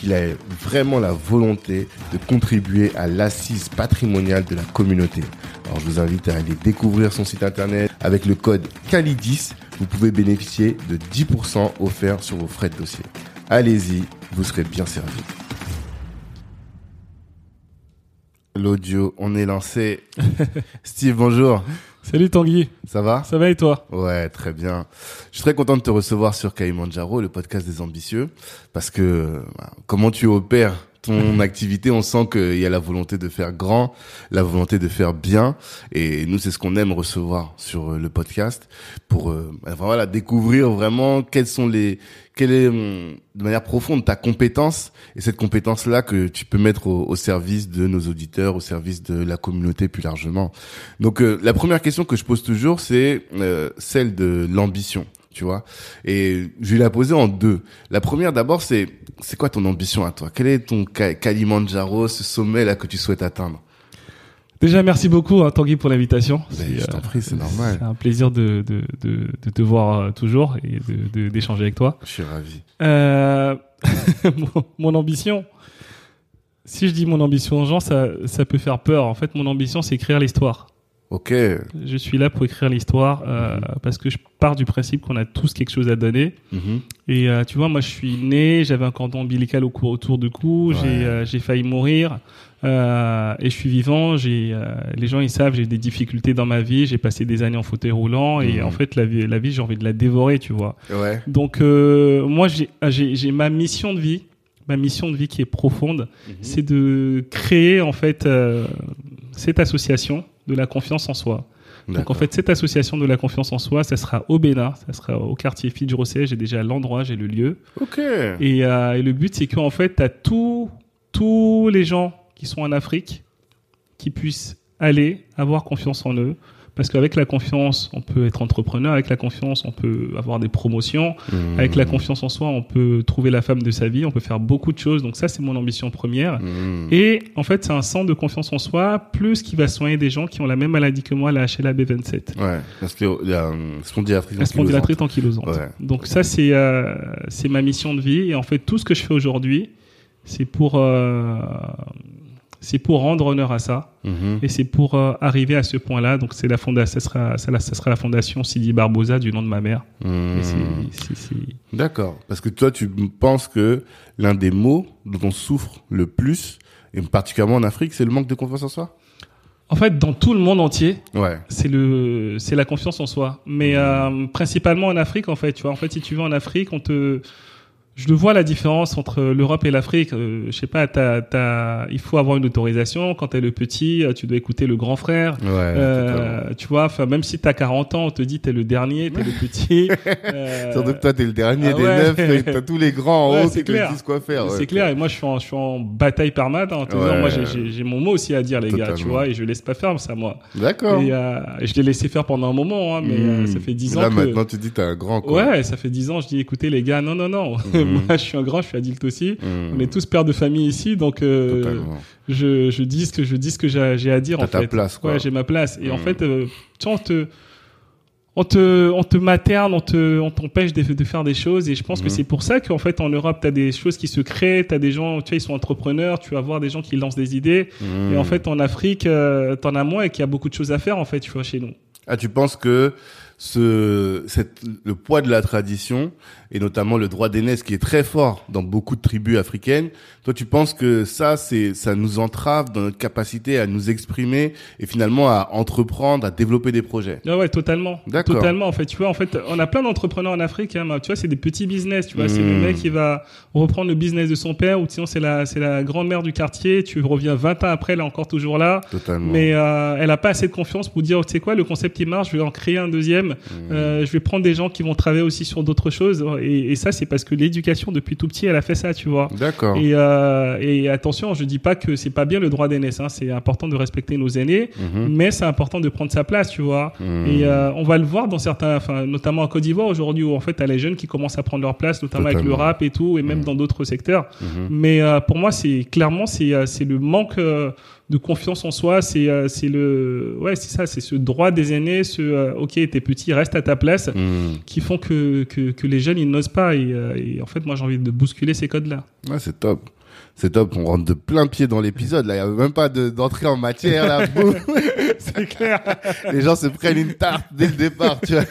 qu'il a vraiment la volonté de contribuer à l'assise patrimoniale de la communauté. Alors je vous invite à aller découvrir son site internet avec le code CALIDIS. Vous pouvez bénéficier de 10% offerts sur vos frais de dossier. Allez-y, vous serez bien servi. L'audio, on est lancé. Steve, bonjour. Salut Tanguy. Ça va? Ça va et toi? Ouais, très bien. Je suis très content de te recevoir sur Kaimandjaro, le podcast des ambitieux, parce que bah, comment tu opères ton activité, on sent qu'il y a la volonté de faire grand, la volonté de faire bien, et nous c'est ce qu'on aime recevoir sur euh, le podcast pour euh, voilà découvrir vraiment quels sont les quelle est hum, de manière profonde ta compétence. Et cette compétence là que tu peux mettre au, au service de nos auditeurs, au service de la communauté plus largement. Donc euh, la première question que je pose toujours c'est euh, celle de l'ambition tu vois. Et je vais la poser en deux. La première, d'abord, c'est c'est quoi ton ambition à toi? Quel est ton Kalimandjaro, ce sommet là que tu souhaites atteindre? Déjà, merci beaucoup hein, Tanguy pour l'invitation. Ben, je t'en prie, c'est normal. C'est un plaisir de, de, de, de te voir euh, toujours et de d'échanger avec toi. Je suis ravi. Euh, mon, mon ambition, si je dis mon ambition aux gens, ça, ça peut faire peur. En fait, mon ambition, c'est écrire l'histoire. Ok. Je suis là pour écrire l'histoire euh, parce que je pars du principe qu'on a tous quelque chose à donner. Mhm. Et euh, tu vois, moi, je suis né, j'avais un cordon ombilical au autour du cou, Ouais. j'ai euh, j'ai failli mourir. Et je suis vivant. J'ai les gens ils savent j'ai des difficultés dans ma vie. J'ai passé des années en fauteuil roulant et Mhm. en fait la vie la vie j'ai envie de la dévorer tu vois. Ouais. Donc moi j'ai j'ai j'ai ma mission de vie, ma mission de vie qui est profonde, Mhm. c'est de créer en fait cette association de la confiance en soi. Donc en fait, cette association de la confiance en soi, ça sera au Bénin, ça sera au quartier Fidjrosset, j'ai déjà l'endroit, j'ai le lieu. Ok. Et, euh, et le but, c'est qu'en fait, tu as tous tous les gens qui sont en Afrique qui puissent aller avoir confiance en eux. Parce qu'avec la confiance, on peut être entrepreneur. Avec la confiance, on peut avoir des promotions. Mhm. Avec la confiance en soi, on peut trouver la femme de sa vie. On peut faire beaucoup de choses. Donc ça, c'est mon ambition première. Mhm. Et en fait, c'est un centre de confiance en soi, plus qui va soigner des gens qui ont la même maladie que moi, la HLA-B27. Ouais. Parce que il y a un spondylarthrite La spondylarthrite ankylosante. Ouais. Donc ça, c'est euh, c'est ma mission de vie. Et en fait, tout ce que je fais aujourd'hui, c'est pour euh, c'est pour rendre honneur à ça. Mhm. Et c'est pour euh, arriver à ce point-là. Donc c'est la fondation, ça sera, ça, ça sera la fondation Sidi Barbosa du nom de ma mère. Mhm. D'accord. Parce que toi, tu penses que l'un des mots dont on souffre le plus, et particulièrement en Afrique, c'est le manque de confiance en soi? En fait, dans tout le monde entier, Ouais. c'est le c'est la confiance en soi mais euh, principalement en Afrique en fait tu vois en fait si tu vas en Afrique on te je le vois la différence entre l'Europe et l'Afrique. Euh, je sais pas, t'as, t'as, il faut avoir une autorisation. Quand t'es le petit, euh, tu dois écouter le grand frère. Ouais. Euh, tu vois, enfin même si t'as 40 ans, on te dit t'es le dernier, t'es le petit. Euh, Surtout que toi, t'es le dernier ah des ouais. neuf, et t'as tous les grands en Ouais, haut qui te disent quoi faire. ouais. c'est clair, et moi je suis en, je suis en bataille. Hein, te disant, Ouais. moi j'ai, j'ai, j'ai mon mot aussi à dire, les gars, tu vois, et je laisse pas faire ça, moi. D'accord. Et, euh, je l'ai laissé faire pendant un moment, hein, mais Mmh. ça fait 10 ans Là, que. maintenant, tu dis t'es un grand, quoi. Ouais, ça fait 10 ans, je dis écoutez les gars, non, non, non, Mhm. moi je suis un grand, je suis adulte aussi. Mmh. On est tous pères de famille ici, donc euh, je, je dis ce que je dis ce que j'ai à dire T'as en ta fait. place, quoi. Ouais, j'ai ma place. Et en Mhm. fait, euh, tu vois, on te, on te, on te materne, on te, on t'empêche de, de faire des choses. Et je pense que c'est pour ça qu'en fait en Europe, t'as des choses qui se créent, t'as des gens, tu vois, ils sont entrepreneurs, tu vas voir des gens qui lancent des idées. Mmh. Et en fait, en Afrique, euh, t'en as moins et qu'il y a beaucoup de choses à faire en fait, tu vois, chez nous. Ah, tu penses que ce, cette, le poids de la tradition et notamment le droit d'aînesse qui est très fort dans beaucoup de tribus africaines. Toi, tu penses que ça, c'est, ça nous entrave dans notre capacité à nous exprimer et finalement à entreprendre, à développer des projets? Ah ouais, totalement. D'accord. Totalement. En fait, tu vois, en fait, on a plein d'entrepreneurs en Afrique. Hein, tu vois, c'est des petits business. Tu vois, c'est le Mm. mec qui va reprendre le business de son père, ou sinon c'est la, c'est la grand-mère du quartier. Tu reviens 20 ans après, elle est encore toujours là. Totalement. Mais euh, elle a pas assez de confiance pour dire, tu sais quoi, le concept il marche, je vais en créer un deuxième. Mm. Euh, je vais prendre des gens qui vont travailler aussi sur d'autres choses. Et, et ça, c'est parce que l'éducation depuis tout petit, elle a fait ça, tu vois. D'accord. Et, euh, et attention, je dis pas que c'est pas bien le droit d'aînesse. Hein. C'est important de respecter nos aînés, Mhm. mais c'est important de prendre sa place, tu vois. Mhm. Et euh, on va le voir dans certains, enfin, notamment en Côte d'Ivoire aujourd'hui, où en fait, t'as les jeunes qui commencent à prendre leur place, notamment avec le rap et tout, et même dans d'autres secteurs. Mais euh, pour moi, c'est clairement, c'est euh, c'est le manque euh, de confiance en soi. C'est euh, c'est le, ouais, c'est ça, c'est ce droit des aînés, ce, euh, ok, t'es petit, reste à ta place, Mhm. qui font que, que que les jeunes ils n'osent pas. Et, euh, et en fait, moi, j'ai envie de bousculer ces codes-là. Ouais, c'est top. C'est top, on rentre de plein pied dans l'épisode. Là, il n'y a même pas de- d'entrée en matière. Là. C'est clair. Les gens se prennent une tarte dès le départ, tu vois.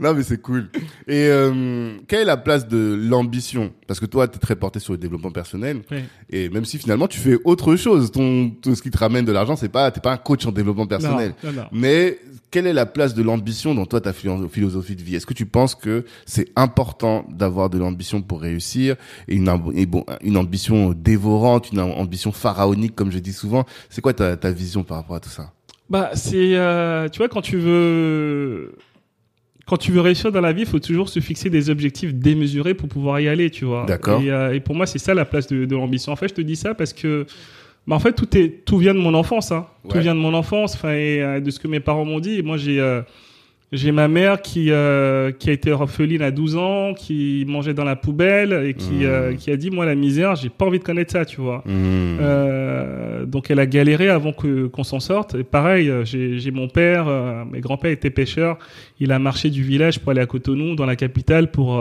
non, mais c'est cool. Et euh, quelle est la place de l'ambition? Parce que toi, tu es très porté sur le développement personnel. Et même si finalement, tu fais autre chose, ton, tout ce qui te ramène de l'argent, c'est pas, t'es pas un coach en développement personnel. Non, non, non. Mais quelle est la place de l'ambition dans toi, ta philo- philosophie de vie? Est-ce que tu penses que c'est important d'avoir de l'ambition pour réussir et une, amb- et bon, une ambition dévorante, une am- ambition pharaonique, comme je dis souvent? C'est quoi ta, ta vision par rapport à tout ça? Bah, c'est, euh, tu vois, quand tu veux, quand tu veux réussir dans la vie, il faut toujours se fixer des objectifs démesurés pour pouvoir y aller, tu vois. D'accord. Et, euh, et pour moi, c'est ça la place de, de l'ambition. En fait, je te dis ça parce que, bah, en fait, tout est, tout vient de mon enfance, hein. Tout vient de mon enfance, enfin, et euh, de ce que mes parents m'ont dit. Et moi, j'ai, euh, j'ai ma mère qui, euh, qui a été orpheline à 12 ans, qui mangeait dans la poubelle et qui, Mmh. euh, qui a dit, moi, la misère, j'ai pas envie de connaître ça, tu vois. Hmm. Euh, donc elle a galéré avant que qu'on s'en sorte. Et pareil, j'ai j'ai mon père, mes grands-pères étaient pêcheurs. Il a marché du village pour aller à Cotonou, dans la capitale, pour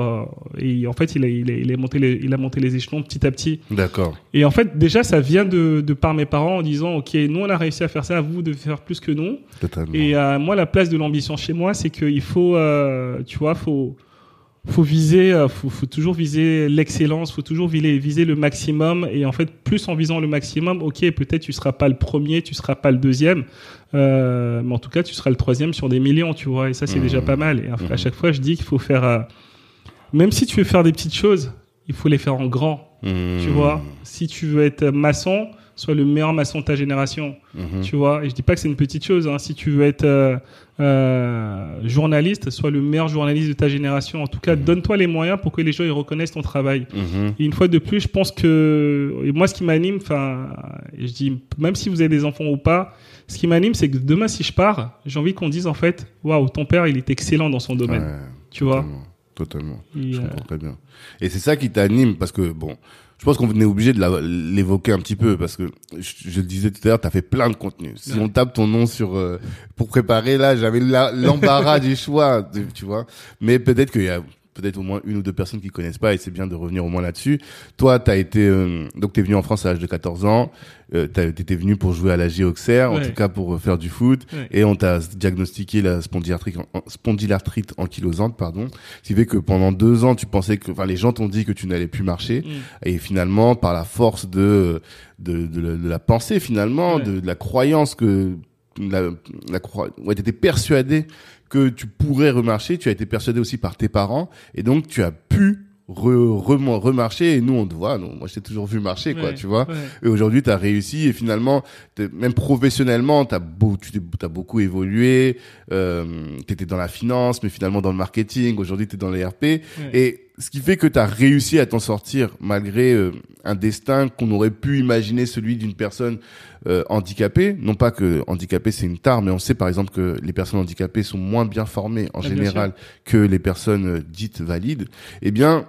et en fait il a, il a, il a monté les il a monté les échelons petit à petit. D'accord. Et en fait déjà ça vient de de par mes parents en disant ok nous on a réussi à faire ça, vous devez faire plus que nous. Totalement. Et moi la place de l'ambition chez moi c'est qu'il faut euh, tu vois faut faut viser, euh, faut, faut toujours viser l'excellence, faut toujours viser, viser le maximum. Et en fait, plus en visant le maximum, ok, peut-être tu seras pas le premier, tu seras pas le deuxième, euh, mais en tout cas, tu seras le troisième sur des millions, tu vois. Et ça, c'est Mhm. déjà pas mal. Et à, à Mhm. chaque fois, je dis qu'il faut faire, euh, même si tu veux faire des petites choses, il faut les faire en grand, tu Hmm. vois. Si tu veux être maçon, sois le meilleur maçon de ta génération. Mhm. Tu vois, et je dis pas que c'est une petite chose. Hein. Si tu veux être euh, euh, journaliste, sois le meilleur journaliste de ta génération. En tout cas, donne-toi les moyens pour que les gens ils reconnaissent ton travail. Mhm. Et une fois de plus, je pense que et moi, ce qui m'anime, enfin, je dis même si vous avez des enfants ou pas, ce qui m'anime, c'est que demain, si je pars, j'ai envie qu'on dise en fait, waouh, ton père, il est excellent dans son domaine. Ouais, tu vois? Totalement. Totalement. Et, Je euh, comprends très bien. Et c'est ça qui t'anime parce que bon, je pense qu'on est obligé de l'évoquer un petit peu parce que je, je le disais tout à l'heure, t'as fait plein de contenu. Si on tape ton nom sur euh, pour préparer là, j'avais l'embarras du choix, tu- tu vois. Mais peut-être qu'il y a peut-être au moins une ou deux personnes qui connaissent pas et c'est bien de revenir au moins là-dessus. Toi, t'as été euh, donc t'es venu en France à l'âge de 14 ans. Euh, t'as- t'étais venu pour jouer à la Auxerre, en tout cas pour euh, faire du foot, Ouais. et on t'a diagnostiqué la spondylarthrite, en- spondylarthrite ankylosante, pardon. Ce qui fait que pendant deux ans, tu pensais que, enfin, les gens t'ont dit que tu n'allais plus marcher, mm. et finalement, par la force de de, de, la- de la pensée, finalement, Ouais. de, de la croyance que la, la croi- ouais, t'étais persuadé que tu pourrais remarcher, tu as été persuadé aussi par tes parents, et donc tu as pu re, remo- remarcher, et nous on te voit, nous, moi je t'ai toujours vu marcher, quoi, Ouais, tu vois. ouais. Et aujourd'hui, tu as réussi et finalement, t'es- même professionnellement, t'as beau, tu as beaucoup évolué. Euh, tu étais dans la finance, mais finalement dans le marketing. Aujourd'hui, tu es dans les RP. Ouais. Et ce qui fait que tu as réussi à t'en sortir malgré euh, un destin qu'on aurait pu imaginer celui d'une personne euh. Non pas que handicapé c'est une tare, mais on sait par exemple que les personnes handicapées sont moins bien formées en Ah, général que les personnes euh, dites valides. Eh bien,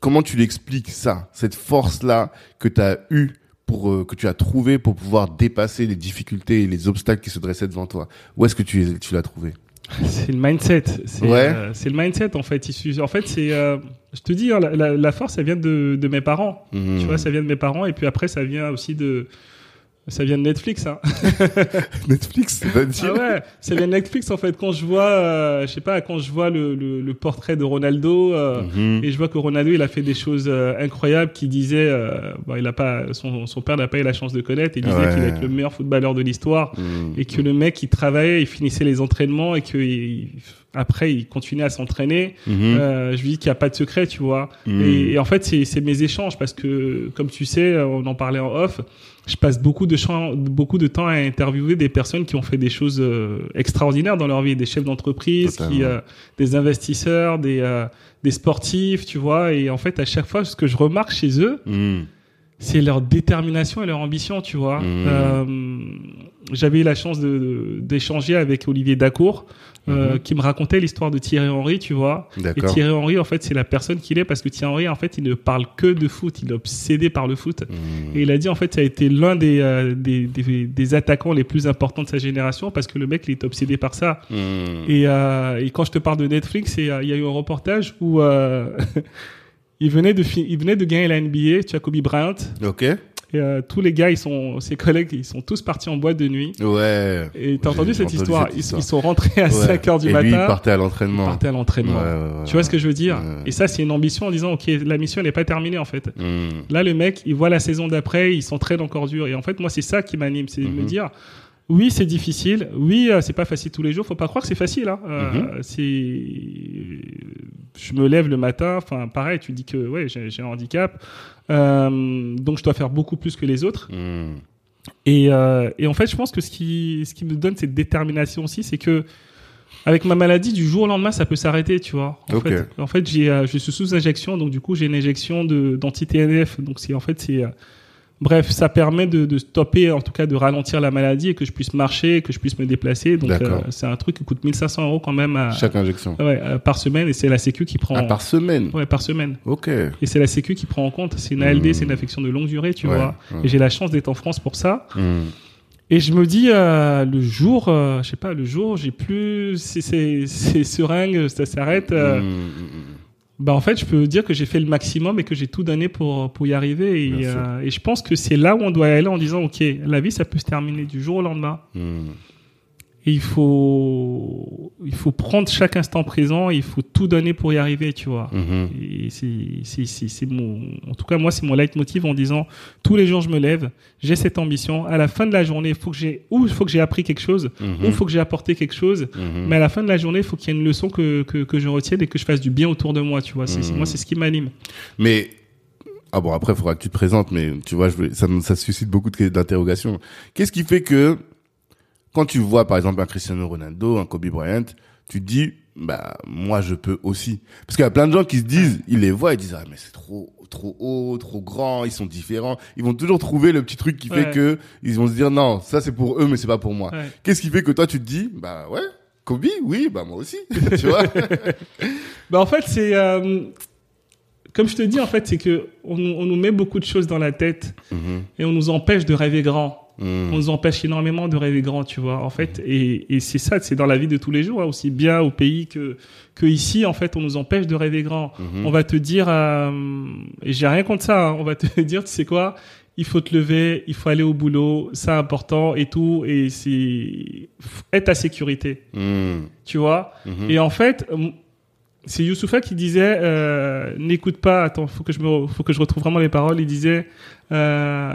comment tu l'expliques ça, cette force-là que tu as eue pour euh, que tu as trouvé pour pouvoir dépasser les difficultés et les obstacles qui se dressaient devant toi? Où est-ce que tu, l'as trouvé C'est le mindset. C'est Ouais. euh, c'est le mindset en fait. En fait, c'est. euh, je te dis, hein, la, force, ça vient de, de mes parents. Mhm. Tu vois, ça vient de mes parents et puis après, ça vient aussi de Ça vient de Netflix, hein. Netflix, c'est. Ah ouais, ça vient de Netflix en fait. Quand je vois, euh, je sais pas, quand je vois le, le, le portrait de Ronaldo euh, Mhm. et je vois que Ronaldo il a fait des choses euh, incroyables, qui disait, bon, il a pas, son, son père n'a pas eu la chance de connaître, il disait Ouais. qu'il est le meilleur footballeur de l'histoire Mhm. et que le mec il travaillait, il finissait les entraînements et que il- après il continuait à s'entraîner. Mhm. Je lui dis qu'il n'y a pas de secret, tu vois. Et, et en fait, c'est c'est mes échanges parce que, comme tu sais, on en parlait en off. Je passe beaucoup de, champs- beaucoup de temps à interviewer des personnes qui ont fait des choses euh, extraordinaires dans leur vie, des chefs d'entreprise, qui, euh, des investisseurs, des, euh, des sportifs, tu vois. Et en fait, à chaque fois, ce que je remarque chez eux, Mhm. c'est leur détermination et leur ambition, tu vois. Mhm. J'avais eu la chance de- de- d'échanger avec Olivier Dacour, euh, qui me racontait l'histoire de Thierry Henry, tu vois. Et. Thierry Henry, en fait, c'est la personne qu'il est parce que Thierry Henry, en fait, il ne parle que de foot. Il est obsédé par le foot. Mhm. Et il a dit, en fait, ça a été l'un des, euh, des, des, des attaquants les plus importants de sa génération parce que le mec, il est obsédé par ça. Mhm. Et, euh, et quand je te parle de Netflix, et, euh, il y a eu un reportage où euh, il, venait de il venait de gagner la NBA. Tu as Kobe Bryant. Ok. Et euh, tous les gars, ils sont, ses collègues, ils sont tous partis en boîte de nuit. Ouais. Et t'as entendu cette entendu histoire, cette ils, histoire. ils sont rentrés à Ouais. 5 heures du Et matin. lui, il partait à ils l'entraînement. partaient à l'entraînement. Ouais, ouais, ouais, Tu vois ce que je veux dire. Et ça, c'est une ambition en disant, ok, la mission, elle n'est pas terminée en fait. Mhm. Là, le mec, il voit la saison d'après, il s'entraîne encore dur. Et en fait, moi, c'est ça qui m'anime, c'est de me Mhm. dire, oui, c'est difficile, oui, euh, c'est pas facile tous les jours. Faut pas croire que c'est facile. Hein. Euh, Mhm. C'est, je me lève le matin. Enfin, pareil, tu dis que ouais, j'ai un handicap, euh, donc je dois faire beaucoup plus que les autres. Mhm. Et, euh, et en fait, je pense que ce qui, ce qui me donne cette détermination aussi, c'est que avec ma maladie, du jour au lendemain, ça peut s'arrêter, tu vois. En fait, en fait j'ai, je suis sous injection, donc du coup, j'ai une injection de, d'anti-TNF. Donc, c'est, en fait, c'est, bref, ça permet de, de stopper, en tout cas, de ralentir la maladie et que je puisse marcher, que je puisse me déplacer. Donc, euh, c'est un truc qui coûte 1500 euros quand même à- Chaque injection. ouais, euh, par semaine et c'est la Sécu qui prend. Ah, par semaine? Ouais, par semaine. Ok. Et c'est la Sécu qui prend en compte. C'est une ALD, Mmh. c'est une affection de longue durée, tu Ouais, vois. ouais. Et j'ai la chance d'être en France pour ça. Mhm. Et je me dis, euh, le jour, je sais pas, le jour, j'ai plus ces, seringues, ça s'arrête. Mhm. Bah en fait, je peux dire que j'ai fait le maximum et que j'ai tout donné pour pour y arriver. Et, euh, et je pense que c'est là où on doit aller en disant, ok, la vie, ça peut se terminer du jour au lendemain. Mhm. Et il faut il faut prendre chaque instant présent. Il faut tout donner pour y arriver, tu vois. Mhm. Et c'est, c'est, c'est, c'est mon, en tout cas, moi, c'est mon leitmotiv en disant, tous les jours, je me lève, j'ai cette ambition. À la fin de la journée, il faut que j'ai, ou il faut que j'ai appris quelque chose, ou il faut que j'ai apporté quelque chose. Mhm. Mais à la fin de la journée, il faut qu'il y ait une leçon que, que, que je retienne et que je fasse du bien autour de moi, tu vois. C'est, c'est- Mhm. moi, c'est ce qui m'anime. Mais ah bon après il faudra que tu te présentes mais tu vois je ça ça suscite beaucoup d'interrogations. Qu'est-ce qui fait que quand tu vois par exemple un Cristiano Ronaldo, un Kobe Bryant, tu te dis bah moi je peux aussi parce qu'il y a plein de gens qui se disent ils les voient ils disent ah mais c'est trop trop haut, trop grand, ils sont différents, ils vont toujours trouver le petit truc qui fait que ils vont se dire non, ça c'est pour eux mais c'est pas pour moi. Ouais. Qu'est-ce qui fait que toi tu te dis bah ouais Kobe, oui, bah moi aussi, tu vois. Bah, en fait, c'est, euh, comme je te dis, en fait, c'est que on, nous- on nous met beaucoup de choses dans la tête Mhm. et on nous empêche de rêver grand. Mhm. On nous empêche énormément de rêver grand, tu vois, en fait. Et, et c'est ça, c'est dans la vie de tous les jours, hein, aussi bien au pays que, que ici, en fait, on nous empêche de rêver grand. Mhm. On va te dire, euh, et j'ai rien contre ça, hein, on va te dire, tu sais quoi, il faut te lever, il faut aller au boulot, c'est important et tout, et c'est être ta sécurité, Mhm. tu vois? Et en fait, c'est Youssoufa qui disait, euh, n'écoute pas, attends, faut que je me, faut que je retrouve vraiment les paroles. Il disait, euh,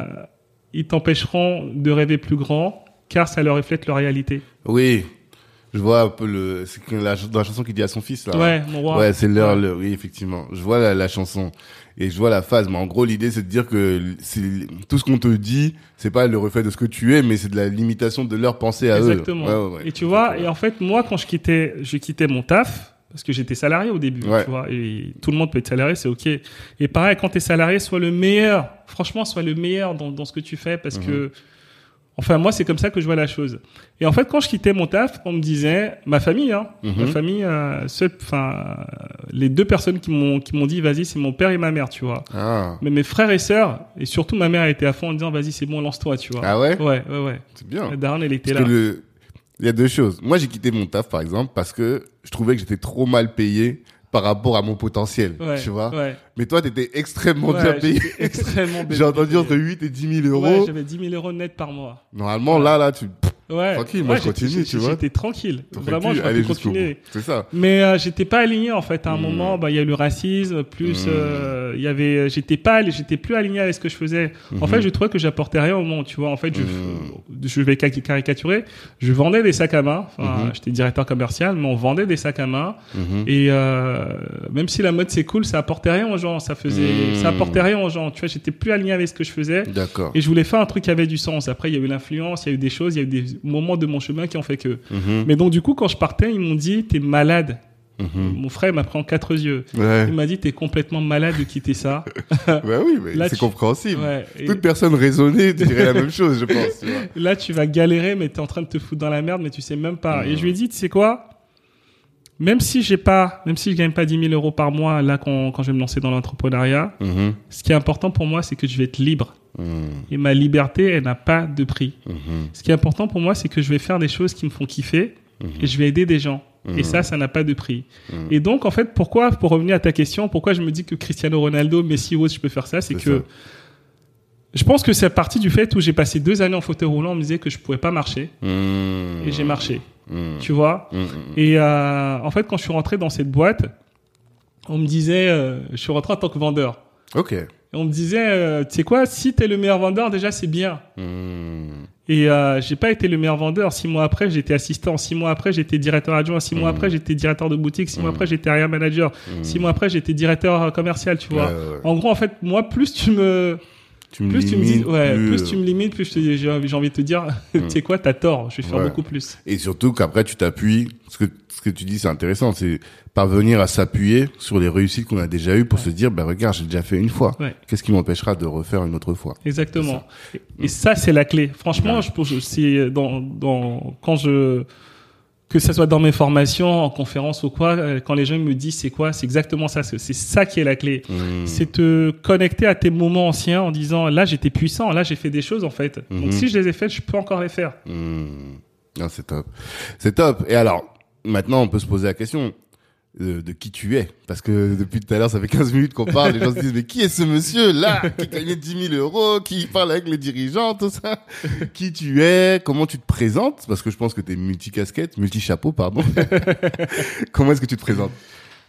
ils t'empêcheront de rêver plus grand, car ça leur reflète leur réalité. Oui, je vois un peu le, c'est la, dans la chanson qu'il dit à son fils là. Ouais, mon roi. Ouais, c'est Ouais. le- oui, effectivement. Je vois la, la chanson et je vois la phase, mais en gros, l'idée, c'est de dire que c'est tout ce qu'on te dit, c'est pas le reflet de ce que tu es, mais c'est de la limitation de leur pensée à Exactement. eux. Ouais, ouais, ouais. Et tu vois, et en fait, moi, quand je quittais, je quittais mon taf, parce que j'étais salarié au début, Ouais. tu vois, et tout le monde peut être salarié, c'est ok. Et pareil, quand t'es salarié, sois le meilleur. Franchement, sois le meilleur dans, dans ce que tu fais, parce Mhm. que, enfin, moi, c'est comme ça que je vois la chose. Et en fait, quand je quittais mon taf, on me disait, ma famille, hein, Mhm. ma famille, euh, enfin, les deux personnes qui m'ont, qui m'ont dit, vas-y, c'est mon père et ma mère, tu vois. Ah, Mais mes frères et sœurs, et surtout ma mère était à fond en disant, vas-y, c'est bon, lance-toi, tu vois. ah ouais, Ouais, ouais, ouais. c'est bien. La daronne, elle était Parce là. que le, il y a deux choses. Moi, j'ai quitté mon taf, par exemple, parce que je trouvais que j'étais trop mal payé par rapport à mon potentiel, Ouais, tu vois. ouais. Mais toi, t'étais extrêmement Ouais, bien payé. extrêmement bien J'ai entendu entre 8 et 10 000 Ouais, euros. j'avais 10 000 euros net par mois. Normalement, là, là, tu, Ouais. Tranquille, moi, Ouais, je continue, tu vois. J'étais tranquille. Vraiment, pu jusqu'au continuer. C'est ça. Mais euh, j'étais pas aligné en fait. À un Hmm. moment, bah il y a eu le racisme, plus Hmm. euh, il y avait, j'étais pas, j'étais plus aligné avec ce que je faisais. En Mhm. fait, je trouvais que j'apportais rien au monde. Tu vois, en fait, je, Hmm. je vais cari- caricaturer. Je vendais des sacs à main. Enfin, j'étais directeur commercial, mais on vendait des sacs à main. Et euh, même si la mode c'est cool, ça apportait rien aux gens. Ça faisait, Hmm. ça apportait rien aux gens. Tu vois, j'étais plus aligné avec ce que je faisais. D'accord. Et je voulais faire un truc qui avait du sens. Après, il y a eu l'influence, il y a eu des choses, il y a eu des moments de mon chemin qui ont fait que. Mhm. Mais donc, du coup, quand je partais, ils m'ont dit, t'es malade. Mhm. Mon frère m'a pris en quatre yeux. Ouais. Il m'a dit, t'es complètement malade de quitter ça. bah oui, mais Là, c'est tu- compréhensible. Ouais. Et Toute personne raisonnée dirait la même chose, je pense. tu vois. là, tu vas galérer, mais t'es en train de te foutre dans la merde, mais tu sais même pas. Mhm. Et je lui ai dit, tu sais quoi? Même si j'ai pas, même si je gagne pas 10 000 euros par mois, là, quand, quand je vais me lancer dans l'entrepreneuriat, Mhm. ce qui est important pour moi, c'est que je vais être libre. Mhm. Et ma liberté, elle n'a pas de prix. Mhm. Ce qui est important pour moi, c'est que je vais faire des choses qui me font kiffer et je vais aider des gens. Et ça, ça n'a pas de prix. Et donc, en fait, pourquoi, pour revenir à ta question, pourquoi je me dis que Cristiano Ronaldo, Messi ou autre, je peux faire ça, c'est que ça. je pense que c'est parti du fait où j'ai passé deux années en fauteuil roulant, on me disait que je pouvais pas marcher et j'ai marché, Mhm. tu vois. Mhm. Et euh, en fait, quand je suis rentré dans cette boîte, on me disait, euh, je suis rentré en tant que vendeur. Ok. Et on me disait, euh, tu sais quoi, si t'es le meilleur vendeur, déjà c'est bien. Et euh, j'ai pas été le meilleur vendeur. Six mois après, j'étais assistant. Six mois après, j'étais directeur adjoint. Six mois après, j'étais directeur de boutique. Six mois après, j'étais area manager. Six mois après, j'étais directeur commercial, tu vois. En gros, en fait, moi, plus tu me, Tu me plus tu me dis, limites, ouais, plus, plus tu me limites, plus j'ai j'ai envie de te dire, tu sais quoi, t'as tort. Je vais faire Ouais. beaucoup plus. Et surtout qu'après, tu t'appuies. Ce que, ce que tu dis, c'est intéressant. C'est parvenir à s'appuyer sur les réussites qu'on a déjà eues pour se dire, bah, regarde, j'ai déjà fait une fois. Ouais. Qu'est-ce qui m'empêchera de refaire une autre fois? Exactement. Et, et ça, c'est la clé. Franchement, je c'est dans, dans, quand je, que ça soit dans mes formations, en conférence ou quoi, euh, quand les gens me disent c'est quoi, c'est exactement ça. C'est ça qui est la clé. Mhm. c'est te connecter à tes moments anciens en disant là j'étais puissant, là j'ai fait des choses en fait. Mhm. Donc si je les ai faites, je peux encore les faire. Hmm. Non, c'est top. C'est top. Et alors, maintenant, on peut se poser la question de, de qui tu es. Parce que depuis tout à l'heure, ça fait 15 minutes qu'on parle. Les gens se disent, mais qui est ce monsieur là qui gagne 10 000 euros, qui parle avec les dirigeants, tout ça? Qui tu es? Comment tu te présentes? Parce que je pense que tu es multicasquette, multi-chapeau, pardon. Comment est-ce que tu te présentes?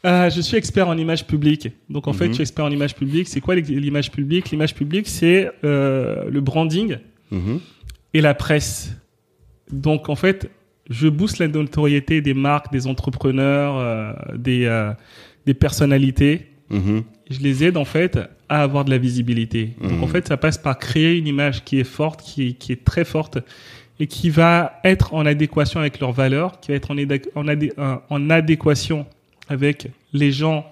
Euh, je suis expert en image publique. Donc en fait, Mhm. je suis expert en image publique. C'est quoi l'image publique? L'image publique, c'est euh, le branding Mhm. et la presse. Donc en fait, je booste la notoriété des marques, des entrepreneurs, euh, des, euh, des personnalités. Mhm. je les aide en fait à avoir de la visibilité. Donc Mhm. en fait, ça passe par créer une image qui est forte, qui est, qui est très forte et qui va être en adéquation avec leurs valeurs, qui va être en, éda- en, adé- en- en adéquation avec les gens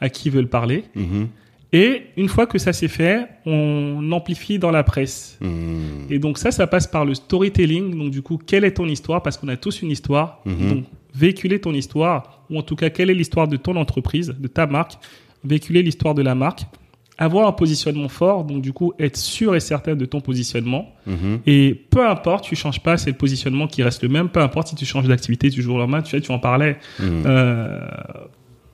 à qui ils veulent parler. Mhm. Et une fois que ça c'est fait, on amplifie dans la presse. Mhm. Et donc ça, ça passe par le storytelling. Donc du coup, quelle est ton histoire? Parce qu'on a tous une histoire. Mhm. Donc véhiculer ton histoire, ou en tout cas, quelle est l'histoire de ton entreprise, de ta marque, véhiculer l'histoire de la marque, avoir un positionnement fort, donc du coup, être sûr et certain de ton positionnement. Mhm. Et peu importe, tu changes pas, c'est le positionnement qui reste le même. Peu importe si tu changes d'activité du jour au lendemain, tu sais, tu en parlais. Mhm. Euh,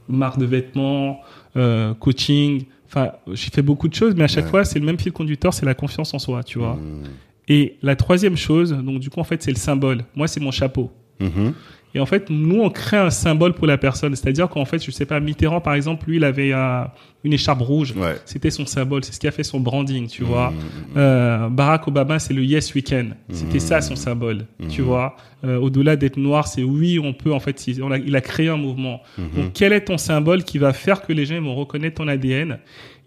marque de vêtements, euh, coaching. Enfin, j'ai fait beaucoup de choses, mais à chaque Ouais. fois, c'est le même fil conducteur, c'est la confiance en soi, tu vois. Mhm. Et la troisième chose, donc du coup, en fait, c'est le symbole. Moi, c'est mon chapeau. Mhm. Et en fait, nous, on crée un symbole pour la personne. C'est-à-dire qu'en fait, je sais pas, Mitterrand, par exemple, lui, il avait euh, une écharpe rouge. Ouais. C'était son symbole. C'est ce qui a fait son branding, tu vois. Mhm. Euh, Barack Obama, c'est le Yes Weekend. C'était ça son symbole, tu vois. Euh, Au-delà d'être noir, c'est oui, on peut en fait. si- on a- il a créé un mouvement. Donc, quel est ton symbole qui va faire que les gens vont reconnaître ton ADN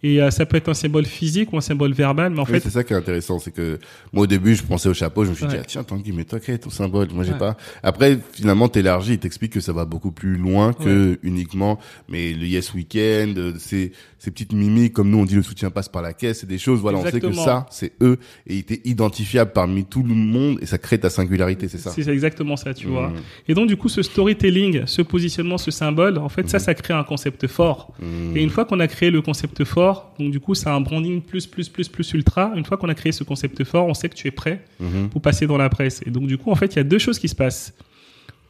Et euh, ça peut être un symbole physique ou un symbole verbal, mais en Oui, fait, c'est ça qui est intéressant, c'est que moi au début je pensais au chapeau, je me suis dit Ouais. ah, tiens Tanguy mais toi quel est ton symbole Moi j'ai Ouais. pas. Après finalement t'élargis, t'expliques que ça va beaucoup plus loin que uniquement mais le Yes Weekend, ces ces petites mimiques comme nous on dit le soutien passe par la caisse, c'est des choses voilà on sait que ça c'est eux et il t'est identifiable parmi tout le monde et ça crée ta singularité, c'est ça. c'est exactement ça, tu Mhm. vois. Et donc, du coup, ce storytelling, ce positionnement, ce symbole, en fait, ça, ça crée un concept fort. Mhm. Et une fois qu'on a créé le concept fort, donc du coup, ça a un branding plus, plus, plus, plus ultra. Une fois qu'on a créé ce concept fort, on sait que tu es prêt Mhm. pour passer dans la presse. Et donc, du coup, en fait, il y a deux choses qui se passent.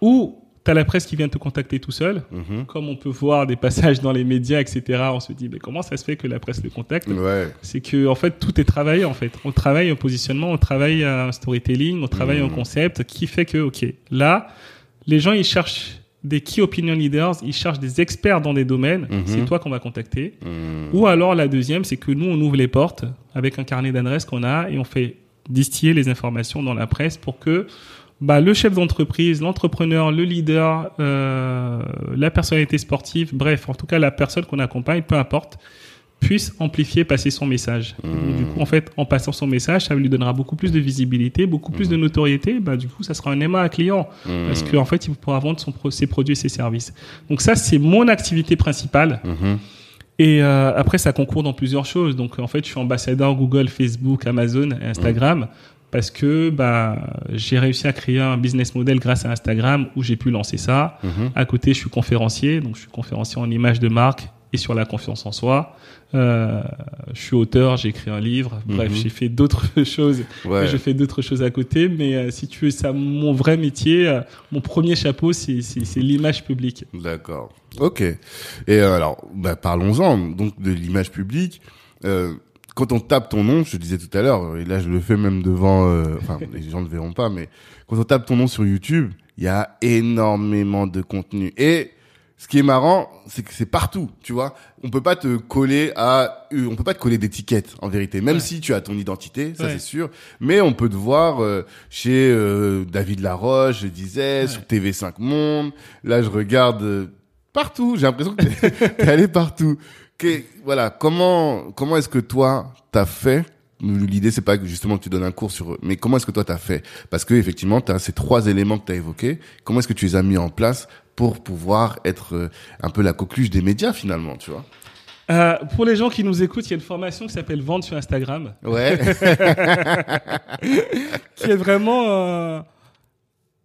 Ou T'as la presse qui vient te contacter tout seul. Mhm. Comme on peut voir des passages dans les médias, etc., on se dit, mais comment ça se fait que la presse le contacte Ouais. C'est que, en fait, tout est travaillé, en fait. On travaille au positionnement, on travaille en storytelling, on travaille en Mhm. concept, qui fait que, OK, là, les gens, ils cherchent des key opinion leaders, ils cherchent des experts dans des domaines. Mhm. C'est toi qu'on va contacter. Mhm. Ou alors, la deuxième, c'est que nous, on ouvre les portes avec un carnet d'adresses qu'on a et on fait distiller les informations dans la presse pour que bah, le chef d'entreprise, l'entrepreneur, le leader, euh, la personnalité sportive, bref, en tout cas la personne qu'on accompagne, peu importe, puisse amplifier, passer son message. Donc, du coup, en fait, en passant son message, ça lui donnera beaucoup plus de visibilité, beaucoup plus de notoriété. Bah, du coup, ça sera un aimant à client Mhm. parce qu'en fait, il pourra vendre son ses produits et ses services. Donc ça, c'est mon activité principale. Et euh, après, ça concourt dans plusieurs choses. Donc, en fait, je suis ambassadeur Google, Facebook, Amazon et Instagram parce que bah, j'ai réussi à créer un business model grâce à Instagram où j'ai pu lancer ça. À côté, je suis conférencier, donc je suis conférencier en image de marque et sur la confiance en soi. Euh, je suis auteur, j'ai écrit un livre. Bref, Mhm. j'ai fait d'autres choses. Ouais. Je fais d'autres choses à côté, mais euh, si tu veux, ça, mon vrai métier, euh, mon premier chapeau, c'est l'image publique. D'accord. Ok. Et euh, alors, bah, parlons-en donc de l'image publique. Euh, quand on tape ton nom, je te disais tout à l'heure, et là je le fais même devant, euh, enfin les gens ne le verront pas, mais quand on tape ton nom sur YouTube, il y a énormément de contenu. Et ce qui est marrant, c'est que c'est partout, tu vois. On peut pas te coller à, euh, on peut pas te coller d'étiquette en vérité, même Ouais. si tu as ton identité, ça Ouais. c'est sûr. Mais on peut te voir euh, chez euh, David Laroche, je disais, Ouais. sur TV5 Monde. Là, je regarde euh, partout. J'ai l'impression que t'es allé partout. Que, voilà, comment comment est-ce que toi t'as fait? L'idée c'est pas que justement que tu donnes un cours sur, mais comment est-ce que toi t'as fait? Parce que effectivement, t'as ces trois éléments que t'as évoqués. Comment est-ce que tu les as mis en place pour pouvoir être euh, un peu la coqueluche des médias finalement, tu vois Euh, pour les gens qui nous écoutent, il y a une formation qui s'appelle Vendre sur Instagram, Ouais. qui est vraiment, euh,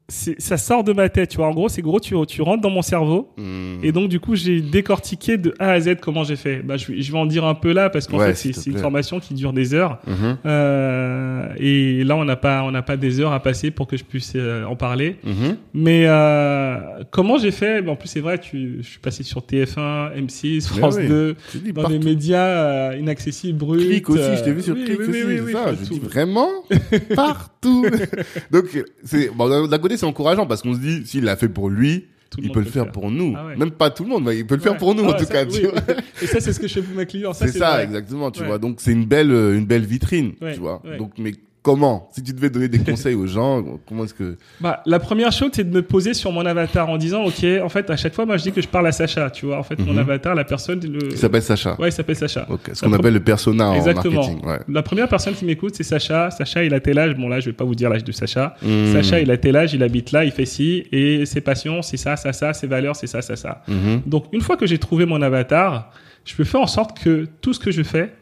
ça sort de ma tête, tu vois. En gros, c'est gros, tu, tu rentres dans mon cerveau. Hmm. Et donc, du coup, j'ai décortiqué de A à Z comment j'ai fait. Bah, je, vais- je vais en dire un peu là parce qu'en Ouais, fait, c'est une formation qui dure des heures. Mhm. Euh, et là, on n'a pas, on n'a pas des heures à passer pour que je puisse euh, en parler. Mhm. Mais euh, comment j'ai fait? Bah, En plus, c'est vrai, tu, je suis passé sur TF1, M6, Mais France oui. 2, Tu dis dans partout. des médias euh, inaccessibles, bruts. Clic aussi, je t'ai vu euh, sur oui, Clic oui, aussi, ça. Je dis vraiment partout. Donc c'est bon d'un d'un côté c'est encourageant parce qu'on se dit s'il l'a fait pour lui, Tout il peut le faire pour nous. Ah ouais. Même pas tout le monde, mais il peut le faire pour nous en tout ça, cas. oui, tu vois. oui. Et ça, c'est ce que je fais pour mes clients. Ça, C'est ça exactement, tu vois. Donc c'est une belle euh, une belle vitrine, tu vois. Donc mais comment? Si tu devais donner des conseils aux gens, comment est-ce que Bah, la première chose, c'est de me poser sur mon avatar en disant, OK, en fait, à chaque fois, moi, je dis que je parle à Sacha, tu vois. En fait, mon Mhm. avatar, la personne, le... il s'appelle Sacha Ouais, il s'appelle Sacha. Ok, ce qu'on appelle le persona en Exactement. marketing. Ouais. La première personne qui m'écoute, c'est Sacha. Sacha, il a tel âge. Bon, là, je vais pas vous dire l'âge de Sacha. Mhm. Sacha, il a tel âge, il habite là, il fait ci, et ses passions, c'est ça, ça, ça, ses valeurs, c'est ça, ça, ça. Mhm. Donc, une fois que j'ai trouvé mon avatar, je peux faire en sorte que tout ce que je fais,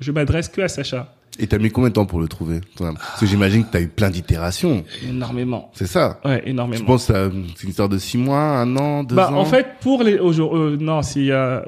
je m'adresse que à Sacha. Et t'as mis combien de temps pour le trouver Parce que j'imagine que t'as eu plein d'itérations. Énormément. C'est ça. Ouais, Je énormément. pense que c'est une histoire de six mois, un an, deux bah, ans. en fait, pour les aujourd'hui, euh, non, c'est euh,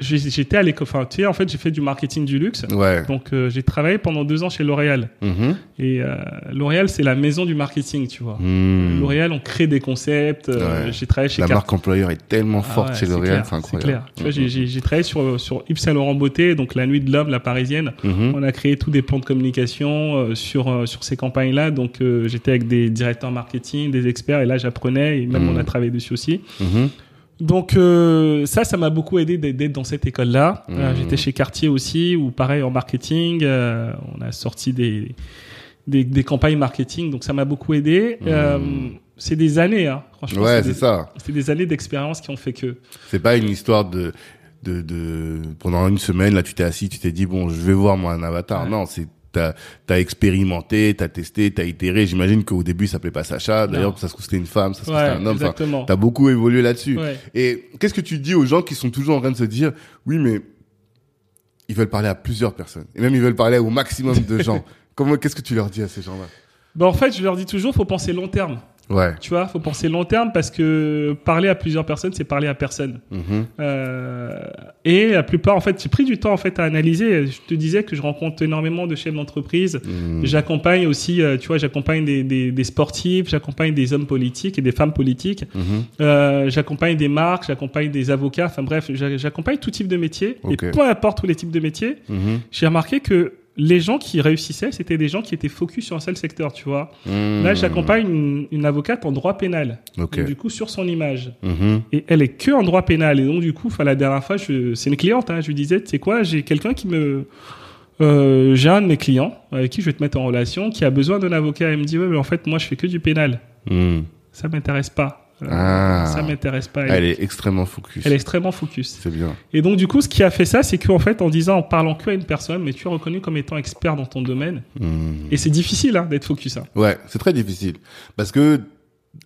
j'étais à l'école. Enfin, tu sais, en fait, j'ai fait du marketing du luxe. Ouais. Donc, euh, j'ai travaillé pendant deux ans chez L'Oréal. Mhm. Et euh, L'Oréal, c'est la maison du marketing, tu vois. Hmm. L'Oréal, on crée des concepts. euh, Ouais. J'ai travaillé chez La marque employeur est tellement Ah forte ouais, chez c'est L'Oréal, clair, c'est incroyable. clair. Tu vois, Mhm. j'ai- travaillé sur, sur Yves Saint Laurent Beauté, donc la nuit de l'homme, la parisienne. Mhm. On a créé tous des plans de communication sur sur ces campagnes-là. Donc j'étais avec des directeurs marketing, des experts, et là j'apprenais, et même Mhm. on a travaillé dessus aussi. Donc euh, ça, ça m'a beaucoup aidé d'être dans cette école-là. Euh, Mhm. J'étais chez Cartier aussi, où pareil en marketing, euh, on a sorti des, des des campagnes marketing, donc ça m'a beaucoup aidé. Mhm. Euh, c'est des années, hein. franchement. Ouais, c'est ça. C'est des années d'expérience qui ont fait que. C'est pas une histoire de, de, de, pendant une semaine, là, tu t'es assis, tu t'es dit, bon, je vais voir moi un avatar. Ouais. Non, c'est, t'as, t'as expérimenté, t'as testé, t'as itéré. J'imagine qu'au début, ça s'appelait pas Sacha. D'ailleurs, ça se trouve, c'était une femme, ça se trouve, Ouais, c'était un homme. Enfin, exactement. t'as beaucoup évolué là-dessus. Ouais. Et qu'est-ce que tu dis aux gens qui sont toujours en train de se dire, oui, mais ils veulent parler à plusieurs personnes. Et même, ils veulent parler au maximum de gens. Comment, qu'est-ce que tu leur dis à ces gens-là? Bah, en fait, je leur dis toujours, faut penser long terme. Ouais. Tu vois, faut penser long terme parce que parler à plusieurs personnes, c'est parler à personne. Mhm. Euh, et la plupart, en fait, j'ai pris du temps en fait à analyser. Je te disais que je rencontre énormément de chefs d'entreprise. Mhm. J'accompagne aussi, euh, tu vois, j'accompagne des, des, des sportifs, j'accompagne des hommes politiques et des femmes politiques. Mhm. Euh, j'accompagne des marques, j'accompagne des avocats. Enfin bref, j'a- j'accompagne tout type de métier. Et peu importe tous les types de métiers, j'ai remarqué que les gens qui réussissaient, c'était des gens qui étaient focus sur un seul secteur, tu vois. Là, j'accompagne une, une avocate en droit pénal. Donc, du coup, sur son image. Mhm. Et elle est que en droit pénal. Et donc, du coup, la dernière fois, c'est une cliente, hein, je lui disais, tu sais quoi, j'ai quelqu'un qui me, euh, j'ai un de mes clients avec qui je vais te mettre en relation, qui a besoin d'un avocat. Elle me dit, ouais, mais en fait, moi, je fais que du pénal. Mhm. Ça m'intéresse pas. Ah. Ça m'intéresse pas. Elle est extrêmement focus. elle est extrêmement focus. C'est bien. Et donc, du coup, ce qui a fait ça, c'est qu'en fait, en disant, en parlant que à une personne, mais tu es reconnu comme étant expert dans ton domaine. Mhm. Et c'est difficile, hein, d'être focus, hein. Ouais, c'est très difficile. Parce que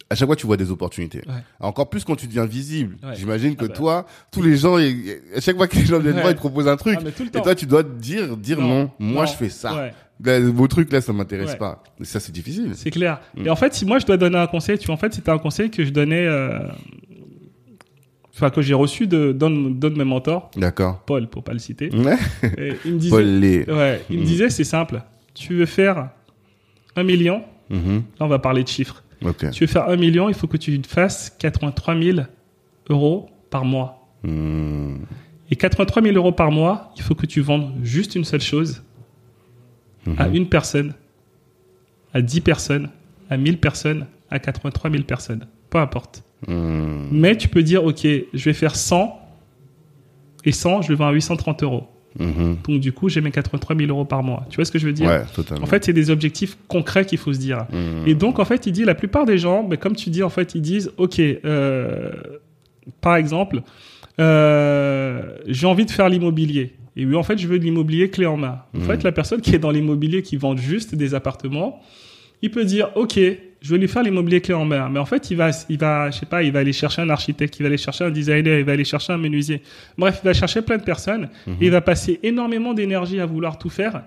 à chaque fois, tu vois des opportunités. Ouais. Encore plus quand tu deviens visible. Ouais. J'imagine que Ah bah. toi, tous les gens, à chaque fois que les gens viennent Ouais. voir, ils te proposent un truc. Ah, mais tout le Et toi, tu dois te dire, dire non, moi, je fais ça. Là, vos trucs, là, ça m'intéresse Ouais. pas. Et ça, c'est difficile. C'est clair. Mm. Et en fait, si moi je dois donner un conseil, tu vois, en fait, c'était un conseil que je donnais, euh, enfin que j'ai reçu de d'un de mes mentors, D'accord. Paul, pour pas le citer. Et il me disait, Paul Lé. ouais, il me Mm. disait, c'est simple. Tu veux faire un million, Mhm. là on va parler de chiffres. Ok. Tu veux faire un million, il faut que tu fasses 83 000 euros par mois. Mhm. Et 83 000 euros par mois, il faut que tu vendes juste une seule chose à Mhm. une personne, à 10 personnes, à 1000 personnes, à 83 000 personnes. Peu importe. Mhm. Mais tu peux dire, OK, je vais faire 100 et 100, je le vends à 830 euros. Mhm. Donc du coup, j'ai mes 83 000 euros par mois. Tu vois ce que je veux dire? Ouais. En fait, c'est des objectifs concrets qu'il faut se dire. Mhm. Et donc, en fait, il dit, la plupart des gens, mais comme tu dis, en fait, ils disent, OK, euh, par exemple, euh, j'ai envie de faire l'immobilier. Et oui, en fait, je veux de l'immobilier clé en main. En Mhm. fait, la personne qui est dans l'immobilier, qui vend juste des appartements, il peut dire, OK, je vais lui faire l'immobilier clé en main. Mais en fait, il va, il va, je sais pas, il va aller chercher un architecte, il va aller chercher un designer, il va aller chercher un menuisier. Bref, il va chercher plein de personnes Mhm. et il va passer énormément d'énergie à vouloir tout faire.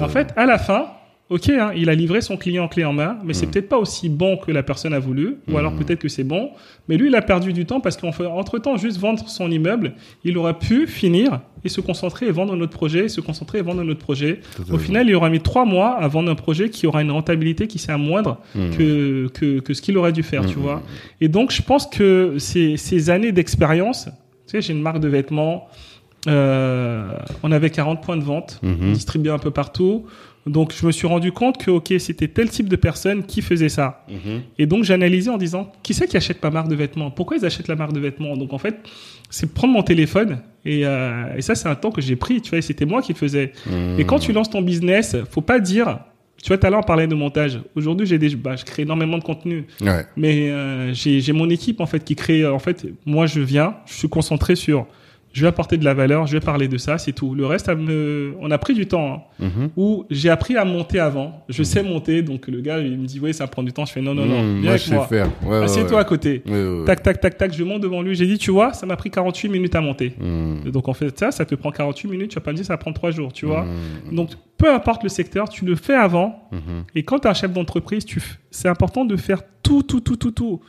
En fait, à la fin, ok, hein, il a livré son client clé en main, mais c'est Mhm. peut-être pas aussi bon que la personne a voulu, ou alors Mhm. peut-être que c'est bon, mais lui, il a perdu du temps parce qu'entre temps, juste vendre son immeuble, il aurait pu finir et se concentrer et vendre notre projet, se concentrer et vendre notre projet. Totalement. Au final, il aura mis trois mois à vendre un projet qui aura une rentabilité qui sera moindre Mhm. que, que, que ce qu'il aurait dû faire, tu vois. Et donc, je pense que ces, ces années d'expérience, tu sais, j'ai une marque de vêtements, euh, on avait 40 points de vente, distribués un peu partout. Donc, je me suis rendu compte que, OK, c'était tel type de personne qui faisait ça. Mhm. Et donc, j'ai analysé en disant, qui c'est qui achète ma marque de vêtements? Pourquoi ils achètent la marque de vêtements? Donc, en fait, c'est prendre mon téléphone. Et, euh, et ça, c'est un temps que j'ai pris, tu vois, c'était moi qui le faisais. Mhm. Et quand tu lances ton business, faut pas dire, tu vois, tout à l'heure, on parlait de montage. Aujourd'hui, j'ai des, bah, je crée énormément de contenu. Ouais. Mais euh, j'ai j'ai mon équipe en fait qui crée. En fait, moi je viens, je suis concentré sur. Je vais apporter de la valeur, je vais parler de ça, c'est tout. Le reste, me... on a pris du temps. Hein, Mhm. où j'ai appris à monter avant. Je sais monter, donc le gars il me dit oui ça prend du temps. Je fais non non non, Mhm. viens Moi, avec je sais moi. faire. Ouais, Assieds-toi ouais. à côté. Tac tac tac tac, je monte devant lui. J'ai dit tu vois, ça m'a pris 48 minutes à monter. Mhm. Donc en fait ça, ça te prend 48 minutes. Tu vas pas me dire ça prend 3 jours, tu vois. Mhm. Donc peu importe le secteur, tu le fais avant. Mhm. Et quand tu es un chef d'entreprise, tu c'est important de faire tout, tout, tout, tout, tout.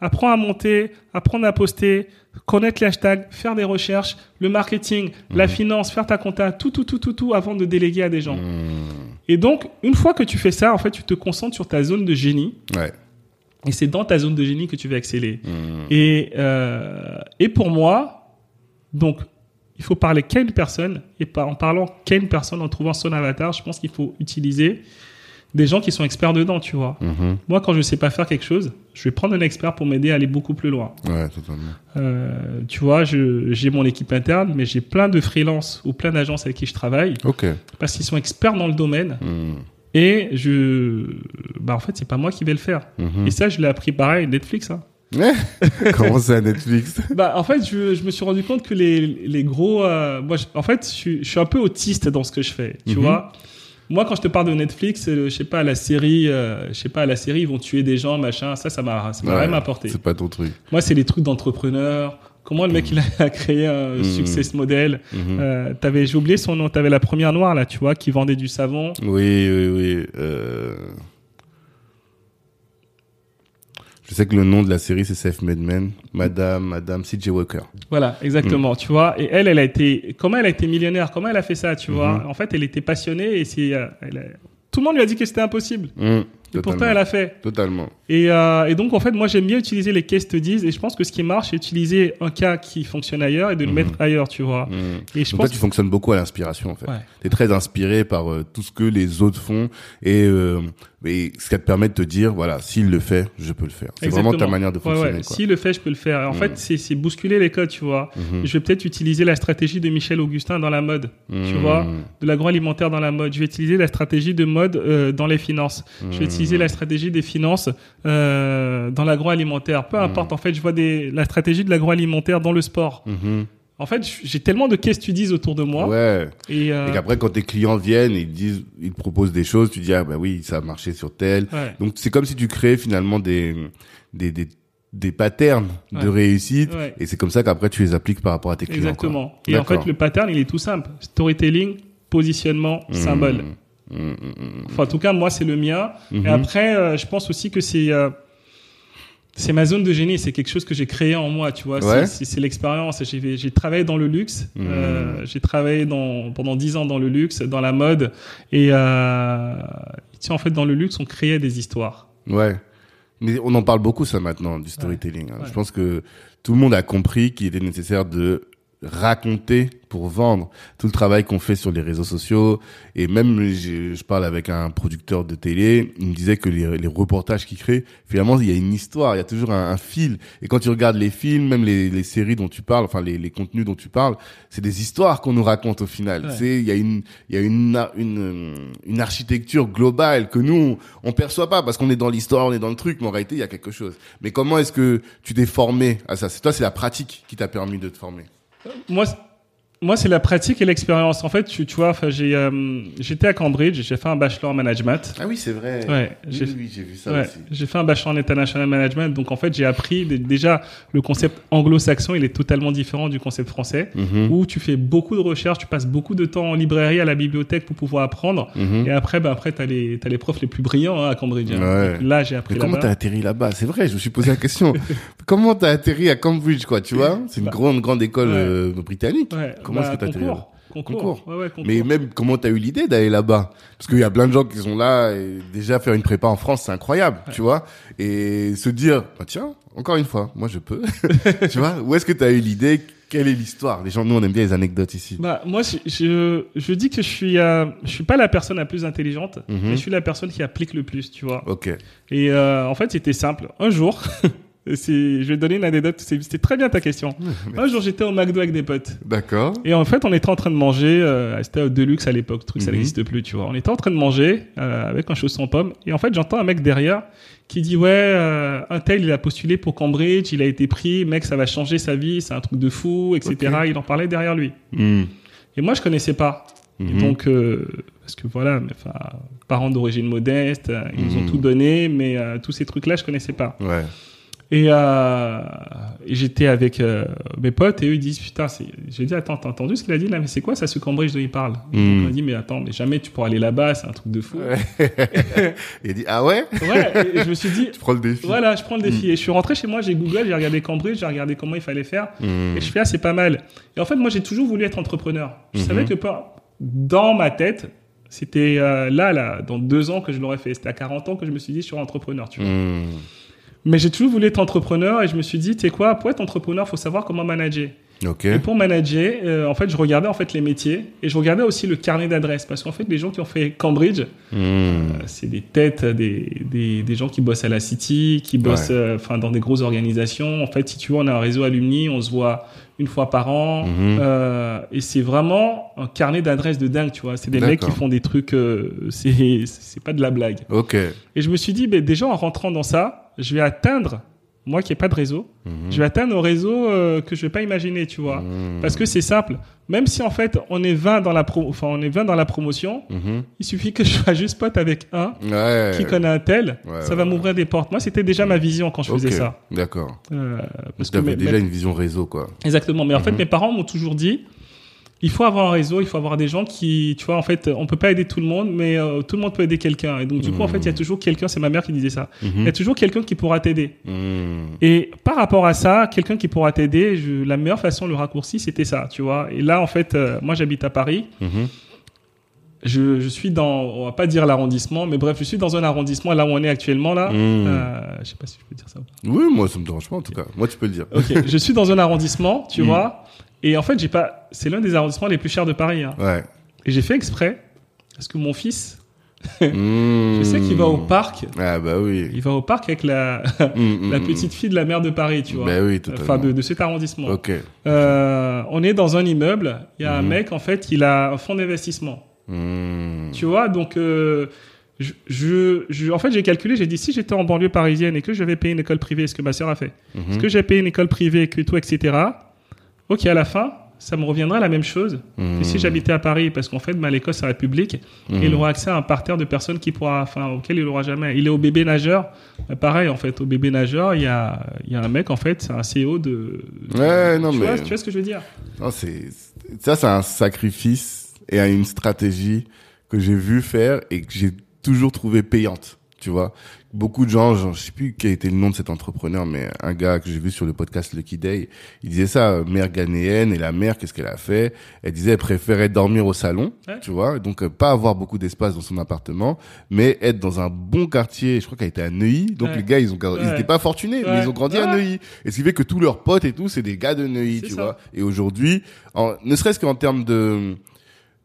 Apprends à monter, apprendre à poster, connaître les hashtags, faire des recherches, le marketing, la finance, faire ta compta, tout, tout, tout, tout, tout avant de déléguer à des gens. Mhm. Et donc, une fois que tu fais ça, en fait, tu te concentres sur ta zone de génie. Ouais. Et c'est dans ta zone de génie que tu vas exceller. Mhm. Et, euh, et pour moi, donc, il faut parler qu'à une personne. Et en parlant qu'à une personne, en trouvant son avatar, je pense qu'il faut utiliser des gens qui sont experts dedans, tu vois. Mhm. Moi, quand je ne sais pas faire quelque chose, je vais prendre un expert pour m'aider à aller beaucoup plus loin. Ouais, totalement. Euh, tu vois, j'ai mon équipe interne, mais j'ai plein de freelances ou plein d'agences avec qui je travaille parce qu'ils sont experts dans le domaine. Mhm. Et je, bah en fait, c'est pas moi qui vais le faire. Mhm. Et ça, je l'ai appris pareil Netflix. Hein. Comment ça, Netflix? Bah, en fait, je, je me suis rendu compte que les, les gros, euh, moi, je- en fait, je, suis- je suis un peu autiste dans ce que je fais. Tu vois. Moi, quand je te parle de Netflix, euh, je sais pas, la série, euh, je sais pas, la série, ils vont tuer des gens, machin. Ça, ça m'a, ça m'a Ouais, rien apporté. C'est pas ton truc. Moi, c'est les trucs d'entrepreneur. Comment le mec il a créé un Mhm. success model? Mhm. Euh, t'avais, j'ai oublié son nom. T'avais la première noire là, tu vois, qui vendait du savon. Oui, oui, oui. Euh... sais que le nom de la série c'est Self-Made Man, Madame, Madame C.J. Walker. Voilà, exactement. Mm. Tu vois, et elle, elle a été, comment elle a été millionnaire, comment elle a fait ça, tu vois? Mm-hmm. En fait, elle était passionnée et c'est, euh, elle a- tout le monde lui a dit que c'était impossible. Hum, Et pourtant, elle a fait. Totalement. Et, euh, et donc, en fait, moi, j'aime bien utiliser les case studies et je pense que ce qui marche, c'est utiliser un cas qui fonctionne ailleurs et de le mettre ailleurs, tu vois. Hum. Et je Donc pense toi, tu fonctionnes beaucoup à l'inspiration, en fait. Ouais. T'es très inspiré par euh, tout ce que les autres font et, euh, et ce qui te permet de te dire, voilà, s'il le fait, je peux le faire. C'est vraiment ta manière de fonctionner. ouais. S'il le fait, je peux le faire. En fait, c'est, bousculer les codes, tu vois. Mhm. Je vais peut-être utiliser la stratégie de Michel Augustin dans la mode, tu Mhm. vois, de l'agroalimentaire dans la mode. Je vais utiliser la stratégie de mode euh, dans les finances. Je vais Mhm. utiliser la stratégie des finances euh, dans l'agroalimentaire. Peu importe, en fait, je vois des, la stratégie de l'agroalimentaire dans le sport. En fait, j'ai tellement de case studies autour de moi. Ouais. Et, euh, Et qu'après, quand tes clients viennent et ils disent, ils te proposent des choses, tu dis, ah bah oui, ça a marché sur tel. ouais. Donc c'est comme si tu créais finalement des, des, des, des patterns de réussite Ouais. et c'est comme ça qu'après tu les appliques par rapport à tes clients. quoi. Exactement. Et en fait, le pattern, il est tout simple. Storytelling, positionnement, Mhm. symbole. Mhm, mhm. Enfin, en tout cas, moi, c'est le mien. Et après, euh, je pense aussi que c'est euh, c'est ma zone de génie. C'est quelque chose que j'ai créé en moi, tu vois. C'est- Ouais. C'est l'expérience. J'ai travaillé dans le luxe. Mhm. Euh, j'ai travaillé dans, pendant dix ans dans le luxe, dans la mode. Et euh, tu sais, en fait, dans le luxe, on créait des histoires. Ouais. Mais on en parle beaucoup ça maintenant du storytelling. hein. Ouais. Je pense que tout le monde a compris qu'il était nécessaire de raconter pour vendre. Tout le travail qu'on fait sur les réseaux sociaux et même je, je parle avec un producteur de télé il me disait que les, les reportages qu'il crée finalement il y a une histoire il y a toujours un, un fil. Et quand tu regardes les films même les, les séries dont tu parles enfin les, les contenus dont tu parles c'est des histoires qu'on nous raconte au final. Ouais. c'est il y a une il y a une une une architecture globale que nous on perçoit pas parce qu'on est dans l'histoire on est dans le truc mais en réalité il y a quelque chose. Mais comment est-ce que tu t'es formé à ça? C'est toi c'est la pratique qui t'a permis de te former Moi, moi, c'est la pratique et l'expérience. En fait, tu, tu vois, j'ai euh, j'étais à Cambridge. J'ai fait un bachelor en management. ah oui c'est vrai Ouais, oui, j'ai oui, j'ai vu ça Ouais, aussi j'ai fait un bachelor en international management, donc en fait j'ai appris déjà le concept anglo-saxon, il est totalement différent du concept français, Mhm. où tu fais beaucoup de recherches, tu passes beaucoup de temps en librairie, à la bibliothèque pour pouvoir apprendre, Mhm. et après bah après t'as les t'as les profs les plus brillants hein, à Cambridge. hein. Ouais. Donc là j'ai appris Mais comment là-bas. t'as atterri là-bas? C'est vrai, je me suis posé la question. comment t'as atterri à Cambridge, quoi, tu vois? C'est une Bah, grande, grande école ouais. euh, britannique. Comment bah, est-ce que t'as concours, concours, Concours. Ouais, ouais, concours. Mais même, comment t'as eu l'idée d'aller là-bas? Parce qu'il y a plein de gens qui sont là et déjà faire une prépa en France, c'est incroyable, tu vois? Et se dire, bah, tiens, encore une fois, moi je peux. tu vois? Où est-ce que t'as eu l'idée? Quelle est l'histoire? Les gens, nous, on aime bien les anecdotes ici. Bah, moi, je, je, je dis que je suis, euh, je suis pas la personne la plus intelligente, Mhm. mais je suis la personne qui applique le plus, tu vois? Ok. Et euh, en fait, c'était simple. Un jour, je vais te donner une anecdote. c'est- C'était très bien ta question. Un jour, j'étais au McDo avec des potes. D'accord. Et en fait, on était en train de manger. Euh, c'était au Deluxe à l'époque. Truc, ça Mhm. n'existe plus, tu vois. On était en train de manger euh, avec un chausson pomme. Et en fait, j'entends un mec derrière qui dit ouais, euh, un tel, il a postulé pour Cambridge, il a été pris. Mec, ça va changer sa vie. C'est un truc de fou, etc. Il en parlait derrière lui. Hmm. Et moi, je connaissais pas. Et Mhm. donc, euh, parce que voilà, mais, parents d'origine modeste, euh, ils nous ont Mhm. tout donné, mais euh, tous ces trucs-là, je connaissais pas. Ouais. Et, euh, et j'étais avec euh, mes potes et eux ils disent putain, j'ai dit attends, t'as entendu ce qu'il a dit là? Mais c'est quoi ça, ce Cambridge dont il parle? Et. Donc on a dit mais attends, mais jamais tu pourras aller là-bas, c'est un truc de fou. Il dit, ah ouais? Ouais, et je me suis dit Tu prends le défi. voilà, je prends le défi. Et je suis rentré chez moi, j'ai Google, j'ai regardé Cambridge, j'ai regardé comment il fallait faire. Hmm. Et je fais, ah, c'est pas mal. Et en fait, moi, j'ai toujours voulu être entrepreneur. Je savais que pas, dans ma tête, c'était euh, là, là, dans deux ans que je l'aurais fait. C'était à 40 ans que je me suis dit, je suis entrepreneur, tu vois. Mais j'ai toujours voulu être entrepreneur et je me suis dit, tu sais quoi, pour être entrepreneur, faut savoir comment manager. Ok. Et pour manager, euh, en fait, je regardais en fait les métiers et je regardais aussi le carnet d'adresses parce qu'en fait, les gens qui ont fait Cambridge, Hmm. euh, c'est des têtes, des, des, des gens qui bossent à la City, qui bossent Ouais. euh, enfin dans des grosses organisations. En fait, si tu vois, on a un réseau alumni, on se voit une fois par an. Euh, et c'est vraiment un carnet d'adresses de dingue, tu vois. C'est des mecs qui font des trucs, euh, c'est c'est pas de la blague. Ok. Et je me suis dit, ben, déjà en rentrant dans ça, je vais atteindre, moi qui n'ai pas de réseau, Mhm. je vais atteindre un réseau euh, que je vais pas imaginer, tu vois. Hmm. Parce que c'est simple. Même si en fait on est 20 dans la pro, enfin on est 20 dans la promotion, Mhm. il suffit que je sois juste pote avec un Ouais. qui connaît un tel, Ouais, ça ouais, va m'ouvrir des portes. Moi, c'était déjà ma vision quand je faisais ça. D'accord. Euh, parce que déjà mes- une vision réseau, quoi. exactement. Mais en fait, Mhm. mes parents m'ont toujours dit, il faut avoir un réseau, il faut avoir des gens qui, tu vois, en fait, on peut pas aider tout le monde, mais euh, tout le monde peut aider quelqu'un. Et donc, du coup, en fait, il y a toujours quelqu'un, c'est ma mère qui disait ça, il y a toujours quelqu'un qui pourra t'aider. Hmm. Et par rapport à ça, quelqu'un qui pourra t'aider, la meilleure façon, le raccourci, c'était ça, tu vois. Et là, en fait, euh, moi, j'habite à Paris. Je, je suis dans, on va pas dire l'arrondissement, mais bref, je suis dans un arrondissement là où on est actuellement là. Mmh. Euh, je sais pas si je peux dire ça. ou pas. Oui, moi, ça me dérange pas, en tout cas. Moi, tu peux le dire. Ok, je suis dans un arrondissement, tu vois. Et en fait, j'ai pas, c'est l'un des arrondissements les plus chers de Paris. hein. Ouais. Et j'ai fait exprès parce que mon fils, je je sais qu'il va au parc. Ah, bah oui. Il va au parc avec la, Hmm, la hmm, petite fille de la maire de Paris, tu vois. Bah oui, totalement. Enfin, de, de cet arrondissement. Ok. Euh, on est dans un immeuble. Il y a un mec, en fait, il a un fonds d'investissement. Tu vois, donc, euh, je, je, je- en fait, j'ai calculé, j'ai dit, si j'étais en banlieue parisienne et que je vais payer une école privée, ce que ma sœur a fait, est-ce que j'ai payé une école privée, que tout, etc., ok, à la fin, ça me reviendra la même chose Hmm. que si j'habitais à Paris, parce qu'en fait, bah, l'école, c'est la République, et il aura accès à un parterre de personnes qui pourra, enfin, auquel il aura jamais. Il est au bébé nageur, Bah, pareil, en fait, au bébé nageur, il y a, il y a un mec, en fait, c'est un CEO de. Ouais, non, tu mais- Vois, tu vois ce que je veux dire? Non, c'est ça, c'est un sacrifice et une stratégie que j'ai vu faire et que j'ai toujours trouvé payante. Tu vois, beaucoup de gens, je sais plus quel était le nom de cet entrepreneur, mais un gars que j'ai vu sur le podcast Lucky Day, il disait ça, euh, mère ghanéenne et la mère, qu'est-ce qu'elle a fait? Elle disait, elle préférait dormir au salon, Ouais. tu vois, donc euh, pas avoir beaucoup d'espace dans son appartement, mais être dans un bon quartier. Je crois qu'elle était à Neuilly, donc Ouais. les gars, ils ont, ils étaient pas fortunés, mais ils ont grandi à Ouais. Neuilly. Et ce qui fait que tous leurs potes et tout, c'est des gars de Neuilly, tu ça. vois. Et aujourd'hui, ne serait-ce qu'en termes de,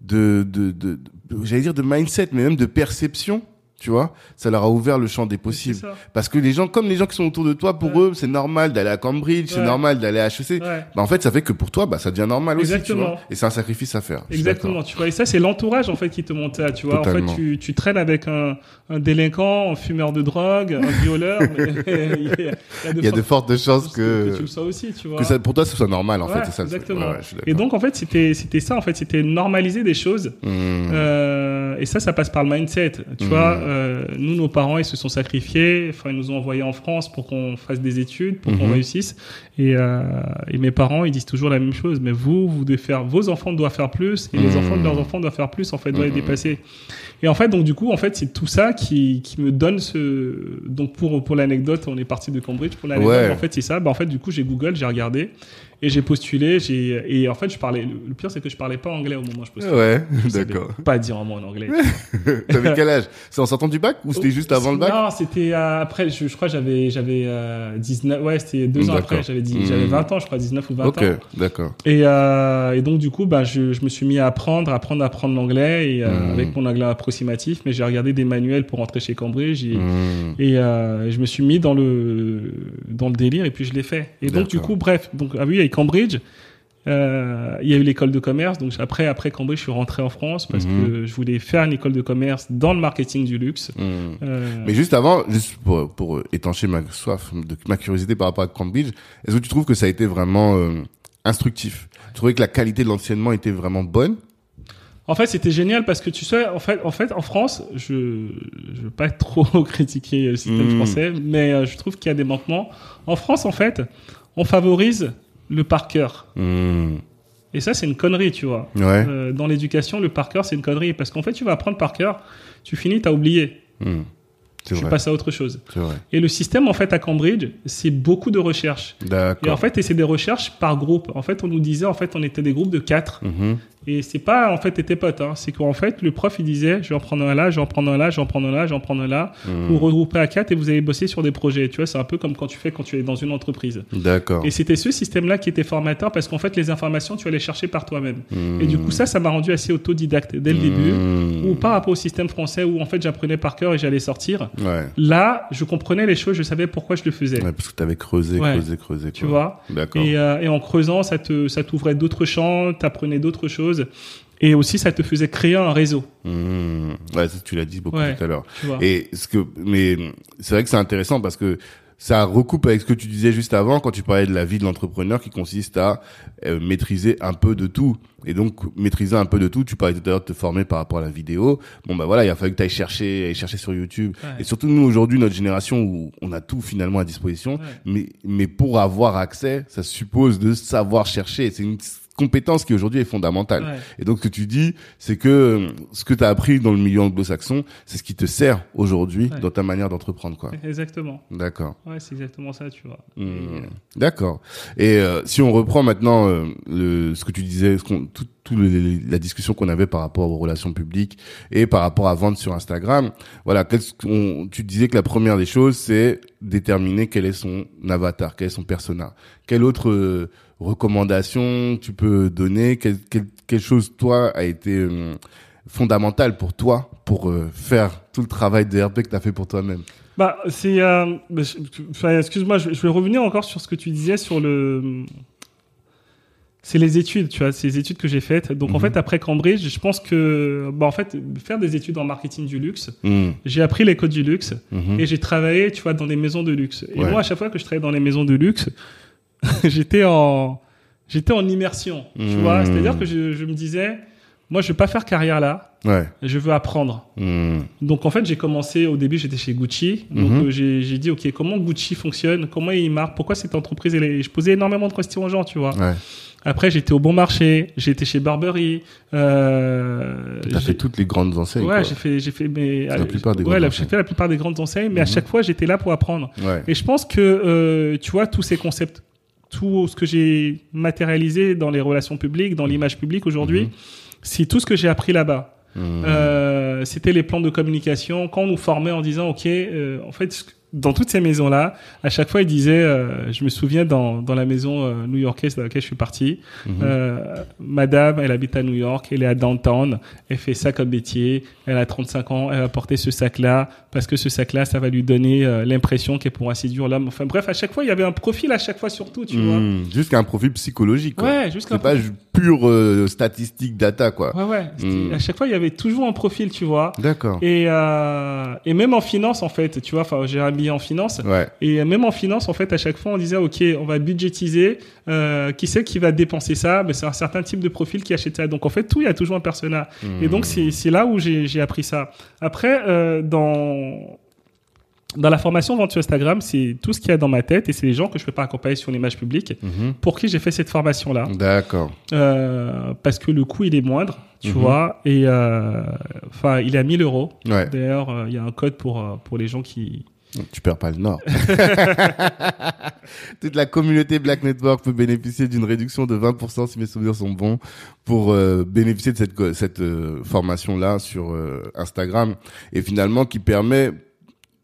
de, de, de, de- j'allais dire de mindset, mais même de perception, tu vois, ça leur a ouvert le champ des possibles. Parce que les gens, comme les gens qui sont autour de toi, pour Ouais. eux, c'est normal d'aller à Cambridge, c'est normal d'aller à HEC. Ouais. Bah, en fait, ça fait que pour toi, bah, ça devient normal aussi, tu vois. Et c'est un sacrifice à faire. Exactement, tu vois. Et ça, c'est l'entourage, en fait, qui te monte ça, tu vois. En fait, tu, tu traînes avec un, un délinquant, un fumeur de drogue, un violeur, il y a, il y a de Il y a de fortes chances que, que, tu le sois aussi, tu vois. que ça, pour toi, ce soit normal, en fait. C'est ça, exactement. Et donc, en fait, c'était, c'était ça, en fait, c'était normaliser des choses. Mmh. Euh, et ça, ça passe par le mindset. Tu Mhm. vois, euh, nous, nos parents, ils se sont sacrifiés. Enfin, ils nous ont envoyés en France pour qu'on fasse des études, pour qu'on Mhm. réussisse. Et, euh, et mes parents, ils disent toujours la même chose. Mais vous, vous devez faire, vos enfants doivent faire plus, et les Mhm. enfants de leurs enfants doivent faire plus. En fait, doivent Mhm. les dépasser. Et en fait, donc du coup, en fait, c'est tout ça qui, qui me donne ce. Donc pour pour l'anecdote, on est parti de Cambridge. Pour l'anecdote, Ouais. en fait, c'est ça. Bah, en fait, du coup, j'ai Google, j'ai regardé. Et j'ai postulé, j'ai et en fait je parlais. Le pire c'est que je parlais pas anglais au moment où je postulais. Ouais, Je d'accord. Pas dire un mot en anglais. T'avais quel âge? C'est en sortant du bac ou c'était juste avant le bac? Non, c'était après. Je, je crois j'avais j'avais euh, 19. Ouais, c'était deux ans D'accord. après. J'avais dit Hmm. j'avais 20 ans, je crois 19 ou 20 Ok, ans. d'accord. Et, euh, et donc du coup, bah, je, je me suis mis à apprendre, à apprendre, à apprendre l'anglais et euh, Hmm. avec mon anglais approximatif. Mais j'ai regardé des manuels pour rentrer chez Cambridge et, Mmh. et euh, je me suis mis dans le dans le délire et puis je l'ai fait. Et donc du D'accord. coup, bref, donc ah oui, avec Cambridge. euh, il y a eu l'école de commerce, donc après après Cambridge, je suis rentré en France parce Mhm. que je voulais faire une école de commerce dans le marketing du luxe. Mmh. Euh, Mais juste avant, juste pour, pour étancher ma soif, de, ma curiosité par rapport à Cambridge, est-ce que tu trouves que ça a été vraiment euh, instructif? Tu trouvais que la qualité de l'enseignement était vraiment bonne? En fait, c'était génial parce que tu sais, en fait, en fait, en France, je je veux pas trop critiquer le système Mm. français, mais je trouve qu'il y a des manquements. En France, en fait, on favorise le par cœur. Mmh. Et ça, c'est une connerie, tu vois. Ouais. Euh, dans l'éducation, le par cœur, c'est une connerie parce qu'en fait, tu vas apprendre par cœur, tu finis, t'as oublié, Mmh. C'est tu vrai. passes à autre chose. Vrai. Et le système, en fait, à Cambridge, c'est beaucoup de recherches. Et en fait, et c'est des recherches par groupe. En fait, on nous disait, en fait, on était des groupes de quatre. Mhm. Et c'est pas en fait tes potes, hein. c'est qu'en fait le prof il disait je vais en prendre un là, je vais en prendre un là, je vais en prendre un là, je vais en prendre un là. Mhm. Vous regroupez à quatre et vous allez bosser sur des projets. Tu vois, c'est un peu comme quand tu fais quand tu es dans une entreprise. D'accord. Et c'était ce système-là qui était formateur parce qu'en fait les informations tu les chercher par toi-même. Mmh. Et du coup ça, ça m'a rendu assez autodidacte dès le début. Mmh. Ou par rapport au système français où en fait j'apprenais par cœur et j'allais sortir. Ouais. Là, je comprenais les choses, je savais pourquoi je le faisais. Ouais, parce que t'avais creusé, Ouais. creusé, creusé. Tu vois? D'accord. Et, euh, et en creusant, ça te, ça t'ouvrait d'autres champs, t'apprenais d'autres choses. Et aussi, ça te faisait créer un réseau. Mmh. Ouais, ça, tu l'as dit beaucoup Ouais. tout à l'heure. Et ce que, mais c'est vrai que c'est intéressant parce que ça recoupe avec ce que tu disais juste avant quand tu parlais de la vie de l'entrepreneur qui consiste à euh, maîtriser un peu de tout. Et donc maîtriser un peu de tout. Tu parlais tout à l'heure de te former par rapport à la vidéo. Bon bah voilà, il a fallu que tu ailles chercher, aller chercher sur YouTube. Ouais. Et surtout nous aujourd'hui, notre génération où on a tout finalement à disposition. Ouais. Mais mais pour avoir accès, ça suppose de savoir chercher. C'est une compétence qui aujourd'hui est fondamentale. Ouais. Et donc ce que tu dis, c'est que euh, ce que tu as appris dans le milieu anglo-saxon, c'est ce qui te sert aujourd'hui Ouais. dans ta manière d'entreprendre, quoi. Exactement. D'accord. Ouais, c'est exactement ça, tu vois. Hmm. Euh, D'accord. Et euh, si on reprend maintenant euh, le, ce que tu disais, ce qu'on, tout, tout le- la discussion qu'on avait par rapport aux relations publiques et par rapport à vendre sur Instagram, voilà, tu disais que la première des choses, c'est déterminer quel est son avatar, quel est son persona. Quelle autre euh, recommandation tu peux donner Quelle, quelle, quelle chose, toi, a été euh, fondamentale pour toi pour euh, faire tout le travail de RP que tu as fait pour toi-même? Bah, c'est. euh, bah, excuse-moi, je, je vais revenir encore sur ce que tu disais sur le. C'est les études, tu vois, c'est les études que j'ai faites. Donc, en Mhm. fait, après Cambridge, je pense que, bah, en fait, faire des études en marketing du luxe, Hmm. j'ai appris les codes du luxe Mhm. et j'ai travaillé, tu vois, dans des maisons de luxe. Et Ouais. moi, à chaque fois que je travaillais dans les maisons de luxe, j'étais en, j'étais en immersion, tu Mhm. vois. C'est-à-dire que je, je me disais, moi, je veux pas faire carrière là, Ouais. je veux apprendre. Hmm. Donc en fait, j'ai commencé au début, j'étais chez Gucci. Donc euh, j'ai j'ai dit OK, comment Gucci fonctionne? Comment il marque Pourquoi cette entreprise elle est... Je posais énormément de questions aux gens, tu vois. Ouais. Après, j'étais au Bon Marché, j'étais chez Burberry. Euh, T'as fait toutes les grandes enseignes. Ouais, j'ai fait, j'ai fait, mais La plupart des ouais, grandes la- enseignes. j'ai fait la plupart des grandes enseignes, mais à Mhm. chaque fois, j'étais là pour apprendre. Ouais. Et je pense que, euh, tu vois, tous ces concepts, tout ce que j'ai matérialisé dans les relations publiques, dans l'image publique aujourd'hui, Mhm. c'est tout ce que j'ai appris là-bas. Hmm. Euh, c'était les plans de communication. Quand on nous formait en disant, OK, euh, en fait, ce que- dans toutes ces maisons-là, à chaque fois, ils disaient, euh, je me souviens dans, dans la maison euh, new-yorkaise dans laquelle je suis parti, Mhm. euh, madame, elle habite à New York, elle est à downtown, elle fait ça comme métier, elle a 35 ans, elle va porter ce sac-là, parce que ce sac-là, ça va lui donner euh, l'impression qu'elle pourra séduire l'homme. Enfin bref, à chaque fois, il y avait un profil à chaque fois surtout, tu vois. Hmm. Jusqu'à un profil psychologique. Quoi. Ouais, jusqu'à C'est pas pure euh, statistique data, quoi. Ouais, ouais. Mm. À chaque fois, il y avait toujours un profil, tu vois. D'accord. Et, euh, et même en finance, en fait, tu vois, enfin, j'ai un en finance. Ouais. Et même en finance, en fait, à chaque fois, on disait, OK, on va budgétiser. Euh, qui c'est qui va dépenser ça? Mais c'est un certain type de profil qui achète ça. Donc, en fait, tout, il y a toujours un persona. Et donc, c'est c'est là où j'ai appris ça. Après, euh, dans... Dans la formation vente sur Instagram, c'est tout ce qu'il y a dans ma tête et c'est les gens que je peux pas accompagner sur l'image publique Mhm. pour qui j'ai fait cette formation-là. D'accord. Euh, parce que le coût, il est moindre, tu Mhm. vois, et euh, enfin, il est à 1000 euros. Ouais. D'ailleurs, euh, il y a un code pour, euh, pour les gens qui... Tu perds pas le nord. Toute la communauté Black Network peut bénéficier d'une réduction de 20% si mes souvenirs sont bons pour euh, bénéficier de cette cette euh, formation là sur euh, Instagram et finalement qui permet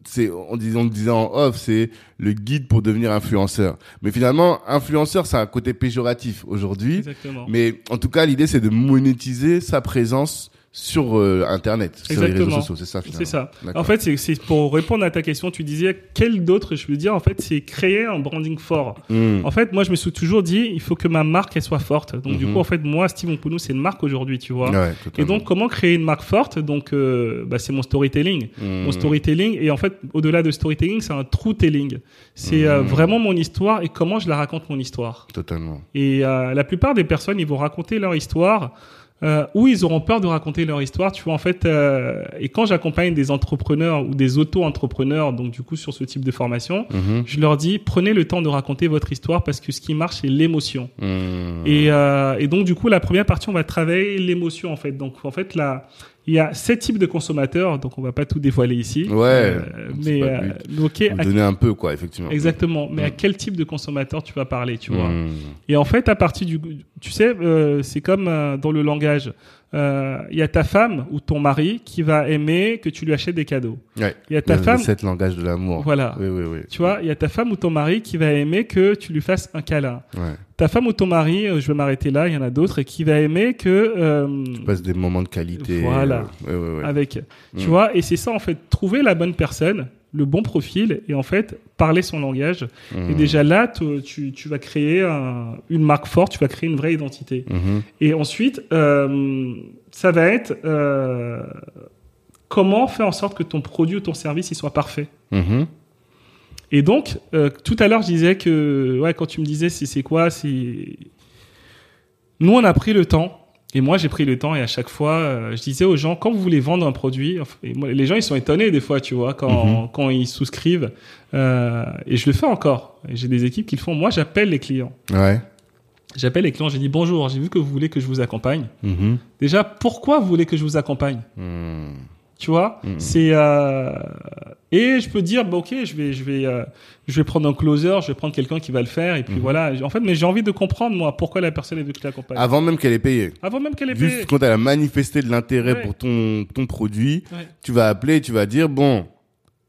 c'est on disait on le disait en off c'est le guide pour devenir influenceur. Mais finalement influenceur c'est un côté péjoratif aujourd'hui. Mais en tout cas l'idée c'est de monétiser sa présence sur euh, internet, sur les réseaux Exactement. sociaux, c'est ça finalement. C'est ça. En fait, c'est- pour répondre à ta question, tu disais quel d'autre, je veux dire, en fait, c'est créer un branding fort. Hmm. En fait, moi, je me suis toujours dit, il faut que ma marque, elle soit forte. Donc, du Mhm. coup, en fait, moi, Steven Pounou, c'est une marque aujourd'hui, tu vois. Ouais, Et donc, comment créer une marque forte? Donc, euh, bah, c'est mon storytelling. Hmm. Mon storytelling, et en fait, au-delà de storytelling, c'est un true telling. C'est euh, vraiment mon histoire et comment je la raconte mon histoire. Totalement. Et la plupart des personnes, ils vont raconter leur histoire. Euh, ou ils auront peur de raconter leur histoire, tu vois en fait. euh, et quand j'accompagne des entrepreneurs ou des auto-entrepreneurs, donc du coup sur ce type de formation, Mhm. je leur dis prenez le temps de raconter votre histoire parce que ce qui marche c'est l'émotion. Hmm. Et, euh, et donc du coup la première partie on va travailler l'émotion en fait. Donc en fait là il y a sept types de consommateurs, donc on va pas tout dévoiler ici. Ouais, Euh, mais euh, but. ok, Vous donner un peu, quoi, effectivement. exactement. Mais à quel type de consommateur tu vas parler, tu vois? Hmm. et en fait, à partir du, tu sais, euh, c'est comme euh, dans le langage. Euh, Il y a ta femme ou ton mari qui va aimer que tu lui achètes des cadeaux. Ouais. Il y a ta Le- femme, Le sept langages de l'amour. voilà. Oui, oui, oui. Tu vois, il y a ta femme ou ton mari qui va aimer que tu lui fasses un câlin. Ouais. Ta femme ou ton mari, euh, je vais m'arrêter là, il y en a d'autres, et qui va aimer que euh, Tu passes des moments de qualité. Voilà. euh, ouais. avec, tu Mm. vois, et c'est ça en fait, trouver la bonne personne, le bon profil, et en fait parler son langage. Et Mhm. déjà là, tu, tu, tu vas créer un- une marque forte, tu vas créer une vraie identité. Mhm. Et ensuite, euh, ça va être euh, comment faire en sorte que ton produit ou ton service il soit parfait. Mhm. Et donc, euh, tout à l'heure, je disais que, ouais, quand tu me disais c'est c'est quoi, c'est. Nous, on a pris le temps. Et moi, j'ai pris le temps et à chaque fois, euh, je disais aux gens, quand vous voulez vendre un produit, enfin, et moi, les gens, ils sont étonnés des fois, tu vois, quand, quand ils souscrivent. Euh, et je le fais encore. J'ai des équipes qui le font. Moi, j'appelle les clients. Ouais. J'appelle les clients, j'ai dit bonjour, j'ai vu que vous voulez que je vous accompagne. Mhm. Déjà, pourquoi vous voulez que je vous accompagne? Mhm. Tu vois, c'est euh, et je peux dire bah ok, je vais je vais euh, je vais prendre un closer, je vais prendre quelqu'un qui va le faire et puis voilà. En fait, mais j'ai envie de comprendre moi pourquoi la personne que je l'accompagne. Avant même qu'elle ait payé. Avant même qu'elle ait payé. Juste quand elle a manifesté de l'intérêt Ouais. pour ton, ton produit, Ouais. tu vas appeler et tu vas dire, bon,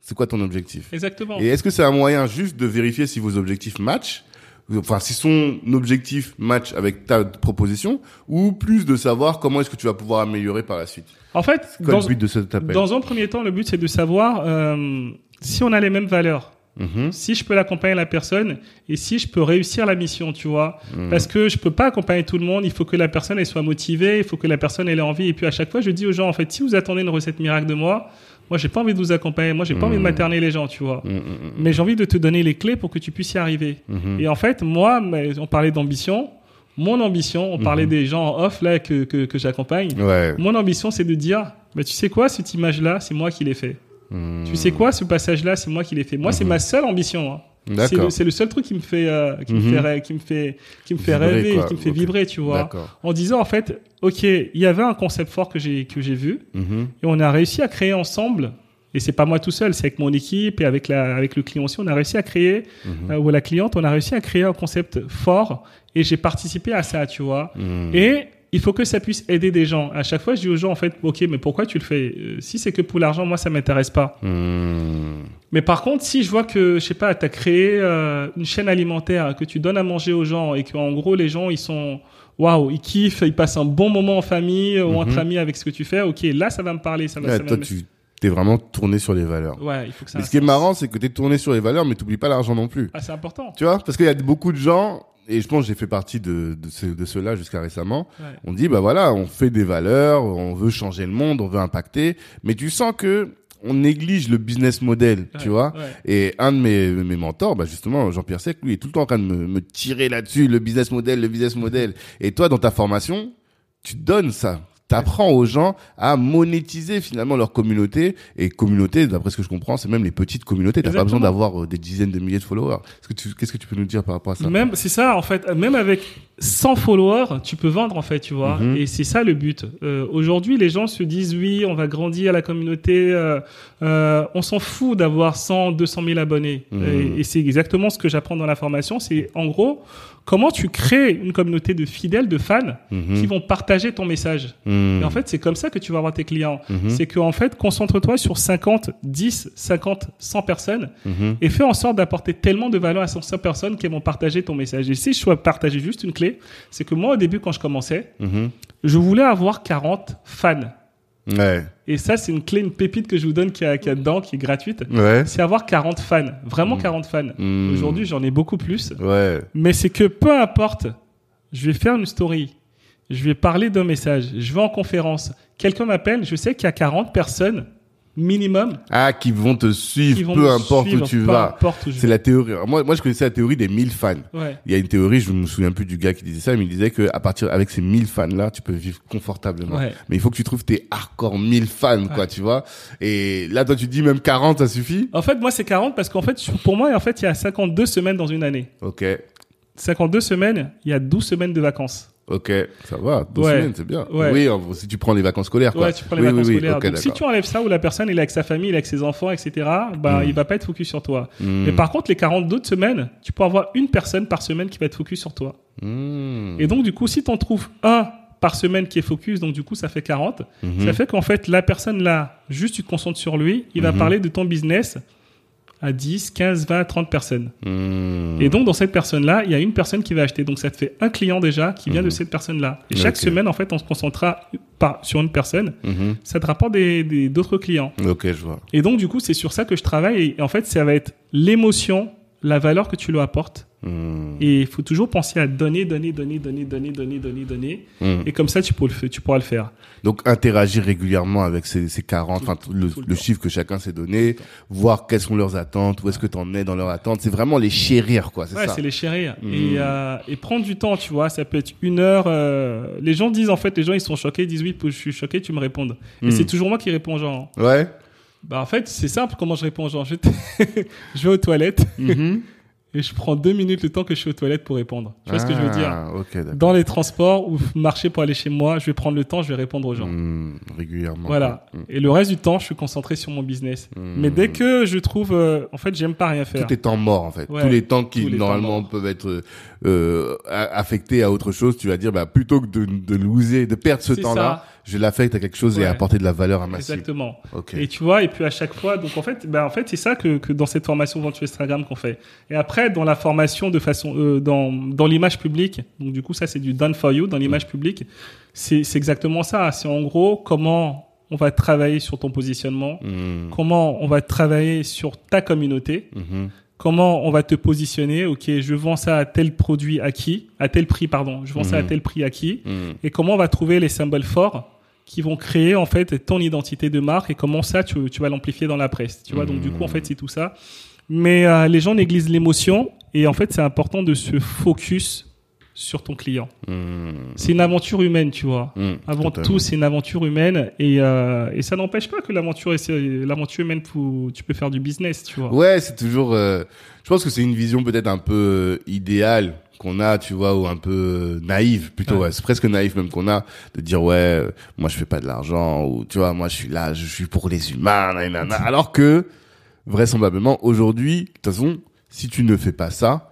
c'est quoi ton objectif? Exactement. Et est-ce que c'est un moyen juste de vérifier si vos objectifs matchent? Enfin, si son objectif match avec ta proposition, ou plus de savoir comment est-ce que tu vas pouvoir améliorer par la suite. En fait, C'est quoi dans, le but de cet appel? dans un premier temps, le but c'est de savoir euh, si on a les mêmes valeurs. Mhm. si je peux l'accompagner la personne et si je peux réussir la mission, tu vois. Mhm. Parce que je peux pas accompagner tout le monde, il faut que la personne elle soit motivée, il faut que la personne elle ait envie et puis à chaque fois je dis aux gens en fait si vous attendez une recette miracle de moi, moi j'ai pas envie de vous accompagner, moi j'ai pas envie de Mhm. materner les gens, tu vois. Mhm, mhm, Mais j'ai envie de te donner les clés pour que tu puisses y arriver. Et en fait, moi, on parlait d'ambition, mon ambition, on parlait des gens en off là que que, que j'accompagne. Ouais. Mon ambition, c'est de dire, bah, tu sais quoi, cette image-là, c'est moi qui l'ai fait. Tu sais quoi, ce passage-là, c'est moi qui l'ai fait. Moi, c'est ma seule ambition. hein. C'est le, seul truc qui me fait, euh, qui me Mhm. fait, qui me fait, qui me fait Vibrer, rêver, quoi. qui me fait vibrer, tu vois. En disant en fait, ok, il y avait un concept fort que j'ai que j'ai vu Mhm. et on a réussi à créer ensemble. Et c'est pas moi tout seul, c'est avec mon équipe et avec la avec le client aussi. On a réussi à créer Mhm. euh, ou la cliente, on a réussi à créer un concept fort et j'ai participé à ça, tu vois. Et il faut que ça puisse aider des gens. À chaque fois, je dis aux gens en fait, ok, mais pourquoi tu le fais? Euh, Si c'est que pour l'argent, moi ça m'intéresse pas. Mhm. Mais par contre, si je vois que, je sais pas, tu as créé euh, une chaîne alimentaire, que tu donnes à manger aux gens et qu'en gros, les gens, ils sont, waouh, ils kiffent, ils passent un bon moment en famille ou entre Mhm. amis avec ce que tu fais, ok, là, ça va me parler, ça va, Ouais, ça va toi, me- tu t'es vraiment tourné sur les valeurs. Ouais, il faut que ça. Mais ce qui est marrant, c'est que t'es tourné sur les valeurs, mais t'oublies pas l'argent non plus. Ah, c'est important. Tu vois? Parce qu'il y a beaucoup de gens, et je pense que j'ai fait partie de, de, ce, de ceux-là jusqu'à récemment, Ouais. on dit, bah voilà, on fait des valeurs, on veut changer le monde, on veut impacter, mais tu sens que on néglige le business model, tu vois ouais. Et un de mes, mes mentors, bah justement, Jean-Pierre Sec, lui, est tout le temps en train de me, me tirer là-dessus, le business model, le business model. Et toi, dans ta formation, tu donnes ça. T'apprends aux gens à monétiser finalement leur communauté. Et communauté, d'après ce que je comprends, c'est même les petites communautés. T'as pas besoin d'avoir euh, des dizaines de milliers de followers. Est-ce que tu, qu'est-ce que tu peux nous dire par rapport à ça? Même, c'est ça, en fait. Même avec 100 followers, tu peux vendre, en fait, tu vois. Mhm. Et c'est ça le but. Euh, Aujourd'hui, les gens se disent, oui, on va grandir la communauté. euh, euh, on s'en fout d'avoir 100, 200 000 abonnés. Mhm. Et, et c'est exactement ce que j'apprends dans la formation. C'est, en gros, comment tu crées une communauté de fidèles, de fans, Mhm. qui vont partager ton message. Mhm. Et en fait, c'est comme ça que tu vas avoir tes clients. Mhm. C'est qu'en fait, concentre-toi sur 50, 10, 50, 100 personnes et fais en sorte d'apporter tellement de valeur à ces 100 personnes qui vont partager ton message. Et si je dois partager juste une clé, c'est que moi, au début, quand je commençais, je voulais avoir 40 fans. Ouais. Et ça, c'est une clé, une pépite que je vous donne qui a, qui a dedans, qui est gratuite. Ouais. C'est avoir 40 fans. Vraiment 40 fans. Mhm. Aujourd'hui, j'en ai beaucoup plus. Ouais. Mais c'est que peu importe, je vais faire une story, je vais parler d'un message, je vais en conférence, quelqu'un m'appelle, je sais qu'il y a 40 personnes minimum Ah, qui vont te suivre, vont peu importe suivre, où tu vas. C'est la théorie. Alors, Moi, moi, je connaissais la théorie des 1000 fans. Ouais. Il y a une théorie, je me souviens plus du gars qui disait ça, mais il disait que à partir avec ces 1000 fans là, tu peux vivre confortablement. Ouais. Mais il faut que tu trouves tes hardcore 1000 fans quoi, tu vois. Et là toi tu dis même 40 ça suffit? En fait, moi, c'est 40 parce qu'en fait, pour moi, en fait, il y a 52 semaines dans une année. OK. 52 semaines, il y a 12 semaines de vacances. OK, ça va, deux Ouais. semaines, c'est bien. Ouais. Oui, si tu prends les vacances scolaires quoi. Ouais, tu prends les Oui, vacances oui, oui, scolaires. Donc, si tu enlèves ça où la personne est avec sa famille, il est avec ses enfants, etc., bah, Mm. il va pas être focus sur toi. Hmm. Mais par contre, les 42 autres semaines, tu peux avoir une personne par semaine qui va être focus sur toi. Hmm. Et donc, du coup, si tu en trouves un par semaine qui est focus, donc du coup, ça fait 40. Mhm. Ça fait qu'en fait, la personne là, juste tu te concentres sur lui, il va parler de ton business à 10, 15, 20, 30 personnes. Hmm. Et donc, dans cette personne-là, il y a une personne qui va acheter. Donc, ça te fait un client déjà qui vient de cette personne-là. Et chaque semaine, en fait, on se concentrera par, sur une personne. Mhm. Ça te rapporte des, des- d'autres clients. OK, je vois. Et donc, du coup, c'est sur ça que je travaille. Et en fait, ça va être l'émotion, la valeur que tu lui apportes. Hmm. Et il faut toujours penser à donner, donner, donner, donner, donner, donner, donner, donner. Hmm. Et comme ça, tu, pourras le faire- tu pourras le faire. Donc interagir régulièrement avec ces, ces 40, Tout- enfin tout le, tout le le temps. chiffre que chacun s'est donné, voir quelles sont leurs attentes, où est-ce que tu en es dans leurs attentes, c'est vraiment les chérir quoi, c'est Ouais, c'est les chérir. Mm. Et, euh, et prendre du temps, tu vois, ça peut être une heure. euh, Les gens disent, en fait, les gens, ils sont choqués, ils disent, oui, je suis choqué, tu me répondes. Et c'est toujours moi qui réponds gens. Ouais. Bah, en fait, c'est simple comment je réponds aux gens. Je, je vais aux toilettes, Mhm. et je prends deux minutes le temps que je suis aux toilettes pour répondre. Tu vois ce que je veux dire Ah, ok, d'accord. Dans les transports ou marcher pour aller chez moi, je vais prendre le temps, je vais répondre aux gens. Hmm, régulièrement. Voilà. Hmm. Et le reste du temps, je suis concentré sur mon business. Hmm. Mais dès que je trouve, euh, en fait, j'aime pas rien faire. Tous les temps morts, en fait. Ouais. Tous les temps qui, les normalement, peuvent être euh, affectés à autre chose, tu vas dire, bah, plutôt que de, de loser, de perdre ce temps-là, je l'affecte à quelque chose et apporter de la valeur à ma. Exactement. Ok. Et tu vois, et puis à chaque fois, donc en fait, ben en fait, c'est ça que, que dans cette formation Venture Instagram qu'on fait. Et après, dans la formation de façon, euh, dans, dans l'image publique, donc du coup, ça c'est du done for you, dans l'image Mm. publique, c'est c'est exactement ça. C'est en gros comment on va travailler sur ton positionnement, Hmm. comment on va travailler sur ta communauté, Mhm. comment on va te positionner. Ok, je vends ça à tel produit à qui, à tel prix, pardon. Je vends ça à Mhm. tel prix à qui Hmm. et comment on va trouver les symboles forts qui vont créer en fait ton identité de marque et comment ça tu, vas l'amplifier dans la presse tu vois. Donc du coup en fait c'est tout ça. Mais euh, les gens négligent l'émotion et en fait c'est important de se focus sur ton client Hmm. c'est une aventure humaine tu vois Hmm. avant Totalement. tout c'est une aventure humaine et, euh, et ça n'empêche pas que l'aventure l'aventure humaine faut- tu peux faire du business tu vois Ouais, c'est toujours. euh, je pense que c'est une vision peut-être un peu euh, idéale qu'on a, tu vois, ou un peu naïve plutôt. Ouais. Ouais. C'est presque naïf même qu'on a de dire ouais, moi je fais pas de l'argent ou tu vois, moi je suis là, je suis pour les humains, nanana. alors que vraisemblablement aujourd'hui, de toute façon, si tu ne fais pas ça,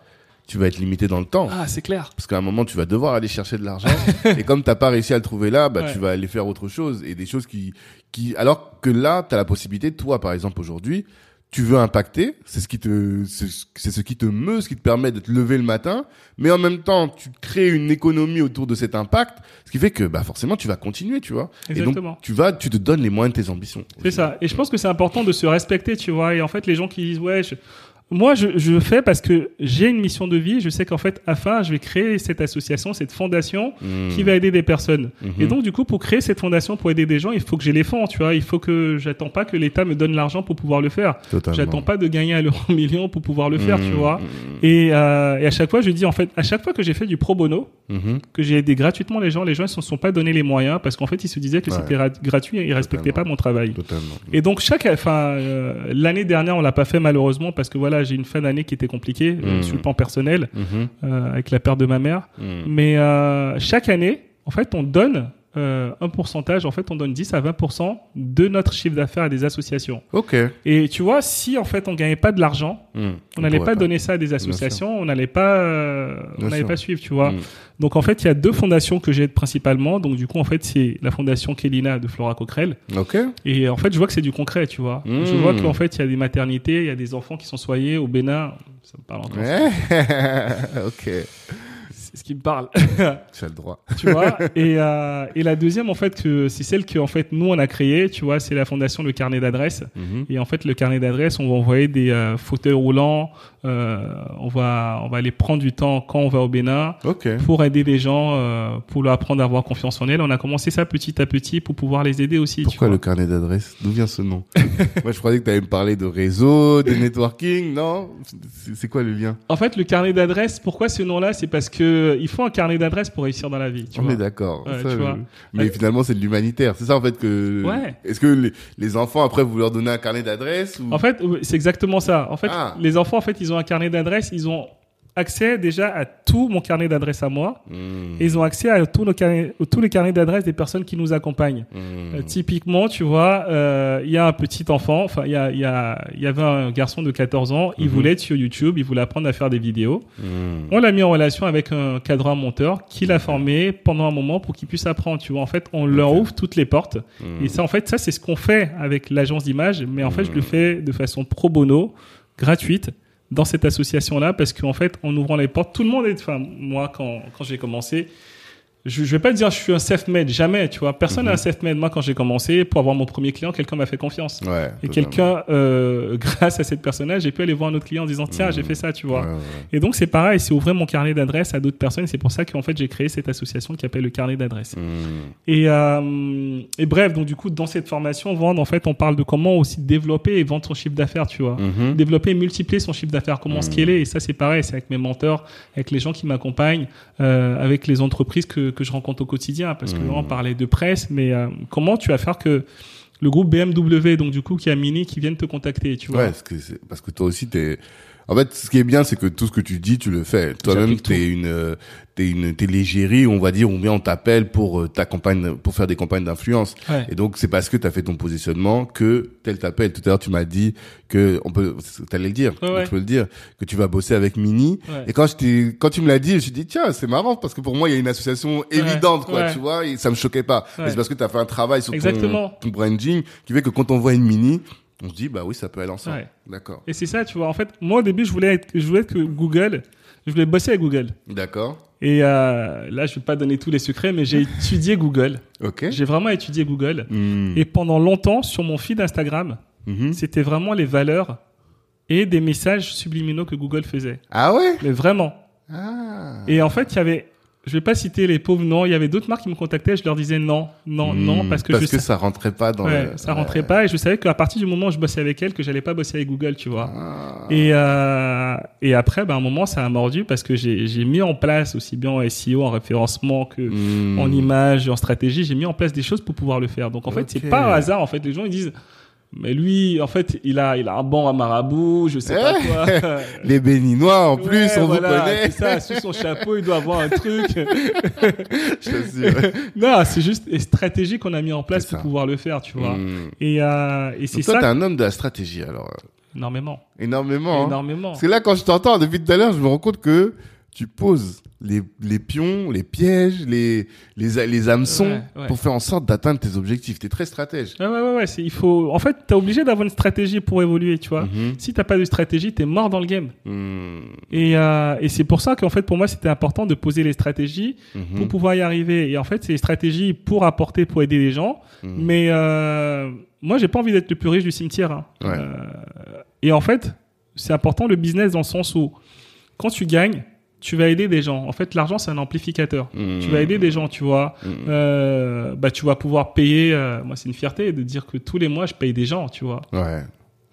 tu vas être limité dans le temps. ah c'est clair Parce qu'à un moment, tu vas devoir aller chercher de l'argent. et comme t'as pas réussi à le trouver là, bah, Ouais. tu vas aller faire autre chose. Et des choses qui, qui, alors que là, t'as la possibilité, toi, par exemple, aujourd'hui, tu veux impacter. C'est ce qui te, c'est ce qui te meut, ce qui te permet de te lever le matin. Mais en même temps, tu crées une économie autour de cet impact. Ce qui fait que, bah, forcément, tu vas continuer, tu vois. Et Exactement. donc, tu vas, tu te donnes les moyens de tes ambitions. C'est ça. Et je pense que c'est important de se respecter, tu vois. Et en fait, les gens qui disent, ouais, je- moi, je, je fais parce que j'ai une mission de vie. Je sais qu'en fait, à fin, je vais créer cette association, cette fondation Mmh. qui va aider des personnes. Mhm. Et donc, du coup, pour créer cette fondation, pour aider des gens, il faut que j'ai les fonds, tu vois. Il faut que j'attends pas que l'État me donne l'argent pour pouvoir le faire. J'attends pas de gagner à l'euro million pour pouvoir le faire, Mmh, tu vois. mmh, Et, euh, et à chaque fois, je dis, en fait, à chaque fois que j'ai fait du pro bono, mmh. que j'ai aidé gratuitement les gens, les gens ne se sont pas donné les moyens parce qu'en fait, ils se disaient que Ouais. c'était ra- gratuit et ils respectaient Totalement. pas mon travail. Totalement. Et donc chaque, enfin euh, l'année dernière on l'a pas fait malheureusement parce que voilà j'ai une fin d'année qui était compliquée euh, Mhm. sur le plan personnel Mhm. euh, avec la perte de ma mère. Mhm. Mais euh, chaque année en fait on donne euh, un pourcentage en fait on donne 10 à 20% de notre chiffre d'affaires à des associations. Ok. Et tu vois si en fait on gagnait pas de l'argent Mmh. on n'allait pas, donner ça à des associations, on n'allait pas, euh, on n'allait pas suivre, tu vois. Mmh. Donc en fait, il y a deux fondations que j'aide principalement. Donc du coup, en fait, c'est la fondation Kelina de Flora Coquerel. Ok. Et en fait, je vois que c'est du concret, tu vois. Mmh. Je vois qu'en fait, il y a des maternités, il y a des enfants qui sont soignés au Bénin. Ça me parle encore. Ok. Ce qui me parle, Tu as le droit. tu vois. Et, euh, et la deuxième, en fait, que c'est celle que en fait nous on a créée, tu vois, c'est la fondation Le Carnet d'adresse. Mhm. Et en fait, le carnet d'adresse, on va envoyer des euh, fauteuils roulants. Euh, on va on va aller prendre du temps quand on va au Bénin Ok. pour aider les gens, euh, pour leur apprendre à avoir confiance en elles. On a commencé ça petit à petit pour pouvoir les aider aussi. Pourquoi le carnet d'adresse D'où vient ce nom? Moi, je croyais que tu allais me parler de réseau, de networking. Non? C'est quoi le lien? En fait, le carnet d'adresse, pourquoi ce nom-là? C'est parce que il faut un carnet d'adresse pour réussir dans la vie. Tu On vois. est d'accord. Ouais, Mais finalement, c'est de l'humanitaire. C'est ça, en fait, que... Ouais. Est-ce que les, les enfants, après, vous leur donnez un carnet d'adresse ou... En fait, c'est exactement ça. En fait, Ah. les enfants, en fait, ils ont un carnet d'adresse, ils ont accès déjà à tout mon carnet d'adresse à moi. Mmh. Et ils ont accès à tous, nos carnets, tous les carnets d'adresse des personnes qui nous accompagnent. Mmh. Euh, typiquement, tu vois, euh, il y a un petit enfant, enfin, il y, a, il y, a, y avait un garçon de 14 ans, il Mhm. voulait être sur YouTube, il voulait apprendre à faire des vidéos. On l'a mis en relation avec un cadre monteur qui l'a formé pendant un moment pour qu'il puisse apprendre. Tu vois, en fait, on leur ouvre toutes les portes. Et ça, en fait, ça, c'est ce qu'on fait avec l'agence d'image. Mais en fait, je le fais de façon pro bono, gratuite, dans cette association-là, parce qu'en fait, en ouvrant les portes, tout le monde est, enfin, moi, quand, quand j'ai commencé, je, je vais pas dire je suis un self-made, jamais, tu vois. Personne n'est Mhm. un self-made. Moi, quand j'ai commencé, pour avoir mon premier client, quelqu'un m'a fait confiance. Ouais. Et quelqu'un, euh, grâce à cette personne-là, j'ai pu aller voir un autre client en disant, tiens, Mhm. j'ai fait ça, tu vois. Ouais, ouais, ouais. Et donc, c'est pareil, c'est ouvrir mon carnet d'adresses à d'autres personnes. C'est pour ça qu'en fait, j'ai créé cette association qui s'appelle le carnet d'adresses. Et, euh, et bref, donc du coup, dans cette formation, vendre, en fait, on parle de comment aussi développer et vendre son chiffre d'affaires, tu vois. Mhm. Développer et multiplier son chiffre d'affaires, comment Mhm. scaler. Et ça, c'est pareil, c'est avec mes mentors, avec les gens qui m'accompagnent, euh, avec les entreprises que, que je rencontre au quotidien. Parce que Mhm. là, on parlait de presse, mais euh, comment tu vas faire que le groupe BMW, donc du coup, qui a Mini, qui viennent te contacter, tu vois? Ouais, parce que, parce que toi aussi, t'es, En fait, ce qui est bien, c'est que tout ce que tu dis, tu le fais. Toi-même, t'es une, euh, t'es une, t'es l'égérie, on va dire, ou bien on t'appelle pour euh, ta campagne, pour faire des campagnes d'influence. Ouais. Et donc, c'est parce que t'as fait ton positionnement que tel t'appelle. Tout à l'heure, tu m'as dit que on peut, t'allais le dire, Ouais, ouais. tu peux le dire, que tu vas bosser avec Mini. Ouais. Et quand je quand tu me l'as dit, je me suis dit, tiens, c'est marrant parce que pour moi, il y a une association évidente, quoi, tu vois, et ça me choquait pas. Mais c'est parce que t'as fait un travail sur ton, ton branding qui fait que quand on voit une Mini, on se dit, bah oui, ça peut aller ensemble. Ouais. D'accord. Et c'est ça, tu vois. En fait, moi, au début, je voulais être, je voulais être que Google. Je voulais bosser avec Google. D'accord. Et euh, là, je vais pas donner tous les secrets, mais j'ai étudié Google. Ok. J'ai vraiment étudié Google. Hmm. Et pendant longtemps, sur mon feed Instagram, Mhm. c'était vraiment les valeurs et des messages subliminaux que Google faisait. Ah ouais? Mais vraiment. Ah. Et en fait, il y avait, je vais pas citer les pauvres noms, il y avait d'autres marques qui me contactaient, je leur disais non, non, non, Hmm. parce que parce je que ça rentrait pas dans ouais, le... ça rentrait pas et je savais qu'à partir du moment où je bossais avec elle, que j'allais pas bosser avec Google, tu vois. Ah. Et, euh, et après, ben, à un moment, ça a mordu parce que j'ai j'ai mis en place aussi bien en SEO, en référencement que Hmm. en image, en stratégie, j'ai mis en place des choses pour pouvoir le faire. Donc en fait, Ok. c'est pas un hasard. En fait, les gens ils disent, mais lui, en fait, il a, il a un banc à marabout, je sais pas Eh, quoi. Les béninois, en plus, on voilà, vous connaît. Ça, sous son chapeau, il doit avoir un truc. Je t'assure. non, c'est juste une stratégie qu'on a mis en place pour ça. pouvoir le faire, tu vois. Hmm. Et, euh, et c'est Donc toi, ça t'es un homme de la stratégie, alors. énormément, Énormément. hein. énormément. Parce que là, quand je t'entends depuis tout à l'heure, je me rends compte que tu poses les, les pions, les pièges, les, les, les hameçons Ouais, ouais. pour faire en sorte d'atteindre tes objectifs. T'es très stratège. Ouais, ouais, ouais, ouais, il faut, en fait, t'es obligé d'avoir une stratégie pour évoluer, tu vois. Mhm. Si t'as pas de stratégie, t'es mort dans le game. Hmm. Et, euh, et c'est pour ça qu'en fait, pour moi, c'était important de poser les stratégies Mhm. pour pouvoir y arriver. Et en fait, c'est les stratégies pour apporter, pour aider les gens. Mhm. Mais euh, moi, j'ai pas envie d'être le plus riche du cimetière. hein. Euh, et en fait, c'est important le business dans le sens où quand tu gagnes, tu vas aider des gens. En fait, l'argent, c'est un amplificateur. Hmm. Tu vas aider des gens, tu vois. Mhm. Euh, bah, tu vas pouvoir payer. euh, moi, c'est une fierté de dire que tous les mois, je paye des gens, tu vois. Ouais,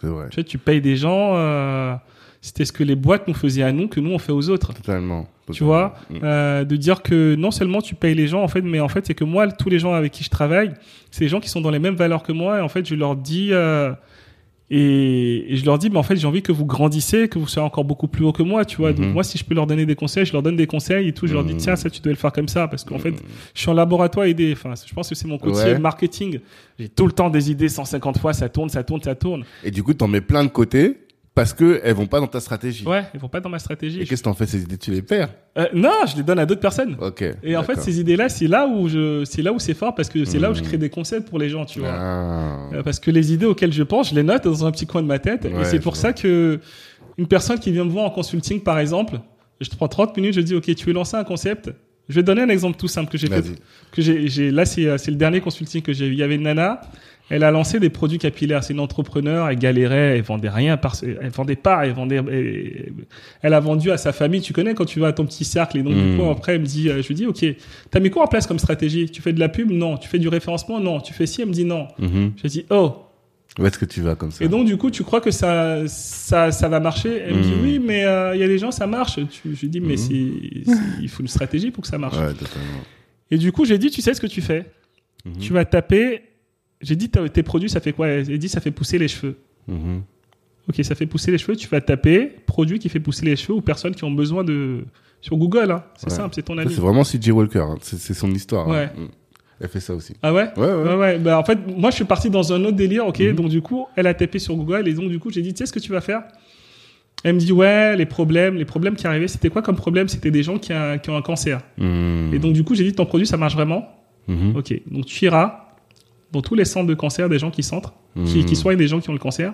c'est vrai. Tu vois, tu payes des gens. euh, C'était ce que les boîtes nous faisaient à nous, que nous, on fait aux autres. Totalement. Tu vois, euh, de dire que non seulement tu payes les gens, en fait, mais en fait, c'est que moi, tous les gens avec qui je travaille, c'est des gens qui sont dans les mêmes valeurs que moi. Et en fait, je leur dis, et, et je leur dis, mais en fait, j'ai envie que vous grandissez, que vous soyez encore beaucoup plus haut que moi, tu vois. Donc, Mhm. moi, si je peux leur donner des conseils, je leur donne des conseils et tout. Je leur dis, Mhm. tiens, ça, tu dois le faire comme ça. Parce qu'en fait, je suis en laboratoire aider. Enfin, je pense que c'est mon côté Ouais. marketing. J'ai tout le temps des idées 150 fois, ça tourne, ça tourne, ça tourne. Et du coup, t'en mets plein de côté parce que elles vont pas dans ta stratégie. Ouais, ils vont pas dans ma stratégie. Et qu'est-ce que t'en fais ces idées Tu les perds? Euh, non, je les donne à d'autres personnes. Ok. Et en fait, ces idées-là, c'est là où je, c'est là où c'est fort parce que c'est là où je Mhm. crée des concepts pour les gens, tu vois. Ah. Euh, Parce que les idées auxquelles je pense, je les note dans un petit coin de ma tête. Ouais, et c'est pour ça que une personne qui vient me voir en consulting, par exemple, je te prends 30 minutes, je dis, OK, tu veux lancer un concept? Je vais te donner un exemple tout simple que j'ai fait. Que j'ai, j'ai, là, c'est, euh, c'est le dernier consulting que j'ai eu. Il y avait une nana. Elle a lancé des produits capillaires. C'est une entrepreneur. Elle galérait. Elle vendait rien. Par, elle vendait pas. Elle vendait, elle, a vendu à sa famille. Tu connais quand tu vas à ton petit cercle. Et donc, du coup, après, elle me dit, euh, je lui dis, OK, t'as mis quoi en place comme stratégie? Tu fais de la pub? Non. Tu fais du référencement? Non. Tu fais ci? Elle me dit non. Mhm. Je dis, oh, Où est-ce que tu vas comme ça? Et donc, du coup, tu crois que ça, ça, ça va marcher? Elle me dit, Mhm. oui, mais euh, il y a des gens, ça marche. Tu, je lui dis, mais il faut une stratégie pour que ça marche. Ouais, totalement. Et du coup, j'ai dit, tu sais ce que tu fais? Tu vas taper. J'ai dit, tes produits, ça fait quoi? Elle dit, ça fait pousser les cheveux. Mhm. Ok, ça fait pousser les cheveux. Tu vas taper produit qui fait pousser les cheveux ou personnes qui ont besoin de. Sur Google, hein. c'est Ouais. simple, c'est ton ami. C'est vraiment CJ Walker. hein. C'est son histoire. hein. Ouais. Mm. Elle fait ça aussi. Ah ouais? Ouais, ouais. Ouais, ouais. Bah, en fait, moi, je suis parti dans un autre délire, ok? Mhm. Donc, du coup, elle a tapé sur Google et donc, du coup, j'ai dit, tu sais ce que tu vas faire? Elle me dit, ouais, les problèmes, les problèmes qui arrivaient, c'était quoi comme problème? C'était des gens qui, a- qui ont un cancer. Mm. Et donc, du coup, j'ai dit, ton produit, ça marche vraiment? Mhm. Ok. Donc, tu iras dans tous les centres de cancer des gens qui centrent, qui, qui soignent des gens qui ont le cancer,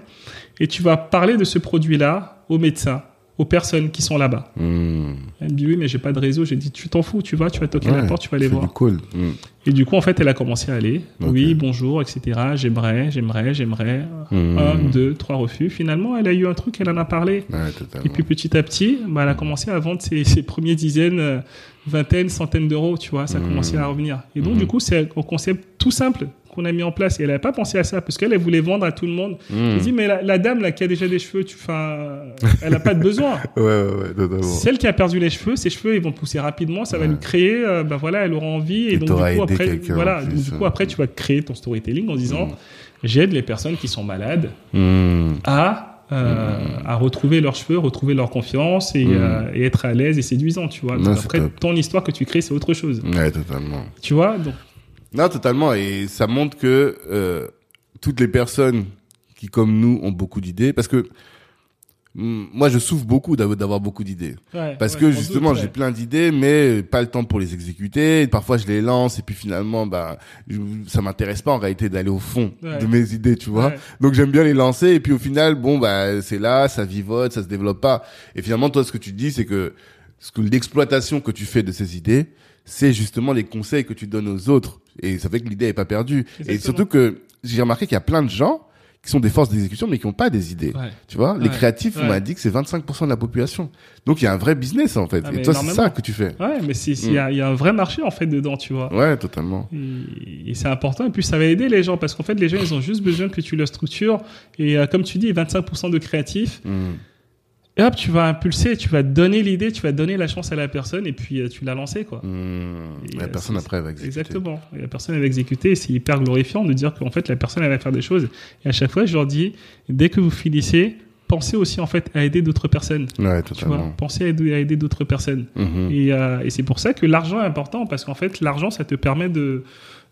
et tu vas parler de ce produit-là aux médecins, aux personnes qui sont là-bas. Mm. Elle me dit, oui, mais j'ai pas de réseau. J'ai dit, tu t'en fous, tu vas, tu vas toquer à la porte, tu vas aller voir. cool. Mm. Et du coup, en fait, elle a commencé à aller. Oui, bonjour, etc. J'aimerais, j'aimerais, j'aimerais. Un, deux, trois refus. Finalement, elle a eu un truc, elle en a parlé. Ouais. Et puis petit à petit, bah, elle a commencé à vendre ses, ses premières dizaines, euh, vingtaines, centaines d'euros, tu vois. Ça a commencé à revenir. Et donc, du coup, c'est un concept tout simple qu'on a mis en place. Et elle n'avait pas pensé à ça parce qu'elle elle voulait vendre à tout le monde. Mm. Je dis, mais la, la dame là qui a déjà des cheveux, tu, elle n'a pas de besoin. Ouais, ouais, ouais. Celle qui a perdu les cheveux, ses cheveux ils vont pousser rapidement, ça va lui créer, euh, bah voilà, elle aura envie et, Et donc du coup après, voilà, donc, du coup après tu vas créer ton storytelling en disant Mm. j'aide les personnes qui sont malades Mm. à euh, à retrouver leurs cheveux, retrouver leur confiance et, euh, et être à l'aise et séduisant, tu vois. Donc Non, après, ton histoire que tu crées, c'est autre chose. Ouais, totalement. Tu vois donc, Non, totalement. Et ça montre que euh, toutes les personnes qui, comme nous, ont beaucoup d'idées, parce que moi, je souffre beaucoup d'avoir beaucoup d'idées. ouais, Parce ouais, que justement, j'ai plein d'idées, mais pas le temps pour les exécuter. Parfois, je les lance et puis finalement, bah, je- ça m'intéresse pas en réalité d'aller au fond Ouais. de mes idées, tu vois. Donc j'aime bien les lancer et puis au final, bon, bah, c'est là, ça vivote, ça se développe pas. Et finalement, toi, ce que tu dis, c'est que ce que l'exploitation que tu fais de ces idées, c'est justement les conseils que tu donnes aux autres. Et ça fait que l'idée est pas perdue. Et surtout que j'ai remarqué qu'il y a plein de gens qui sont des forces d'exécution, mais qui n'ont pas des idées. Ouais. Tu vois, les Ouais. créatifs, on m'a dit que c'est 25% de la population. Donc il y a un vrai business en fait. Ah, et toi, c'est ça que tu fais. Ouais, mais il y, a- il y a un vrai marché en fait dedans, tu vois. Ouais, totalement. Et, et c'est important. Et puis ça va aider les gens parce qu'en fait, les gens, ils ont juste besoin que tu leur structures. Et euh, comme tu dis, 25% de créatifs. Mm. Et hop, tu vas impulser, tu vas donner l'idée, tu vas donner la chance à la personne et puis euh, tu l'as lancé, quoi. Mm. Et, la euh, personne après va exécuter. Exactement. Et la personne elle va exécuter et c'est hyper glorifiant de dire qu'en fait la personne elle va faire des choses. Et à chaque fois, je leur dis, dès que vous finissez, pensez aussi en fait à aider d'autres personnes. Ouais, Tu vois, pensez à aider, à aider d'autres personnes. Mhm. Et, euh, et c'est pour ça que l'argent est important parce qu'en fait l'argent ça te permet de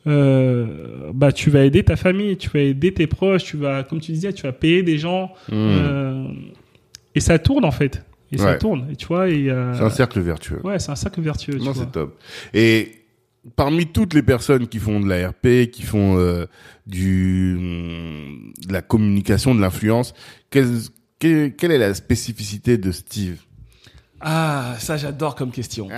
euh, bah tu vas aider ta famille, tu vas aider tes proches, tu vas comme tu disais, tu vas payer des gens euh, et ça tourne en fait. Et ça tourne. Et tu vois et euh, C'est un cercle vertueux. ouais c'est un cercle vertueux. tu non, c'est top. Et parmi toutes les personnes qui font de la RP, qui font euh, du de la communication, de l'influence, quelle, quelle, quelle est la spécificité de Steve? Ah, ça j'adore comme question.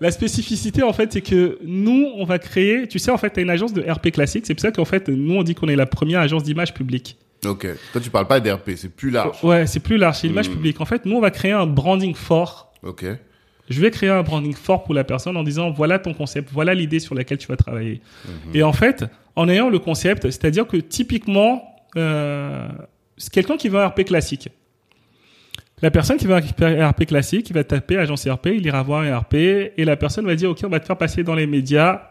la spécificité en fait, c'est que nous, on va créer, tu sais en fait, tu as une agence de RP classique, c'est pour ça qu'en fait, nous on dit qu'on est la première agence d'image publique. Ok. Toi, tu parles pas d'RP, c'est plus large. Ouais, c'est plus large, c'est l'image Mm. publique. En fait, nous on va créer un branding fort. Ok. Je vais créer un branding fort pour la personne en disant voilà ton concept, voilà l'idée sur laquelle tu vas travailler. Mhm. Et en fait, en ayant le concept, c'est-à-dire que typiquement, euh, c'est quelqu'un qui veut un RP classique. La personne qui veut un RP classique, il va taper agence RP, il ira voir un RP, et la personne va dire, OK, on va te faire passer dans les médias,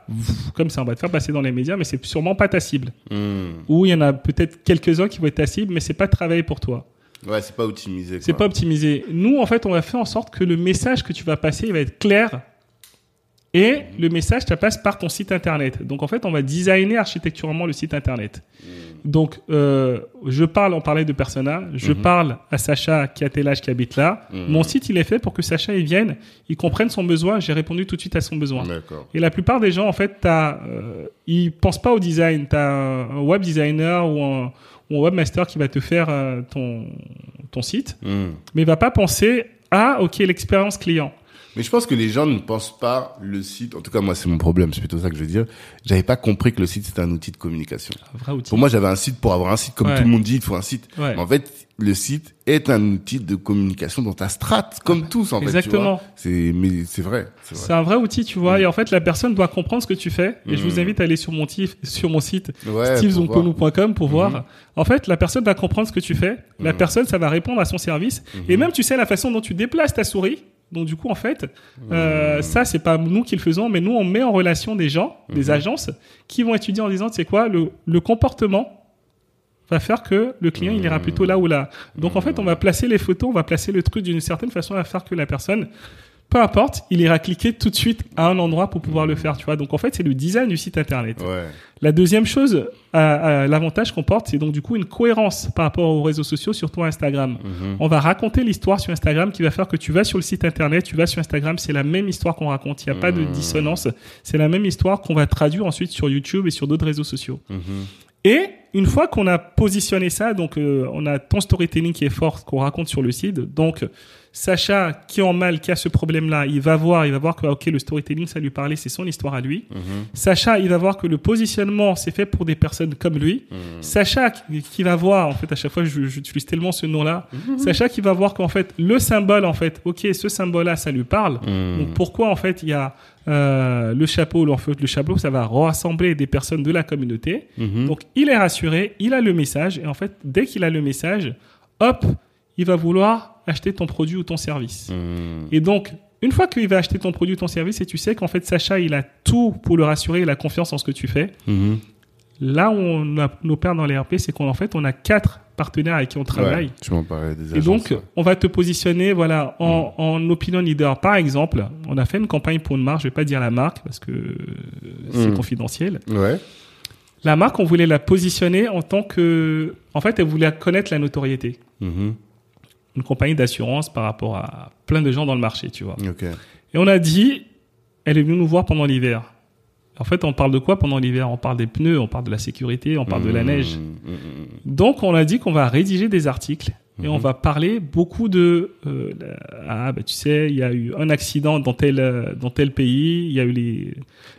comme ça, on va te faire passer dans les médias, mais c'est sûrement pas ta cible. Mm. Ou il y en a peut-être quelques-uns qui vont être ta cible, mais c'est pas travaillé pour toi. Ouais, c'est pas optimisé. C'est pas optimisé. Nous, en fait, on va faire en sorte que le message que tu vas passer, il va être clair. Et le message, ça passe par ton site internet. Donc, en fait, on va designer architecturalement le site internet. Donc, euh, je parle, on parlait de persona, je Mhm. parle à Sacha qui a tel âge, qui habite là. Mhm. Mon site, il est fait pour que Sacha, il vienne, il comprenne son besoin. J'ai répondu tout de suite à son besoin. Et la plupart des gens, en fait, t'as, euh, ils pensent pas au design. Tu as un web designer ou un, ou un webmaster qui va te faire euh, ton, ton site Mm. mais il va pas penser à ok l'expérience client. Mais je pense que les gens ne pensent pas le site. En tout cas, moi, c'est mon problème. C'est plutôt ça que je veux dire. J'avais pas compris que le site c'était un outil de communication. Un vrai outil. Pour moi, j'avais un site pour avoir un site. Comme Ouais. tout le monde dit, il faut un site. Ouais. Mais en fait, le site est un outil de communication dans ta strate, comme tous en fait. Exactement. C'est mais c'est vrai. C'est un vrai outil, tu vois. Mm. Et en fait, la personne doit comprendre ce que tu fais. Et je vous Mm. invite à aller sur mon, tif- sur mon site Ouais, pour voir. En fait, la personne va comprendre ce que tu fais. La Mhm. personne, ça va répondre à son service. Et même, tu sais, la façon dont tu déplaces ta souris. Donc, du coup, en fait, euh, Mhm. ça, c'est pas nous qui le faisons, mais nous, on met en relation des gens, des Mhm. agences, qui vont étudier en disant, c'est quoi, le, le comportement va faire que le client, il ira Mhm. plutôt là ou là. Donc, en fait, on va placer les photos, on va placer le truc d'une certaine façon à faire que la personne, peu importe, il ira cliquer tout de suite à un endroit pour pouvoir le faire, tu vois. Donc, en fait, c'est le design du site internet. Ouais. La deuxième chose, à- à l'avantage qu'on porte, c'est donc du coup une cohérence par rapport aux réseaux sociaux, surtout Instagram. Mhm. On va raconter l'histoire sur Instagram qui va faire que tu vas sur le site internet, tu vas sur Instagram, c'est la même histoire qu'on raconte. Il n'y a pas de Mmh. dissonance. C'est la même histoire qu'on va traduire ensuite sur YouTube et sur d'autres réseaux sociaux. Mhm. Et une fois qu'on a positionné ça, donc euh, on a ton storytelling qui est fort, qu'on raconte sur le site. Donc Sacha, qui est en mal, qui a ce problème-là, il va voir, il va voir que ok le storytelling ça lui parlait, c'est son histoire à lui. Mhm. Sacha, il va voir que le positionnement c'est fait pour des personnes comme lui. Mhm. Sacha qui, va voir, en fait, à chaque fois, je- j'utilise tellement ce nom-là. Sacha qui va voir qu'en fait, le symbole, en fait, ok, ce symbole-là, ça lui parle. Mhm. Donc pourquoi, en fait, il y a euh, le chapeau, en fait, le chapeau, ça va rassembler des personnes de la communauté. Mhm. Donc il est rassuré, il a le message, et en fait, dès qu'il a le message, hop, il va vouloir acheter ton produit ou ton service. Mhm. Et donc, une fois qu'il va acheter ton produit ou ton service, et tu sais qu'en fait, Sacha, il a tout pour le rassurer, il a confiance en ce que tu fais, Mhm. Là où on a, opère dans les RP, c'est qu'en fait, on a quatre partenaires avec qui on travaille. Ouais, tu m'en parlais des Et donc, ouais. on va te positionner, voilà, en, en opinion leader. Par exemple, on a fait une campagne pour une marque. Je vais pas dire la marque parce que c'est confidentiel. Ouais. La marque, on voulait la positionner en tant que, en fait, elle voulait connaître la notoriété. Une compagnie d'assurance par rapport à plein de gens dans le marché, tu vois. Et on a dit, elle est venue nous voir pendant l'hiver. En fait, on parle de quoi pendant l'hiver? On parle des pneus, on parle de la sécurité, on parle de la Mhm. neige. Mhm. Donc, on a dit qu'on va rédiger des articles et on va parler beaucoup de euh, ah bah tu sais, il y a eu un accident dans tel euh, dans tel pays, il y a eu les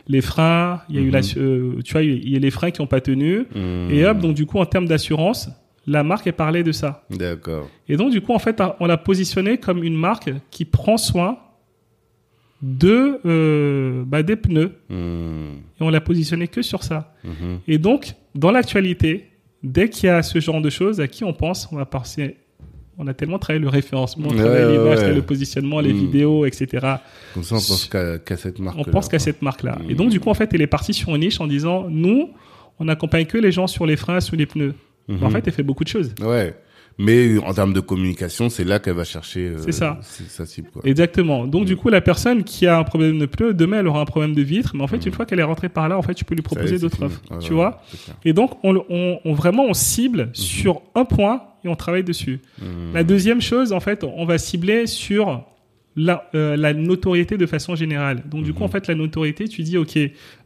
les freins, il y a eu la euh, tu vois, il y a les freins qui ont pas tenu et hop, donc du coup en termes d'assurance, la marque est parlé de ça. D'accord. Et donc, du coup, en fait, on l'a positionné comme une marque qui prend soin de, euh, bah, des pneus. Mhm. Et on l'a positionné que sur ça. Mhm. Et donc, dans l'actualité, dès qu'il y a ce genre de choses, à qui on pense On va. On a tellement travaillé le référencement, Ouais, travaillé ouais, l'image, ouais. le positionnement, les Mm. vidéos, etc. Comme ça, on pense qu'à cette marque. On pense qu'à cette marque-là. Et donc, du coup, en fait, elle est partie sur une niche en disant, nous, on n'accompagne que les gens sur les freins, sur les pneus. En fait, elle fait beaucoup de choses. Ouais. Mais en termes de communication, c'est là qu'elle va chercher euh, C'est ça. c'est- sa cible. Quoi. Exactement. Donc, Mm. du coup, la personne qui a un problème de pneu, demain, elle aura un problème de vitre. Mais en fait, une fois qu'elle est rentrée par là, en fait, tu peux lui Mm. Proposer d'autres offres. Tu ouais, vois. Et donc, on, on, on- vraiment, on cible Mm-hmm. sur un point et on travaille dessus. Mhm. La deuxième chose, en fait, on va cibler sur la, euh, la notoriété de façon générale. Donc, du coup, en Mhm. fait, la notoriété, tu dis, OK,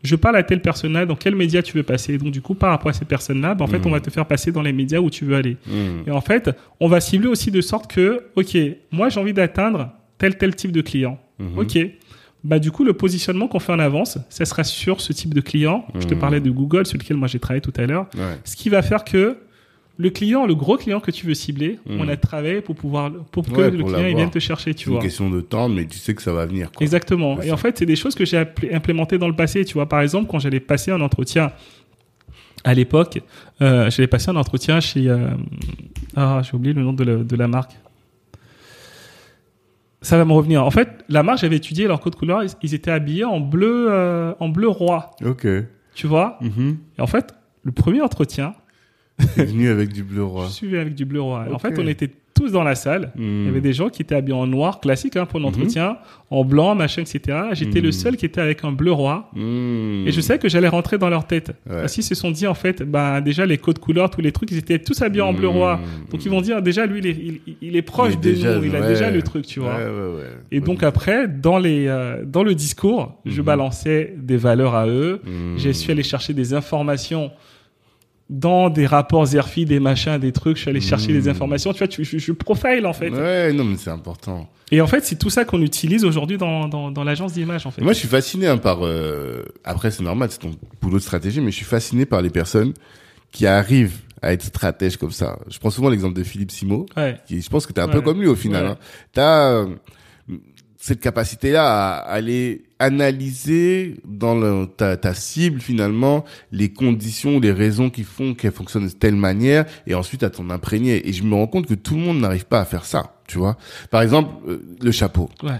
je parle à telle personne-là, dans quel média tu veux passer? Donc, du coup, par rapport à ces personnes-là, ben, en fait, Mhm. on va te faire passer dans les médias où tu veux aller. Mhm. Et en fait, on va cibler aussi de sorte que, OK, moi, j'ai envie d'atteindre tel, tel type de client. Mhm. OK. Bah, du coup, le positionnement qu'on fait en avance, ça sera sur ce type de client. Je te Mhm. parlais de Google, sur lequel moi j'ai travaillé tout à l'heure. Ouais. Ce qui va faire que le client, le gros client que tu veux cibler, on a travaillé pour pouvoir, pour que Ouais, le pour client il vienne te chercher, tu C'est une vois. question de temps, mais tu sais que ça va venir. Quoi. Exactement. Et en fait, c'est des choses que j'ai implémentées dans le passé. Tu vois, par exemple, quand j'allais passer un entretien à l'époque, euh, j'allais passer un entretien chez. euh, ah, j'ai oublié le nom de la, de la marque. Ça va me revenir. En fait, la marque, j'avais étudié leur code couleur. Ils, ils étaient habillés en bleu, euh, en bleu roi. Ok. Tu vois? Mhm. Et en fait, le premier entretien, T'es venu avec du bleu roi. je suis avec du bleu roi. En fait, on était tous dans la salle. Il y avait des gens qui étaient habillés en noir, classique hein, pour l'entretien, en blanc, machin, etc. J'étais le Mhm. seul qui était avec un bleu roi. Et je sais que j'allais rentrer dans leur tête. Ouais. Parce qu'ils se sont dit, en fait, bah, déjà, les codes couleurs, tous les trucs, ils étaient tous habillés en bleu roi. Donc, ils vont dire, déjà, lui, il est, il, il est proche Il est de déjà- nous. Il a déjà le truc, tu vois. Ouais, ouais, ouais. Et donc, après, dans, les, euh, dans le discours, je balançais des valeurs à eux. J'ai su aller chercher des informations dans des rapports Zerfi, des machins, des trucs. Je suis allé chercher des informations. Tu vois, tu, je, je profile, en fait. Ouais, non, mais c'est important. Et en fait, c'est tout ça qu'on utilise aujourd'hui dans, dans, dans l'agence d'image, en fait. Moi, je suis fasciné hein, par. euh, Après, c'est normal, c'est ton boulot de stratégie, mais je suis fasciné par les personnes qui arrivent à être stratèges comme ça. Je prends souvent l'exemple de Philippe Simo, Ouais. qui, je pense que t'es un Ouais. peu comme lui au final. Ouais. Hein. T'as euh, cette capacité-là à aller analyser dans le, ta, ta cible finalement les conditions, les raisons qui font qu'elle fonctionne de telle manière, et ensuite à t'en imprégner. Et je me rends compte que tout le monde n'arrive pas à faire ça. Tu vois. Par exemple, euh, le chapeau Ouais.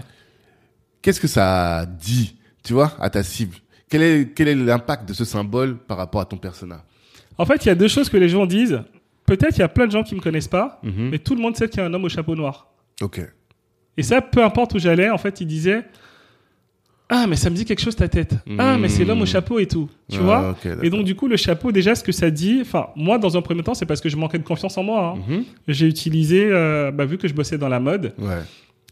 qu'est-ce que ça dit, tu vois, à ta cible? Quel est quel est l'impact de ce symbole par rapport à ton persona? En fait, il y a deux choses que les gens disent. Peut-être il y a plein de gens qui me connaissent pas, Mhm. mais tout le monde sait qu'il y a un homme au chapeau noir. Ok. Et ça, peu importe où j'allais, en fait, ils disaient Ah, mais ça me dit quelque chose ta tête. Ah, mais c'est l'homme au chapeau et tout. Tu Ah, vois. Et donc, du coup, le chapeau, déjà, ce que ça dit, enfin, moi, dans un premier temps, c'est parce que je manquais de confiance en moi. hein. Mhm. J'ai utilisé, euh, bah, vu que je bossais dans la mode, Ouais.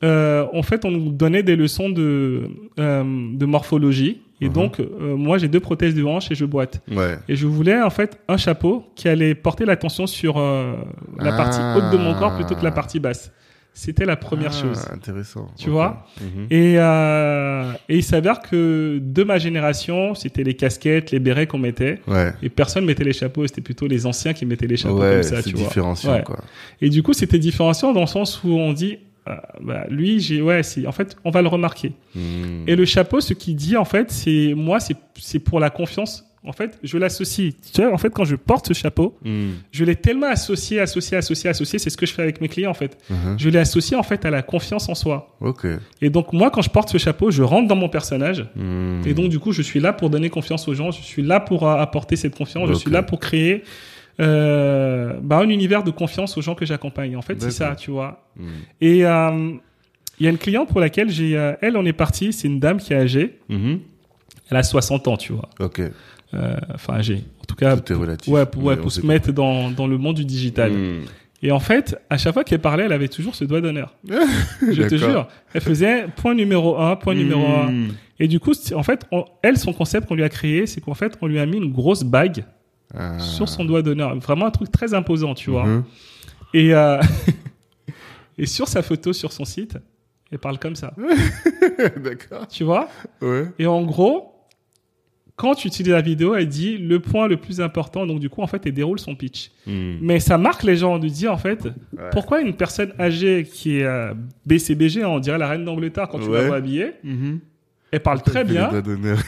euh, en fait, on nous donnait des leçons de, euh, de morphologie. Et Mhm. donc, moi, j'ai deux prothèses de hanche et je boite. Ouais. Et je voulais en fait un chapeau qui allait porter l'attention sur la Ah. partie haute de mon corps plutôt que la partie basse. C'était la première Ah, chose. Intéressant. Tu vois Mhm. Et, euh, et il s'avère que de ma génération, c'était les casquettes, les bérets qu'on mettait. Ouais. Et personne mettait les chapeaux. C'était plutôt les anciens qui mettaient les chapeaux Ouais, comme ça, c'est tu vois. différenciant, Ouais. quoi. Et du coup, c'était différenciant dans le sens où on dit, euh, bah, lui, j'ai, ouais, c'est, en fait, on va le remarquer. Mhm. Et le chapeau, ce qu'il dit, en fait, c'est, moi, c'est, c'est pour la confiance En fait, je l'associe. Tu vois, en fait, quand je porte ce chapeau, Hmm. je l'ai tellement associé, associé, associé, associé. C'est ce que je fais avec mes clients, en fait. Mhm. Je l'ai associé, en fait, à la confiance en soi. Ok. Et donc, moi, quand je porte ce chapeau, je rentre dans mon personnage. Hmm. Et donc, du coup, je suis là pour donner confiance aux gens. Je suis là pour apporter cette confiance. Je suis là pour créer euh, bah, un univers de confiance aux gens que j'accompagne. En fait, c'est ça, tu vois. Hmm. Et euh, il y a une cliente pour laquelle j'ai, euh, elle, on est parti. C'est une dame qui est âgée. Mhm. Elle a 60 ans, tu vois. Ok. Euh, enfin, âgée. En tout cas, Tout est relatif. ouais, pour, ouais, se mettre dans, dans le monde du digital. Hmm. Et en fait, à chaque fois qu'elle parlait, elle avait toujours ce doigt d'honneur. Je te jure. Elle faisait point numéro un, point numéro un. Hmm. Et du coup, en fait, on- elle, son concept qu'on lui a créé, c'est qu'en fait, on lui a mis une grosse bague Ah. sur son doigt d'honneur. Vraiment un truc très imposant, tu vois. Mhm. Et, euh, et sur sa photo, sur son site, elle parle comme ça. D'accord. Tu vois? Ouais. Et en gros, quand tu utilises la vidéo, elle dit le point le plus important. Donc, du coup, en fait, elle déroule son pitch. Hmm. Mais ça marque les gens de dire, en fait, Ouais. pourquoi une personne âgée qui est euh, BCBG, hein, on dirait la reine d'Angleterre quand tu Ouais. la vois habillée, Mhm. elle parle très bien,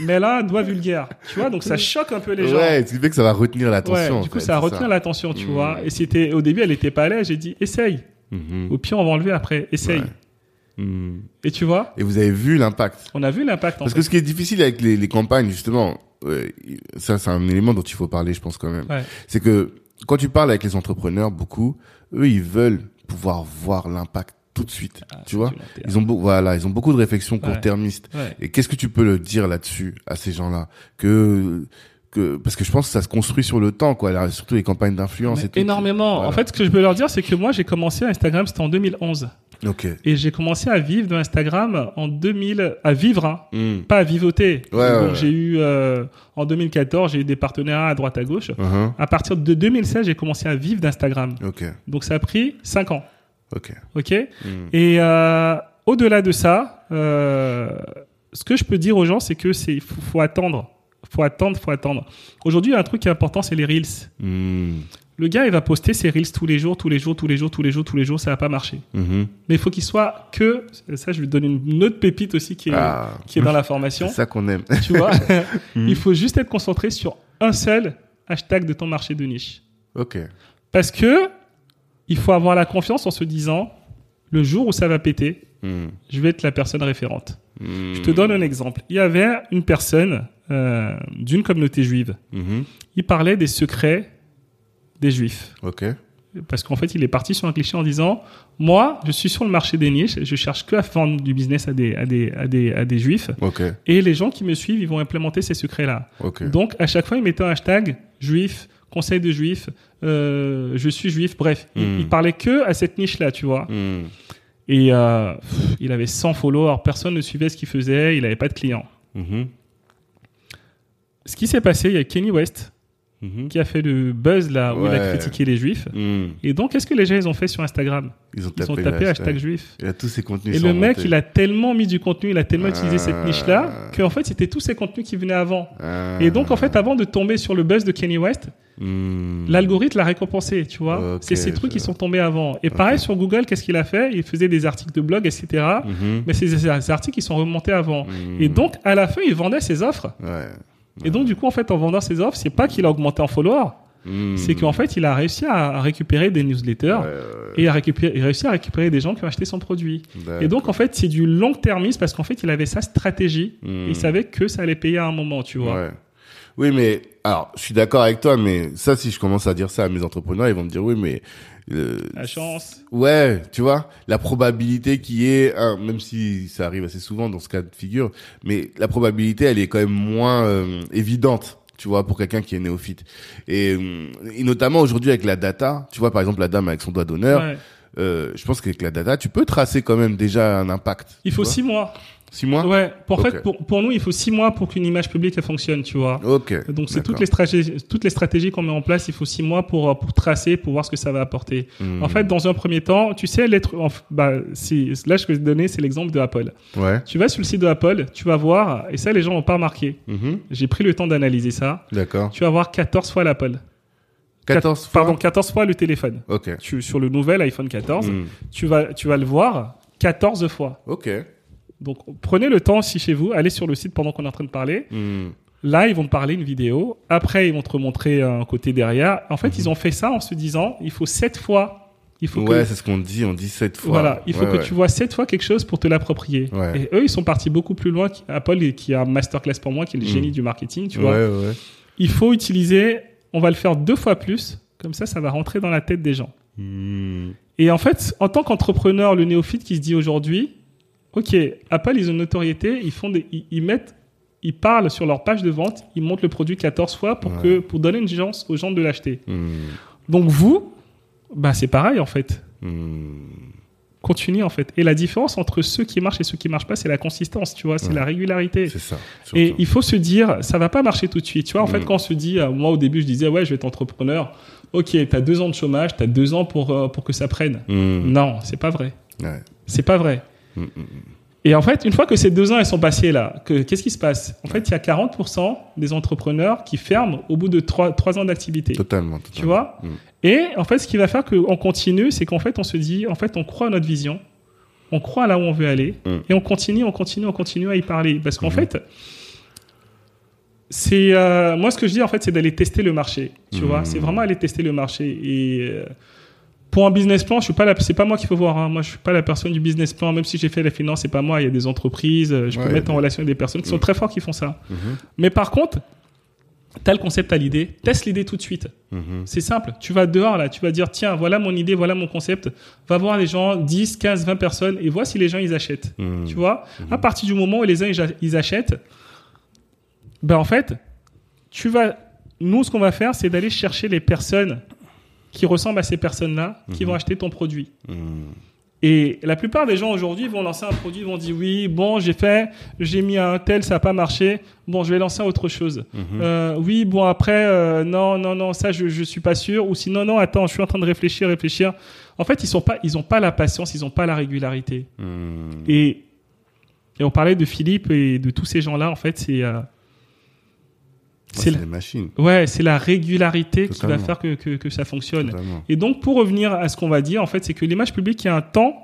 mais elle a un doigt vulgaire. Tu vois, donc ça choque un peu les gens. Ouais, ce qui fait que ça va retenir l'attention. Du coup, fait, ça retient l'attention, tu vois. Et c'était, au début, elle était pas à l'aise. J'ai dit, essaye. Mhm. Au pire, on va enlever après. Essaye. Hmm. Et tu vois, Et vous avez vu l'impact. on a vu l'impact, en Parce fait. que ce qui est difficile avec les, les campagnes, justement, ça c'est un élément dont il faut parler, je pense quand même. Ouais. C'est que quand tu parles avec les entrepreneurs, beaucoup, eux, ils veulent pouvoir voir l'impact tout de suite. Ah, tu vois. Ils ont voilà, ils ont beaucoup de réflexions Ouais. court-termistes. Ouais. Et qu'est-ce que tu peux le dire là-dessus à ces gens-là? Que que parce que je pense que ça se construit sur le temps, quoi. Là, surtout les campagnes d'influence Mais et tout. énormément. Voilà. En fait, ce que je peux leur dire, c'est que moi, j'ai commencé Instagram, c'était en 2011. Ok. Et j'ai commencé à vivre de Instagram en 2000, à vivre, hein, Hmm. pas à vivoter. Ouais, Donc, ouais, j'ai eu, euh, en 2014, j'ai eu des partenariats à droite à gauche. Uh-huh. À partir de 2016, j'ai commencé à vivre d'Instagram. Ok. Donc, ça a pris 5 ans. Ok. OK? Hmm. Et euh, au-delà de ça, euh, ce que je peux dire aux gens, c'est que c'est faut, faut attendre, faut attendre, faut attendre. Aujourd'hui, un truc qui est important, c'est les reels. Hmm. Le gars, il va poster ses reels tous les jours, tous les jours, tous les jours, tous les jours, tous les jours. Ça va pas marcher. Mhm. Mais il faut qu'il soit que ça. Je vais te donner une autre pépite aussi qui est Ah. qui est dans la formation. C'est ça qu'on aime. Tu vois, il faut juste être concentré sur un seul hashtag de ton marché de niche. ok. Parce que il faut avoir la confiance en se disant le jour où ça va péter, Hmm. je vais être la personne référente. Hmm. Je te donne un exemple. Il y avait une personne euh, d'une communauté juive. Mhm. Il parlait des secrets des juifs. Ok. Parce qu'en fait, il est parti sur un cliché en disant Moi, je suis sur le marché des niches, je cherche que à vendre du business à des, à des, à des, à des juifs. Et les gens qui me suivent, ils vont implémenter ces secrets-là. Donc, à chaque fois, il mettait un hashtag juif, conseil de juif, euh, je suis juif, bref. Il, Hmm. il parlait que à cette niche-là, tu vois. Hmm. Et euh, pff, il avait 100 followers, personne ne suivait ce qu'il faisait, il n'avait pas de clients. Mhm. Ce qui s'est passé, il y a Kenny West Mhm. qui a fait le buzz là où il a critiqué les juifs. Hmm. Et donc, qu'est-ce que les gens ils ont fait sur Instagram? Ils ont Ils tapé, ont tapé hashtag juif. Tous contenus. Et le mec, montés. il a tellement mis du contenu, il a tellement utilisé cette Ah. niche-là, qu'en fait, c'était tous ces contenus qui venaient avant. Ah. Et donc, en fait, avant de tomber sur le buzz de Kenny West, Hmm. l'algorithme l'a récompensé, tu vois. C'est ces trucs qui sont tombés avant. Et pareil, sur Google, qu'est-ce qu'il a fait? Il faisait des articles de blog, etc. Mhm. Mais ces, ces articles, ils sont remontés avant. Hmm. Et donc, à la fin, il vendait ses offres. Ouais. Et donc, du coup, en fait, en vendant ses offres, c'est pas qu'il a augmenté en followers, Hmm. c'est qu'en fait, il a réussi à récupérer des newsletters Ouais, et à récupérer, il a réussi à récupérer des gens qui ont acheté son produit. Et donc, en fait, c'est du long-termisme parce qu'en fait, il avait sa stratégie. Hmm. Et il savait que ça allait payer à un moment, tu vois. Ouais. Oui, mais alors, je suis d'accord avec toi, mais ça, si je commence à dire ça à mes entrepreneurs, ils vont me dire oui, mais euh, La chance. ouais, tu vois, la probabilité qui est, hein, même si ça arrive assez souvent dans ce cas de figure, mais la probabilité, elle est quand même moins euh, évidente. Tu vois, pour quelqu'un qui est néophyte. Et, euh, et notamment aujourd'hui avec la data, tu vois, par exemple, la dame avec son doigt d'honneur, Ouais. euh, je pense qu'avec la data, tu peux tracer quand même déjà un impact. Il faut six mois. Six mois? Ouais. Pour, fait, pour, pour nous, il faut six mois pour qu'une image publique elle fonctionne, tu vois. Ok. Donc c'est toutes les stratégies, toutes les stratégies qu'on met en place. Il faut six mois pour euh, pour tracer, pour voir ce que ça va apporter. Hmm. En fait, dans un premier temps, tu sais l'être. Bah, si, là, je vais te donner, c'est l'exemple de Apple. Ouais. Tu vas sur le site de Apple, tu vas voir, et ça, les gens n'ont pas remarqué. Mhm. J'ai pris le temps d'analyser ça. D'accord. Tu vas voir 14 fois l'Apple. 14 fois. Pardon, 14 fois le téléphone. Ok. Tu, sur le nouvel iPhone 14, Hmm. tu vas tu vas le voir 14 fois. Ok. Donc prenez le temps si chez vous, allez sur le site pendant qu'on est en train de parler. Hmm. Là, ils vont te parler une vidéo. Après, ils vont te remontrer un côté derrière. En fait, ils ont fait ça en se disant, il faut sept fois. Il faut ouais, que, c'est ce qu'on dit, on dit sept fois. voilà, il faut Ouais, que ouais. tu vois sept fois quelque chose pour te l'approprier. Ouais. Et eux, ils sont partis beaucoup plus loin. Apple, qui a un masterclass pour moi, qui est le Mm. génie du marketing, tu vois. ouais, ouais. Il faut utiliser, on va le faire deux fois plus. Comme ça, ça va rentrer dans la tête des gens. Hmm. Et en fait, en tant qu'entrepreneur, le néophyte qui se dit aujourd'hui, OK, Apple, ils ont une notoriété, ils font des, ils, ils mettent, ils parlent sur leur page de vente, ils montrent le produit 14 fois pour Ouais. que, pour donner une chance aux gens de l'acheter. Hmm. Donc vous, bah, c'est pareil, en fait. Hmm. Continue, en fait. Et la différence entre ceux qui marchent et ceux qui marchent pas, c'est la consistance, tu vois, c'est Ouais. la régularité. C'est ça. Et il faut se dire, ça va pas marcher tout de suite. Tu vois, en fait, Mm. quand on se dit, euh, moi au début, je disais, ouais, je vais être entrepreneur. Ok, tu as deux ans de chômage, tu as deux ans pour, euh, pour que ça prenne. Hmm. Non, c'est pas vrai. Ouais. C'est pas vrai. Et en fait, une fois que ces deux ans ils sont passés là, que- qu'est-ce qui se passe? En fait, il y a 40% des entrepreneurs qui ferment au bout de trois, trois ans d'activité. Totalement, totalement. Tu vois? Mm. Et en fait, ce qui va faire qu'on continue, c'est qu'en fait, on se dit, en fait, on croit à notre vision, on croit à là où on veut aller, Mm. et on continue, on continue, on continue à y parler. Parce qu'en Mhm. fait, c'est euh, moi ce que je dis en fait, c'est d'aller tester le marché. Tu vois, c'est vraiment aller tester le marché. Et euh, pour un business plan, je suis pas la, c'est pas moi qu'il faut voir. hein. Moi, je suis pas la personne du business plan. Même si j'ai fait la finance, c'est pas moi. Il y a des entreprises. euh, Je peux mettre en relation avec des personnes qui sont Mm. très forts qui font ça. Mhm. Mais par contre, t'as le concept, t'as l'idée, teste l'idée tout de suite. Mhm. C'est simple. Tu vas dehors, là, tu vas dire, tiens, voilà mon idée, voilà mon concept. Va voir les gens, 10, 15, 20 personnes, et vois si les gens, ils achètent. Hmm. Tu vois? À partir du moment où les uns, ils achètent, ben en fait, tu vas... Nous, ce qu'on va faire, c'est d'aller chercher les personnes qui ressemblent à ces personnes-là, qui Mhm. vont acheter ton produit. Hmm. Et la plupart des gens aujourd'hui vont lancer un produit, vont dire oui, bon, j'ai fait, j'ai mis un tel, ça n'a pas marché, bon, je vais lancer autre chose. Mhm. Euh, oui, bon, après, euh, non, non, non, ça, je, je suis pas sûr. Ou sinon, non, attends, je suis en train de réfléchir, réfléchir. En fait, ils sont pas, ils ont pas la patience, ils ont pas la régularité. Et, et on parlait de Philippe et de tous ces gens-là, en fait, c'est, euh, c'est la, ouais, c'est la régularité qui va faire que, que, que ça fonctionne. Totalement. Et donc, pour revenir à ce qu'on va dire, en fait, c'est que l'image publique, il y a un temps,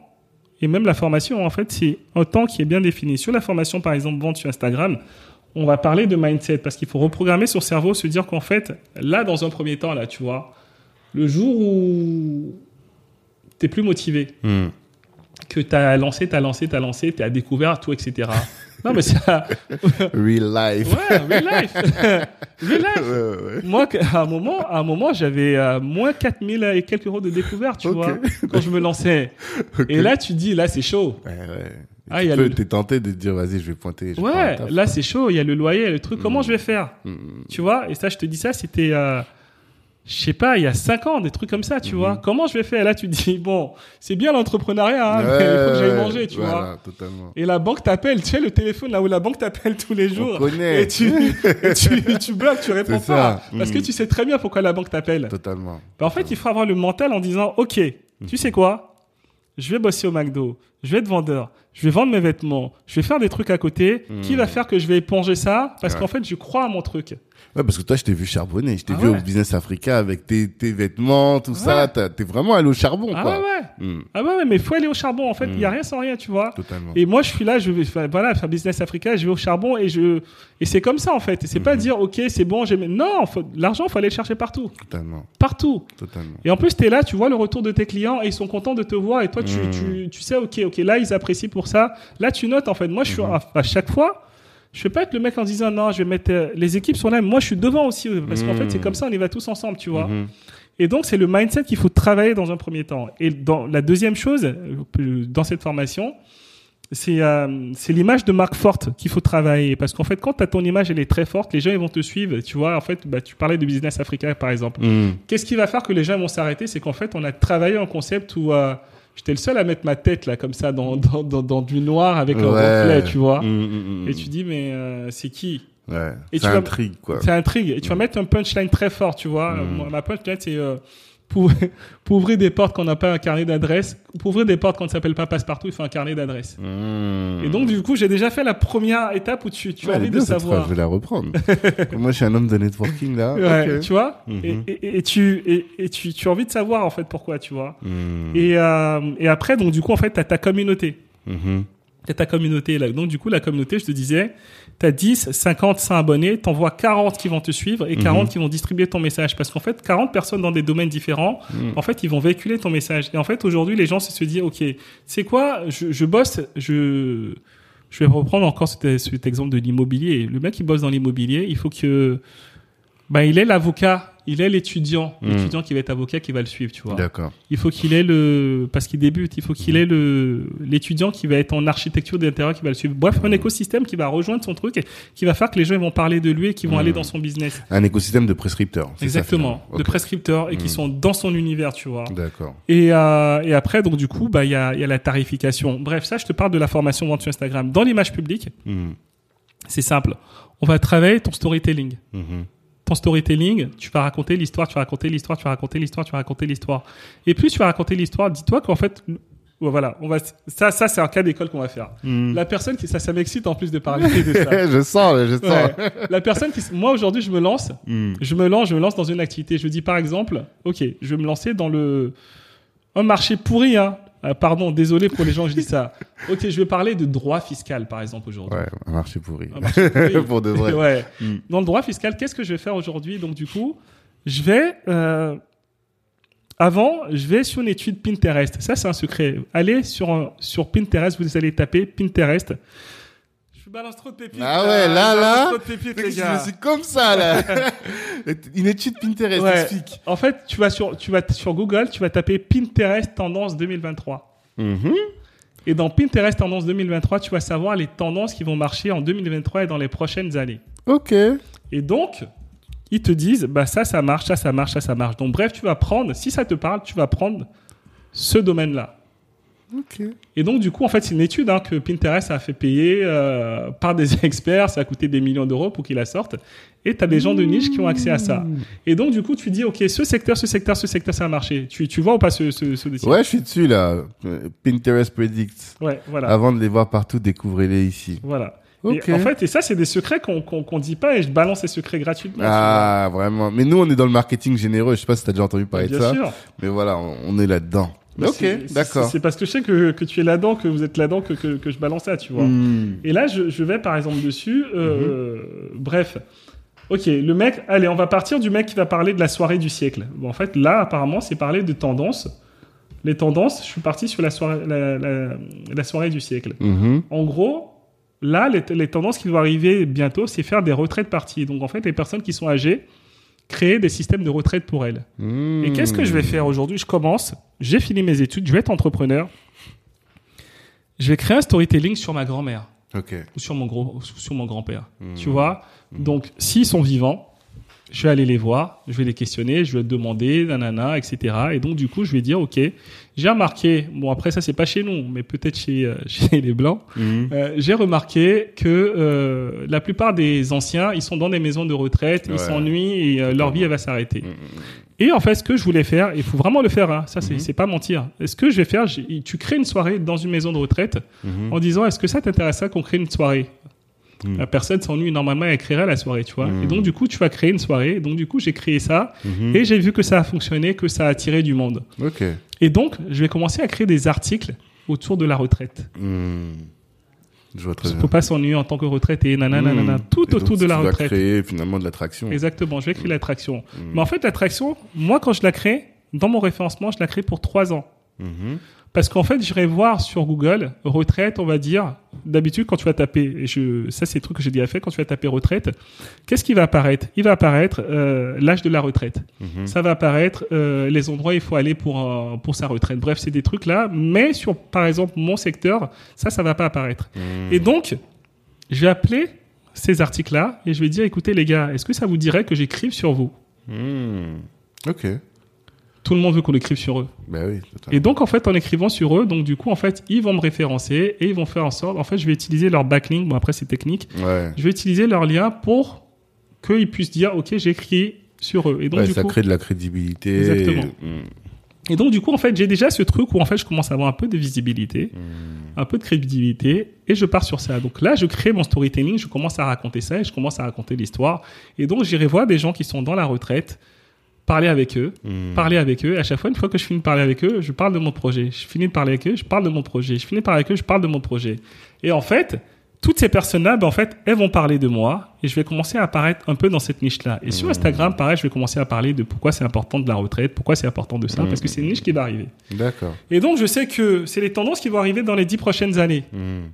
et même la formation, en fait, c'est un temps qui est bien défini. Sur la formation, par exemple, vente sur Instagram, on va parler de mindset, parce qu'il faut reprogrammer son cerveau, se dire qu'en fait, là, dans un premier temps, là, tu vois, le jour où t'es plus motivé, Hmm. que t'as lancé, t'as lancé, t'as lancé, t'as découvert tout, etc. non, mais ça, Real life. ouais, real life. real life. Ouais, ouais, ouais. Moi, à un moment, à un moment, j'avais euh, moins 4000 et quelques euros de découvert, tu vois, quand je me lançais. Et là, tu dis, là, c'est chaud. Ouais, ouais. Ah, tu peux, le- t'es tenté de te dire, vas-y, je vais pointer. je Ouais, là, c'est chaud. Il y a le loyer, le truc. Comment Mm. je vais faire Hmm. Tu vois Et ça, je te dis ça, c'était, euh, je sais pas, il y a 5 ans, des trucs comme ça, tu Mhm. vois. Comment je vais faire? Là, tu te dis, bon, c'est bien l'entrepreneuriat, hein, mais il faut que j'aille Ouais, manger, tu voilà, vois. totalement. Et la banque t'appelle, tu sais, le téléphone là où la banque t'appelle tous les On jours. connaît. Et tu, et tu, tu bloques, tu réponds pas. ça. Parce que Mm. tu sais très bien pourquoi la banque t'appelle. Totalement. Ben, en fait, il faut avoir le mental en disant, OK, tu sais quoi? Je vais bosser au McDo, je vais être vendeur, je vais vendre mes vêtements, je vais faire des trucs à côté. Qui va faire que je vais éponger ça? Parce Ouais. qu'en fait, je crois à mon truc. Ouais, parce que toi, je t'ai vu charbonner. Je t'ai Ah vu ouais. au Business Africa avec tes, tes vêtements, tout ça. Ouais. T'es vraiment allé au charbon, Ah quoi. ouais, ouais. Hmm, Ah ouais, ouais, mais il faut aller au charbon. En fait, il Mm. y a rien sans rien, tu vois. Totalement. Et moi, je suis là, je vais faire, voilà, faire Business Africa, je vais au charbon et je, et c'est comme ça, en fait. Et c'est pas Mhm. dire, OK, c'est bon, j'ai, non, l'argent, faut aller le chercher partout. Totalement. Partout. Totalement. Et en plus, tu es là, tu vois le retour de tes clients et ils sont contents de te voir. Et toi, tu, tu, tu sais, OK, OK, là, ils apprécient pour ça. Là, tu notes, en fait. Moi, je suis à, à chaque fois, je vais pas être le mec en disant, non, je vais mettre, euh, les équipes sont là. Moi, je suis devant aussi. euh, Parce qu'en fait, c'est comme ça, on y va tous ensemble, tu vois. Mhm. Et donc, c'est le mindset qu'il faut travailler dans un premier temps. Et dans la deuxième chose, euh, dans cette formation, c'est euh, c'est l'image de marque forte qu'il faut travailler. Parce qu'en fait, quand tu as ton image, elle est très forte, les gens ils vont te suivre. Tu vois, en fait, bah, tu parlais de Business Africa, par exemple. Hmm. Qu'est-ce qui va faire que les gens vont s'arrêter? C'est qu'en fait, on a travaillé un concept où euh, j'étais le seul à mettre ma tête là, comme ça, dans, dans, dans, dans du noir avec un Ouais. reflet, tu vois. Hmm, hmm, hmm. Et tu dis, mais euh, c'est qui? Ouais. Et Ça tu vas- intrigue, quoi. C'est intrigue. Et tu vas mettre un punchline très fort, tu vois. Mm. Ma punchline, c'est euh, pour, pour ouvrir des portes qu'on n'a pas un carnet d'adresse. Pour ouvrir des portes qu'on ne s'appelle pas passe-partout, il faut un carnet d'adresse. Hmm. Et donc, du coup, j'ai déjà fait la première étape où tu, tu Ouais, as envie de phrase, savoir. Je vais la reprendre. Moi, je suis un homme de networking, là. Ouais. Tu vois? Mhm. Et, et, et tu, et, et tu, tu as envie de savoir, en fait, pourquoi, tu vois? Hmm. Et, euh, et après, donc, du coup, en fait, tu as ta communauté. Mhm. T'as ta communauté là. Donc du coup, la communauté, je te disais, t'as 10, 50, 100 abonnés, t'envoies 40 qui vont te suivre et 40 qui vont distribuer ton message. Parce qu'en fait, 40 personnes dans des domaines différents, en fait, ils vont véhiculer ton message. Et en fait, aujourd'hui, les gens se disent, OK, c'est quoi? Je, je bosse, je... Je vais reprendre encore cet, cet exemple de l'immobilier. Le mec qui bosse dans l'immobilier, il faut que... Ben, il est l'avocat il est l'étudiant, Hmm. l'étudiant qui va être avocat qui va le suivre, tu vois. D'accord. Il faut qu'il ait le, parce qu'il débute, il faut qu'il ait le, l'étudiant qui va être en architecture d'intérieur qui va le suivre. Bref, un écosystème qui va rejoindre son truc et qui va faire que les gens ils vont parler de lui et qui vont aller dans son business. Un écosystème de prescripteurs. ça, Exactement. De prescripteurs et qui sont dans son univers, tu vois. D'accord. Et, euh, et après, donc, du coup, bah, il y a, y a la tarification. Bref, ça, je te parle de la formation vente sur Instagram. Dans l'image publique, c'est simple. On va travailler ton storytelling. Storytelling, tu vas raconter l'histoire, tu vas raconter l'histoire, tu vas raconter l'histoire, tu vas raconter l'histoire. Et plus tu vas raconter l'histoire, dis-toi qu'en fait, voilà, on va, ça, ça c'est un cas d'école qu'on va faire. La personne qui, ça, ça m'excite en plus de parler de ça. je sens, je sens. Ouais. La personne qui, moi aujourd'hui, je me lance, Mhm. je me lance, je me lance dans une activité. Je dis par exemple, ok, je vais me lancer dans le un marché pourri, hein. Euh, pardon, désolé pour les gens je dis ça. Ok, je vais parler de droit fiscal par exemple aujourd'hui. Ouais, un marché pourri. Un marché pourri. Pour de vrai. ouais. Mm. Dans le droit fiscal, qu'est-ce que je vais faire aujourd'hui? Donc du coup, je vais euh, avant, je vais sur une étude Pinterest. Ça, c'est un secret. Allez sur sur Pinterest, vous allez taper Pinterest. Je balance trop de pépites. Ah ouais, là, là. trop de pépites, les Je gars. suis comme ça, là. Une étude Pinterest, Ouais. explique. En fait, tu vas sur tu vas sur Google, tu vas taper Pinterest tendance 2023. Mhm. Et dans Pinterest tendance 2023, tu vas savoir les tendances qui vont marcher en 2023 et dans les prochaines années. Ok. Et donc, ils te disent, bah ça, ça marche, ça, ça marche, ça, ça marche. Donc, bref, tu vas prendre, si ça te parle, tu vas prendre ce domaine-là. Ok. Et donc, du coup, en fait, c'est une étude hein, que Pinterest a fait payer euh, par des experts. Ça a coûté des millions d'euros pour qu'ils la sortent. Et tu as des gens de niche qui ont accès à ça. Et donc, du coup, tu dis, OK, ce secteur, ce secteur, ce secteur, ça a marché. Tu, tu vois ou pas ce, ce, ce Ouais, je suis dessus, là. Pinterest Predicts. Ouais, voilà. Avant de les voir partout, découvrez-les ici. Voilà. Ok. Et en fait, et ça, c'est des secrets qu'on qu'on qu'on dit pas et je balance ces secrets gratuitement. tu Ah, vraiment. Mais nous, on est dans le marketing généreux. Je sais pas si t'as déjà entendu parler de Bien ça. sûr. Mais voilà, on, on est là-dedans. Bah, ok, d'accord. C'est parce que je sais que, que tu es là-dedans, que vous êtes là-dedans, que, que, que je balance ça, tu vois. Hmm. Et là, je, je vais par exemple dessus. euh, Mhm. Bref. Ok, le mec, allez, on va partir du mec qui va parler de la soirée du siècle. Bon, en fait, là, apparemment, c'est parler de tendances. Les tendances, je suis parti sur la soirée, la, la- la soirée du siècle. Mhm. En gros, là, les, les tendances qui vont arriver bientôt, c'est faire des retraites parties. Donc, en fait, les personnes qui sont âgées, créer des systèmes de retraite pour elles. Hmm. Et qu'est-ce que je vais faire aujourd'hui? Je commence, j'ai fini mes études, je vais être entrepreneur. Je vais créer un storytelling sur ma grand-mère ou sur mon, gros, ou sur mon grand-père. Hmm. Tu vois? Donc, s'ils sont vivants, je vais aller les voir, je vais les questionner, je vais demander, nanana, etc. Et donc, du coup, je vais dire, OK, j'ai remarqué, bon, après, ça, c'est pas chez nous, mais peut-être chez, euh, chez les Blancs, Mhm. euh, j'ai remarqué que euh, la plupart des anciens, ils sont dans des maisons de retraite, Ouais. ils s'ennuient et leur vie, elle va s'arrêter. Mhm. Et en fait, ce que je voulais faire, il faut vraiment le faire, hein, ça c'est Mhm. c'est pas mentir. Ce que je vais faire, tu crées une soirée dans une maison de retraite Mhm. en disant est-ce que ça t'intéresserait qu'on crée une soirée? Mhm. La personne s'ennuie normalement, elle créerait la soirée, tu vois. Mhm. Et donc du coup, tu vas créer une soirée. Et donc du coup, j'ai créé ça Mhm. et j'ai vu que ça a fonctionné, que ça a attiré du monde. Ok. Et donc, je vais commencer à créer des articles autour de la retraite. Hmm. Je vois très Il ne faut pas s'ennuyer en tant que retraite et nanana, nanana, tout Et donc, autour de la tu vas retraite. créer finalement de l'attraction. Exactement, je vais créer l'attraction. Mais en fait, l'attraction, moi, quand je la crée, dans mon référencement, je la crée pour trois ans. Parce qu'en fait, j'irai voir sur Google, retraite, on va dire, d'habitude, quand tu vas taper, et je, ça c'est le truc que j'ai déjà fait, quand tu vas taper retraite, qu'est-ce qui va apparaître? Il va apparaître euh, l'âge de la retraite. Mhm. Ça va apparaître euh, les endroits où il faut aller pour, euh, pour sa retraite. Bref, c'est des trucs là, mais sur, par exemple, mon secteur, ça, ça va pas apparaître. Mhm. Et donc, je vais appeler ces articles-là et je vais dire, écoutez les gars, est-ce que ça vous dirait que j'écrive sur vous? Hmm. Ok. Tout le monde veut qu'on écrive sur eux. Bah oui. totalement. Et donc, en fait, en écrivant sur eux, donc du coup, en fait, ils vont me référencer et ils vont faire en sorte, en fait, je vais utiliser leur backlink, bon après c'est technique, Ouais. je vais utiliser leur lien pour qu'ils puissent dire, ok, j'ai écrit sur eux. Et donc, Ouais, du ça coup, crée de la crédibilité. Exactement. Hmm. et donc, du coup, en fait, j'ai déjà ce truc où, en fait, je commence à avoir un peu de visibilité, Hmm. un peu de crédibilité, et je pars sur ça. Donc là, je crée mon storytelling, je commence à raconter ça, et je commence à raconter l'histoire. Et donc, j'irai voir des gens qui sont dans la retraite, parler avec eux, Hmm. parler avec eux. Et à chaque fois, une fois que je finis de parler avec eux, je parle de mon projet. Je finis de parler avec eux, je parle de mon projet. Je finis de parler avec eux, je parle de mon projet. Et en fait, toutes ces personnes-là, ben, en fait, elles vont parler de moi et je vais commencer à apparaître un peu dans cette niche-là. Et sur Instagram, pareil, je vais commencer à parler de pourquoi c'est important de la retraite, pourquoi c'est important de ça, parce que c'est une niche qui va arriver. D'accord. Et donc, je sais que c'est les tendances qui vont arriver dans les dix prochaines années. Hmm.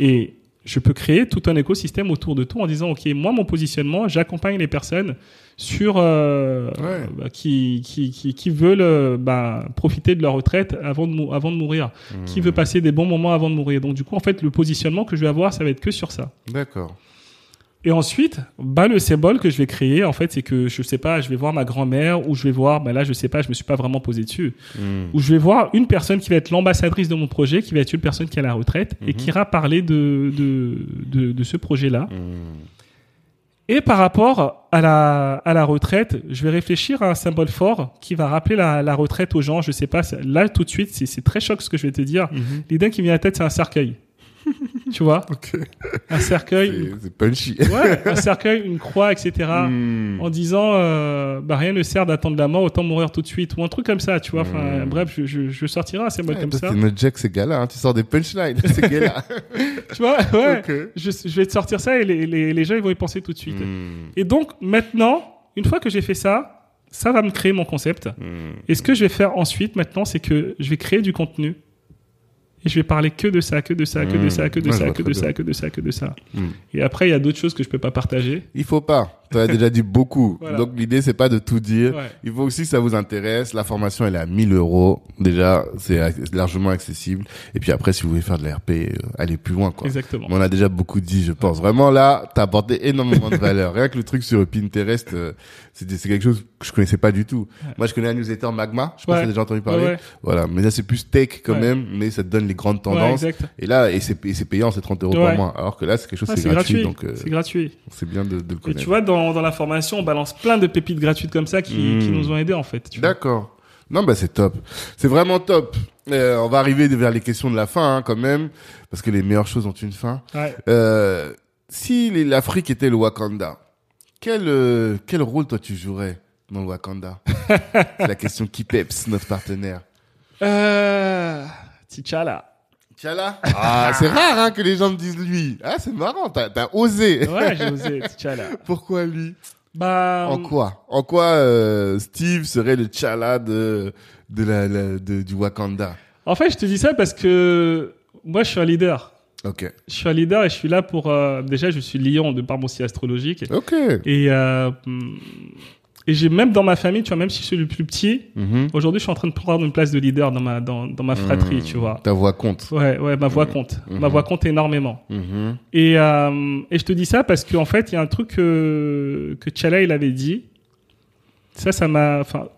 Et je peux créer tout un écosystème autour de tout en disant, OK, moi, mon positionnement, j'accompagne les personnes sur euh, Ouais. bah, qui, qui, qui, qui veulent euh, bah, profiter de leur retraite avant de, mou- avant de mourir, qui veut passer des bons moments avant de mourir. Donc, du coup, en fait, le positionnement que je vais avoir, ça va être que sur ça. D'accord. Et ensuite, bah, le symbole que je vais créer, en fait, c'est que je sais pas, je vais voir ma grand-mère ou je vais voir, bah, là, je sais pas, je me suis pas vraiment posé dessus Hmm. où je vais voir une personne qui va être l'ambassadrice de mon projet, qui va être une personne qui est à la retraite et qui ira parler de, de, de, de ce projet-là. Hmm. Et par rapport à la, à la retraite, je vais réfléchir à un symbole fort qui va rappeler la, la retraite aux gens. Je sais pas, là tout de suite, c'est c'est très choc ce que je vais te dire. L'idée qui me vient à la tête, c'est un cercueil. Tu vois. Un cercueil, C'est- C'est punchy. ouais, un cercueil, une croix, etc. Hmm. En disant, euh, bah, rien ne sert d'attendre la mort, autant mourir tout de suite, ou un truc comme ça, tu vois. Enfin, Mm. bref, je, je, je sortirai un symbole Ouais, comme ça. Tu me jack ces gars-là, hein. tu sors des punchlines, ces gars-là. Tu vois, ouais. Je, je vais te sortir ça et les, les, les gens ils vont y penser tout de suite. Hmm. Et donc maintenant, une fois que j'ai fait ça, ça va me créer mon concept. Hmm. Et ce que je vais faire ensuite maintenant, c'est que je vais créer du contenu. Et je vais parler que de ça, que de ça, que de Mmh. ça, que de ça, que de ça, que de ça, que de ça. Et après, il y a d'autres choses que je peux pas partager. Il faut pas. Tu as déjà dit beaucoup. Voilà. Donc l'idée c'est pas de tout dire. Ouais. Il faut aussi que ça vous intéresse. La formation elle est à 1000 euros. Déjà c'est largement accessible. Et puis après si vous voulez faire de la RP, euh, allez plus loin quoi. Exactement. Mais on a déjà beaucoup dit, je pense. Vraiment là, t'as apporté énormément de valeur. Rien que le truc sur Pinterest, euh, c'est quelque chose que je connaissais pas du tout. Moi je connais la newsletter Magma. Je sais pas si t'as déjà entendu parler. Voilà. Mais là c'est plus tech quand même, mais ça te donne les grandes tendances. et là, et c'est payant, c'est 30 euros par mois. Alors que là c'est quelque chose Ah, c'est c'est gratuit, gratuit. donc euh, C'est gratuit. c'est bien de, de le Et connaître. tu vois, dans, dans la formation, on balance plein de pépites gratuites comme ça qui, Mmh. qui nous ont aidés en fait. D'accord. Non, bah c'est top. C'est vraiment top. Euh, on va arriver vers les questions de la fin hein, quand même, parce que les meilleures choses ont une fin. Ouais. Euh, si l'Afrique était le Wakanda, quel euh, quel rôle toi tu jouerais dans le Wakanda? C'est la question qui peps notre partenaire. Euh, T'Challa. T'Challa Ah, c'est rare hein, que les gens me disent lui. Ah, c'est marrant, t'as as osé. Ouais, j'ai osé T'Challa. Pourquoi lui? Bah, En quoi? En quoi euh, Steve serait le T'Challa de de la, la- de, du Wakanda? En fait, je te dis ça parce que moi, je suis un leader. Ok. Je suis un leader et je suis là pour. euh, déjà, je suis lion de par mon signe astrologique. Ok. Et, euh, hum, et j'ai même dans ma famille, tu vois, même si je suis le plus petit, Mhm. aujourd'hui, je suis en train de prendre une place de leader dans ma, dans, dans ma fratrie, Mmh. tu vois. Ta voix compte. Ouais, ouais, ma voix compte. Ma Mhm. voix compte énormément. Mhm. Et, euh, et je te dis ça parce qu'en fait, il y a un truc que, que T'Challa, il avait dit. Ça, ça m'a. Enfin,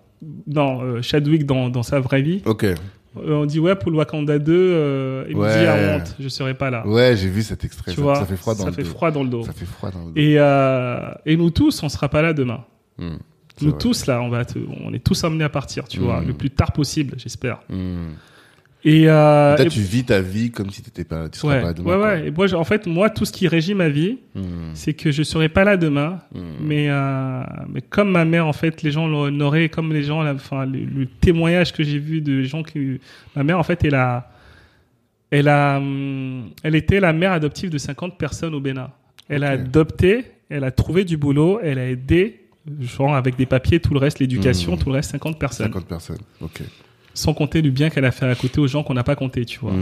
dans euh, Chadwick, dans, dans sa vraie vie, Ok. euh, on dit ouais, pour le Wakanda 2, euh, il me Ouais. dit ah, honte, je serai pas là. Ouais, j'ai vu cet extrait. tu ça, vois, ça fait froid dans ça le fait dos. froid dans le dos. Ça fait froid dans le dos. Et, euh, et nous tous, on sera pas là demain. Hmm. Nous vrai. tous là, on va, te- on est tous amenés à partir, tu vois, Mm. le plus tard possible, j'espère. Hmm. Et, euh, et- tu vis ta vie comme si t'étais pas, tu serais ouais, pas là ouais, demain. quoi. ouais. Et moi, j'ai- en fait, moi, tout ce qui régit ma vie, Hmm. c'est que je serai pas là demain, Hmm. mais, euh, mais comme ma mère, en fait, les gens l'honoraient, comme les gens, enfin, le, le témoignage que j'ai vu de gens qui, ma mère, en fait, elle a, elle a, hum, elle était la mère adoptive de 50 personnes au Bénin. Elle a Ok. adopté, elle a trouvé du boulot, elle a aidé, genre avec des papiers, tout le reste, l'éducation, Mhm. tout le reste, 50 personnes. 50 personnes. Ok. Sans compter du bien qu'elle a fait à côté aux gens qu'on n'a pas compté, tu vois.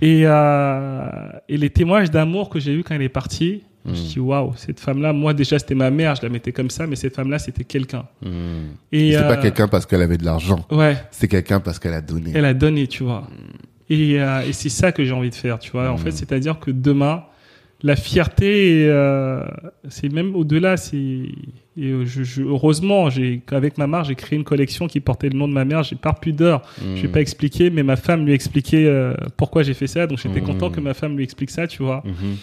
Et, euh, et les témoignages d'amour que j'ai eu quand elle est partie, je Mm. dis waouh, cette femme-là, moi déjà c'était ma mère, je la mettais comme ça, mais cette femme-là c'était quelqu'un. Hmm. Et C'est euh, pas quelqu'un parce qu'elle avait de l'argent. Ouais, C'est quelqu'un parce qu'elle a donné. elle a donné, tu vois. Et, euh, et c'est ça que j'ai envie de faire, tu vois. En fait, c'est-à-dire que demain, la fierté, euh, c'est même au-delà. C'est et euh, je, je- heureusement, j'ai avec ma mère, j'ai créé une collection qui portait le nom de ma mère. J'ai par pudeur, Hmm. je vais pas expliquer, mais ma femme lui a expliqué euh, pourquoi j'ai fait ça. Donc j'étais Mm. content que ma femme lui explique ça, tu vois. Mhm.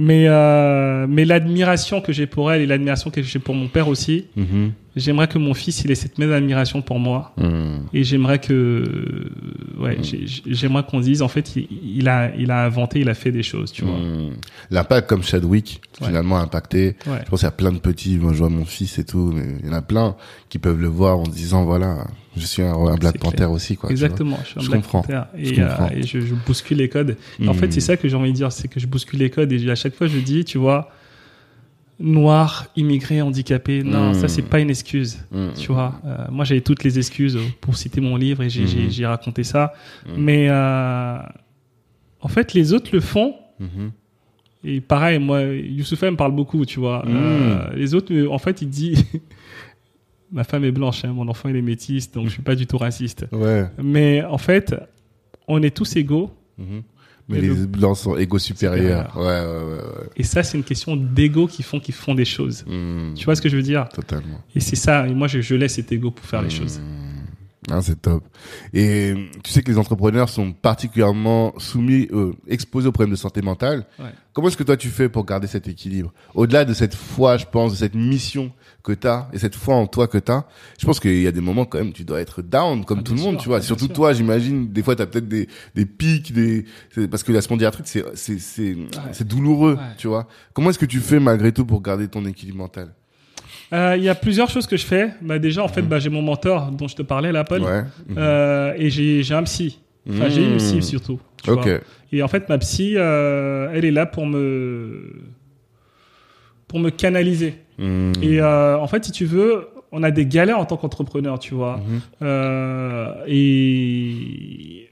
Mais, euh, mais l'admiration que j'ai pour elle et l'admiration que j'ai pour mon père aussi. J'aimerais que mon fils il ait cette même admiration pour moi Hmm. et j'aimerais que ouais j'ai- j'aimerais qu'on dise en fait il, il a il a inventé il a fait des choses tu vois Hmm. L'impact comme Chadwick, Ouais. finalement, a impacté. ouais Je pense qu'il y a plein de petits, moi je vois mon fils et tout, mais il y en a plein qui peuvent le voir en se disant, voilà, je suis un, un Black Panther aussi, quoi. exactement je suis un Je Black comprends. Panther et, Je comprends. euh, et je, je bouscule les codes Et en fait Hmm. c'est ça que j'ai envie de dire c'est que je bouscule les codes et à chaque fois je dis tu vois noir immigré handicapé non Hmm. ça c'est pas une excuse Hmm. tu vois Euh, moi j'avais toutes les excuses pour citer mon livre et j'ai j'ai raconté ça mais euh, en fait les autres le font et pareil moi Youssoufa me parle beaucoup tu vois. Euh, les autres en fait il dit ma femme est blanche hein, mon enfant il est métis donc je suis pas du tout raciste Ouais. mais en fait on est tous égaux. Mais les le- blancs sont égaux supérieurs. Ouais, ouais, ouais. ouais. et ça c'est une question d'ego qui font qui font des choses Hmm. tu vois ce que je veux dire? Totalement. et c'est ça et moi je, je laisse cet ego pour faire les choses Hmm. Ah, c'est top. Et tu sais que les entrepreneurs sont particulièrement soumis, euh, exposés aux problèmes de santé mentale. Ouais. Comment est-ce que toi tu fais pour garder cet équilibre? Au-delà de cette foi, je pense, de cette mission que tu as et cette foi en toi que tu as, je pense qu'il y a des moments quand même tu dois être down comme Ah, tout le monde, tu vois. bien Surtout sûr. toi, j'imagine, des fois tu as peut-être des, des pics, des parce que la spondylarthrite c'est c'est c'est c'est douloureux, Ouais. tu vois. Comment est-ce que tu fais malgré tout pour garder ton équilibre mental? Euh, il y a plusieurs choses que je fais bah déjà en fait bah, j'ai mon mentor dont je te parlais là Paul. Ouais. Euh, et j'ai un psy enfin j'ai une psy Mhm. surtout tu Ok. vois. et en fait ma psy euh, elle est là pour me pour me canaliser Hmm. et en fait si tu veux on a des galères en tant qu'entrepreneur tu vois Mhm. Euh, et,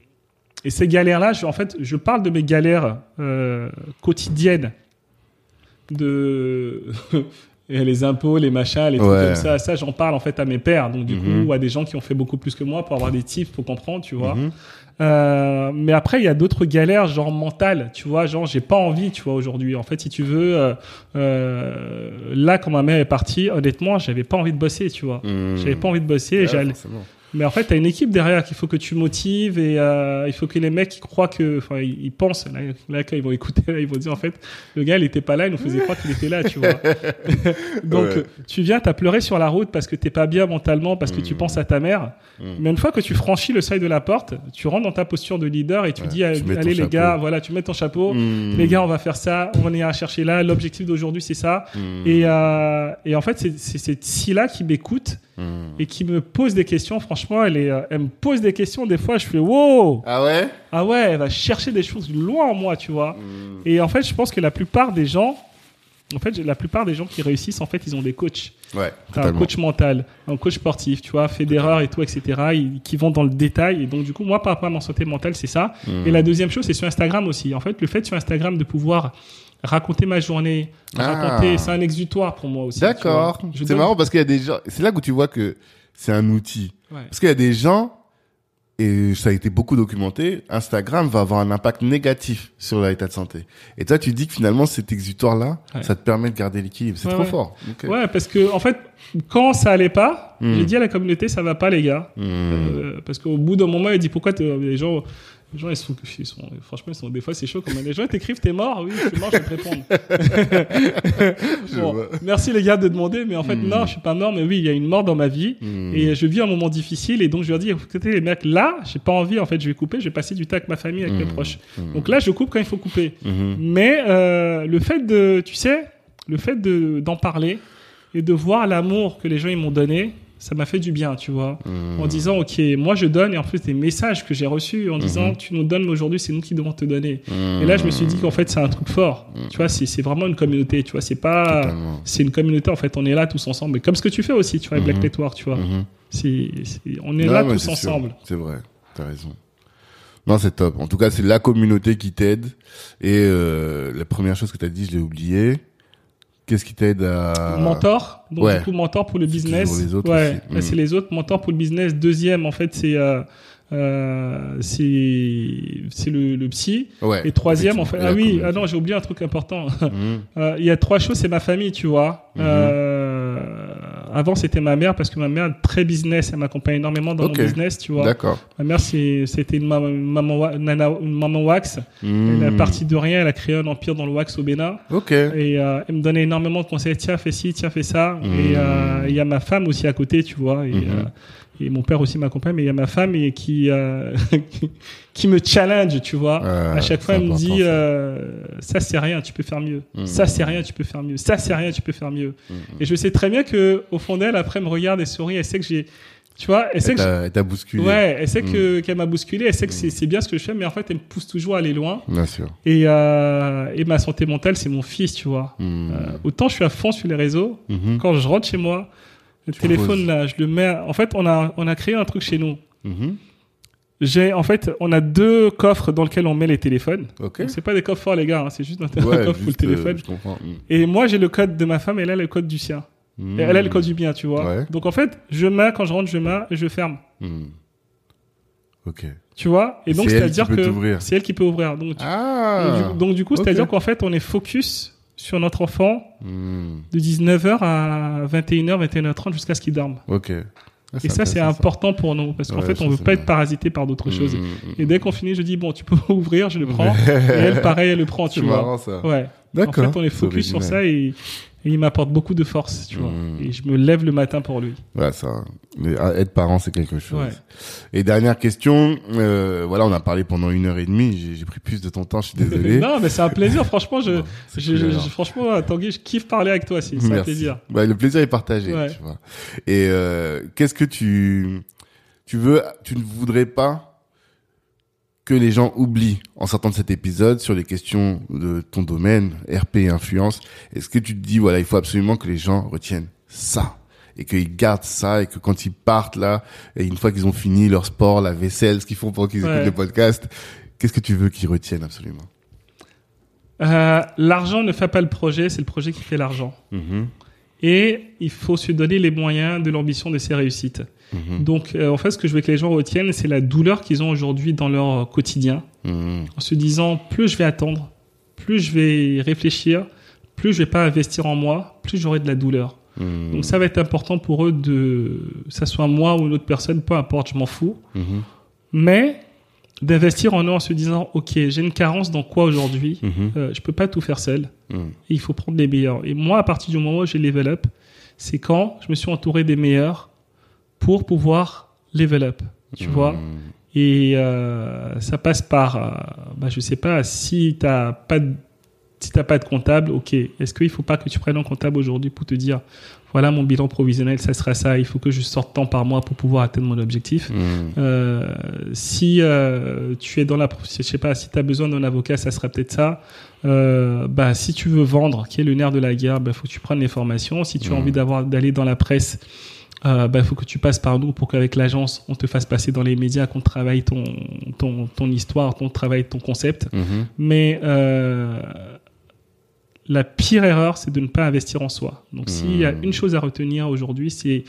et ces galères-là, je- en fait, je parle de mes galères quotidiennes, de et les impôts, les machins, les trucs Ouais. comme ça. Ça, j'en parle en fait à mes pères, donc du Mhm. coup, à des gens qui ont fait beaucoup plus que moi pour avoir des tips, pour comprendre, tu vois. Mhm. Euh, mais après, il y a d'autres galères, genre mentales, tu vois, genre j'ai pas envie, tu vois, aujourd'hui. En fait, si tu veux, euh, euh, là, quand ma mère est partie, honnêtement, j'avais pas envie de bosser, tu vois. Hmm. J'avais pas envie de bosser. Ouais, j'allais-. Mais en fait, tu as une équipe derrière qu'il faut que tu motives et euh, il faut que les mecs ils croient que. Enfin, ils, ils pensent. Là, là, quand ils vont écouter, là, ils vont dire en fait, le gars, il était pas là, il nous faisait croire qu'il était là, tu vois. Donc, Ouais. tu viens, t'as pleuré sur la route parce que t'es pas bien mentalement, parce que tu Mm. penses à ta mère. Mm. Mais une fois que tu franchis le seuil de la porte, tu rentres dans ta posture de leader et tu Ouais, dis tu allez, les chapeau. gars, voilà, tu mets ton chapeau. Hmm. Les gars, on va faire ça, on est à chercher là. L'objectif d'aujourd'hui, c'est ça. Et, euh, et en fait, c'est c'est cette scie-là qui m'écoute Et qui me pose des questions. Franchement, elle, est, euh, elle me pose des questions. Des fois, je fais wow, Ah ouais? Ah ouais, elle va chercher des choses loin en moi, tu vois. Hmm. Et en fait, je pense que la plupart des gens, en fait, la plupart des gens qui réussissent, en fait, ils ont des coachs. Ouais, T'as un coach mental, un coach sportif, tu vois, Federer et tout, etc. Ils, qui vont dans le détail. Et donc, du coup, moi, par rapport à ma santé mentale, c'est ça. Hmm. Et la deuxième chose, c'est sur Instagram aussi. En fait, le fait sur Instagram de pouvoir raconter ma journée, Ah. raconter, c'est un exutoire pour moi aussi. D'accord. C'est donne- marrant parce qu'il y a des gens. C'est là où tu vois que c'est un outil. Ouais. Parce qu'il y a des gens et ça a été beaucoup documenté. Instagram va avoir un impact négatif sur l'état de santé. Et toi, tu dis que finalement cet exutoire-là, Ouais. ça te permet de garder l'équilibre. C'est Ouais, trop ouais. fort. Ok. Ouais, parce que en fait, quand ça allait pas, Hmm. j'ai dit à la communauté, ça va pas les gars, Hmm. Euh, parce qu'au bout d'un moment, il dit pourquoi les gens, les gens ils sont, ils sont, franchement, ils sont des fois c'est chaud. Comme les gens t'écrivent t'es mort, oui, je suis mort, je vais te répondre. Bon, merci les gars de demander, mais en fait Hmm. non, je suis pas mort, mais oui, il y a une mort dans ma vie. Hmm. Et je vis un moment difficile et donc je leur dis écoutez les mecs là j'ai pas envie en fait je vais couper je vais passer du temps avec ma famille avec mes Hmm. proches donc là je coupe quand il faut couper mais euh, le fait de, tu sais, le fait de d'en parler et de voir l'amour que les gens ils m'ont donné, ça m'a fait du bien, tu vois. Hmm. En disant, ok, moi je donne et en plus des messages que j'ai reçus en disant, tu nous donnes mais aujourd'hui, c'est nous qui devons te donner. Hmm. Et là, je me suis dit qu'en fait, c'est un truc fort. Tu vois, c'est vraiment une communauté. Tu vois, c'est pas, c'est une communauté. En fait, on est là tous ensemble. Mais comme ce que tu fais aussi, tu vois, avec. Black Network, tu vois. On est Non, là tous ensemble. C'est vrai, t'as raison. Non, c'est top. En tout cas, c'est la communauté qui t'aide. Et euh, la première chose que t'as dit, je l'ai oublié. Qu'est-ce qui t'aide à... Mentor, donc ouais. du coup mentor pour le business. toujours les autres ouais, c'est les autres. Mentor pour le business. Deuxième, en fait, c'est euh, euh, c'est le, le psy. Ouais. Et troisième, en fait, ah oui, ah non, j'ai oublié un truc important. Mhm. Euh, Il y a trois choses, c'est ma famille, tu vois. Mhm. Euh, avant c'était ma mère parce que ma mère très business, elle m'accompagne énormément dans Ok. mon business, tu vois. D'accord. Ma mère c'était une maman, une maman, une wax. Elle est Hmm. partie de rien, elle a créé un empire dans le wax au Bénin. Ok. Et euh, elle me donnait énormément de conseils. Tiens, fais ci, tiens, fais ça. Et euh, il y a ma femme aussi à côté, tu vois. Et, Mhm. Euh, et mon père aussi m'accompagne. Mais il y a ma femme et qui, euh, qui, me challenge, tu vois. Ah, à chaque fois, elle me dit ça. euh, ça c'est rien, tu peux faire mieux. Mhm. Ça c'est rien, tu peux faire mieux. Ça c'est rien, tu peux faire mieux. Et je sais très bien que au fond d'elle, après, elle me regarde et sourit. Elle sait que j'ai, tu vois, elle sait Elle que t'a bousculé. Ouais, elle sait que qu'elle m'a bousculé, elle sait que c'est c'est bien ce que je fais, mais en fait, elle me pousse toujours à aller loin. Bien sûr. Et, euh, et ma santé mentale, c'est mon fils, tu vois. Euh, autant je suis à fond sur les réseaux, quand je rentre chez moi, le Tu téléphone poses. là, je le mets. En fait, on a on a créé un truc chez nous. Mhm. J'ai en fait, on a deux coffres dans lesquels on met les téléphones. Ok. Donc, C'est pas des coffres forts les gars, hein, c'est juste un, Ouais, coffre pour le euh, téléphone. Hmm. Et moi j'ai le code de ma femme et elle a le code du sien. Et elle a le code du bien, tu vois. Ouais. Donc en fait, je mets quand je rentre, je mets et je ferme. Hmm. Ok. Tu vois? Et donc C'est qui peut que c'est elle qui peut ouvrir. Donc Ah. Donc, du, donc, du coup, ok. c'est-à-dire qu'en fait, on est focus sur notre enfant Hmm. de 19h à 21h, 21h30 jusqu'à ce qu'il dorme. Ok. Ah, Et ça, c'est important pour nous parce qu'en Ouais, fait, on veut c'est pas bien. être parasité par d'autres choses. Hmm, hmm, Et dès qu'on finit, je dis bon, tu peux ouvrir, je le prends. et elle, pareil, elle le prend, tu C'est vois. marrant ça. Ouais. En D'accord. fait, on est focus sur ça et, et il m'apporte beaucoup de force, tu vois. Mm. Et je me lève le matin pour lui. Ouais, ça. Mais ah, être parent, c'est quelque chose. Ouais. Et dernière question. Euh, voilà, on a parlé pendant une heure et demie. J'ai- J'ai pris plus de ton temps. Je suis désolé. non, mais c'est un plaisir. Franchement, je, je, cool, je- franchement, Tanguy, je kiffe parler avec toi aussi. C'est un plaisir. Ouais, le plaisir est partagé, Ouais. tu vois. Et euh, qu'est-ce que tu tu veux tu ne voudrais pas que les gens oublient en sortant de cet épisode sur les questions de ton domaine, RP et influence. Est-ce que tu te dis voilà, il faut absolument que les gens retiennent ça et qu'ils gardent ça et que quand ils partent là et une fois qu'ils ont fini leur sport, la vaisselle, ce qu'ils font pendant qu'ils Ouais. écoutent le podcast, qu'est-ce que tu veux qu'ils retiennent absolument? Euh, l'argent ne fait pas le projet, c'est le projet qui fait l'argent. Mhm. Et il faut se donner les moyens de l'ambition de ses réussites. Mhm. Donc, euh, en fait, ce que je veux que les gens retiennent, c'est la douleur qu'ils ont aujourd'hui dans leur quotidien, Mhm. en se disant plus je vais attendre, plus je vais réfléchir, plus je vais pas investir en moi, plus j'aurai de la douleur. Mhm. Donc, ça va être important pour eux de, que ça soit moi ou une autre personne, peu importe, je m'en fous, mais d'investir en eux en se disant, ok, j'ai une carence dans quoi aujourd'hui Mhm. euh, Je peux pas tout faire seul. Mhm. Et il faut prendre les meilleurs. Et moi, à partir du moment où j'ai level up, c'est quand je me suis entouré des meilleurs pour pouvoir level up. Tu vois Mhm. Et euh, ça passe par, euh, bah, je sais pas, si t'as pas de, si t'as pas de comptable, ok. Est-ce qu'il faut pas que tu prennes un comptable aujourd'hui pour te dire, voilà mon bilan provisionnel, ça sera ça. Il faut que je sorte tant par mois pour pouvoir atteindre mon objectif. Mhm. Euh, si euh, tu es dans la, je sais pas, si tu as besoin d'un avocat, ça sera peut-être ça. Euh, bah, si tu veux vendre, qui est le nerf de la guerre, bah, faut que tu prennes les formations. Si tu as Mhm. envie d'avoir, d'aller dans la presse, euh, bah, faut que tu passes par nous pour qu'avec l'agence, on te fasse passer dans les médias, qu'on travaille ton, ton, ton histoire, qu'on travaille ton concept. Mhm. Mais euh, la pire erreur, c'est de ne pas investir en soi. Donc, s'il y a Mhm. une chose à retenir aujourd'hui, c'est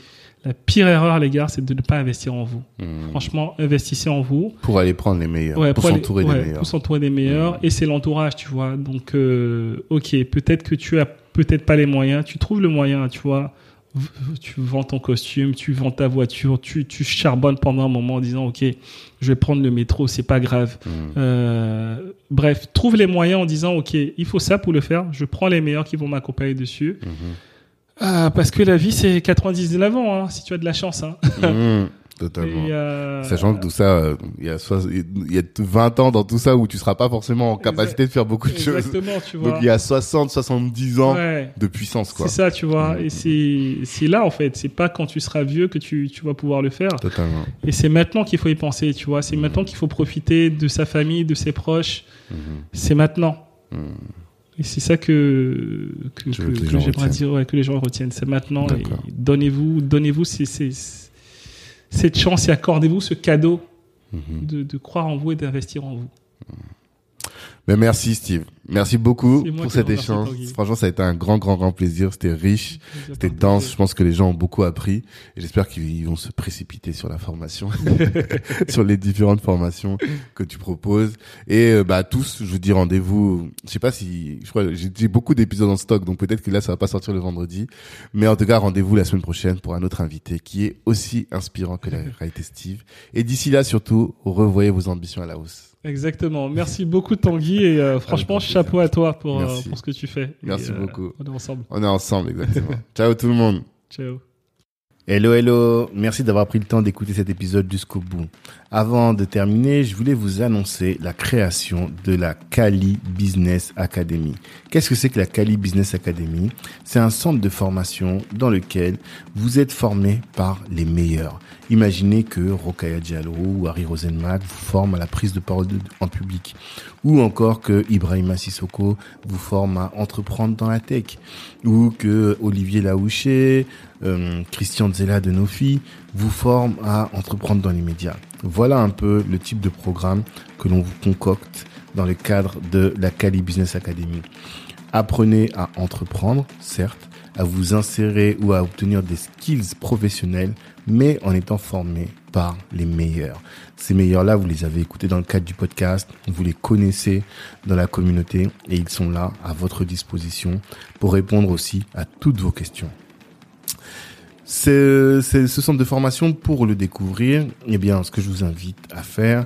la pire erreur, les gars, c'est de ne pas investir en vous. Mhm. Franchement, investissez en vous. Pour aller prendre les meilleurs. Ouais, pour s'entourer ouais, des meilleurs. Pour s'entourer des meilleurs. Et c'est l'entourage, tu vois. Donc, euh, ok, peut-être que tu as peut-être pas les moyens. Tu trouves le moyen, tu vois. Tu vends ton costume, tu vends ta voiture, tu, tu charbonnes pendant un moment en disant, ok, je vais prendre le métro, c'est pas grave. Mhm. Euh, bref, trouve les moyens en disant, ok, il faut ça pour le faire. Je prends les meilleurs qui vont m'accompagner dessus. Mhm. Ah, parce que la vie, c'est 99 ans, hein, si tu as de la chance. Hein. Mhm. Totalement. Et, euh, Sachant que tout ça, euh, il y a il y a 20 ans dans tout ça où tu seras pas forcément en capacité de faire beaucoup de choses. Exactement, tu vois. Donc il y a 60, 70 ans Ouais. de puissance, quoi. C'est ça, tu vois. Mm. Et c'est là, en fait. C'est pas quand tu seras vieux que tu, tu vas pouvoir le faire. Totalement. Et c'est maintenant qu'il faut y penser, tu vois. C'est maintenant qu'il faut profiter de sa famille, de ses proches. Mhm. C'est maintenant. Mhm. Et c'est ça que, que, j'aimerais dire, ouais, que les gens retiennent. C'est maintenant. Donnez-vous, donnez-vous cette chance et accordez-vous ce cadeau Mhm. de, de croire en vous et d'investir en vous. Mais merci Steve. Merci beaucoup pour cet échange. Franchement, ça a été un grand, grand, grand plaisir. C'était riche, c'était dense. Je pense que les gens ont beaucoup appris et j'espère qu'ils vont se précipiter sur la formation, sur les différentes formations que tu proposes. Et euh, bah à tous, je vous dis rendez-vous. Je sais pas si, je crois, j'ai j'ai beaucoup d'épisodes en stock, donc peut-être que là, ça va pas sortir le vendredi. Mais en tout cas, rendez-vous la semaine prochaine pour un autre invité qui est aussi inspirant que la réalité Steve. Et d'ici là, surtout, revoyez vos ambitions à la hausse. Exactement. Merci beaucoup Tanguy et euh, franchement chapeau à toi pour, euh, pour ce que tu fais. Merci Et, euh, beaucoup. On est ensemble. On est ensemble, exactement. Ciao tout le monde. Ciao. Hello, hello. Merci d'avoir pris le temps d'écouter cet épisode jusqu'au bout. Avant de terminer, je voulais vous annoncer la création de la Cali Business Academy. Qu'est-ce que c'est que la Cali Business Academy? C'est un centre de formation dans lequel vous êtes formé par les meilleurs. Imaginez que Rokaya Diallo ou Harry Rosenmack vous forment à la prise de parole en public. Ou encore que Ibrahima Sissoko vous forme à entreprendre dans la tech. Ou que Olivier Laouché, euh, Christian Zella de Nofi vous forme à entreprendre dans les médias. Voilà un peu le type de programme que l'on vous concocte dans le cadre de la Cali Business Academy. Apprenez à entreprendre, certes, à vous insérer ou à obtenir des skills professionnels, mais en étant formé par les meilleurs. Ces meilleurs-là, vous les avez écoutés dans le cadre du podcast, vous les connaissez dans la communauté et ils sont là à votre disposition pour répondre aussi à toutes vos questions. C'est ce centre de formation pour le découvrir. Eh bien, ce que je vous invite à faire,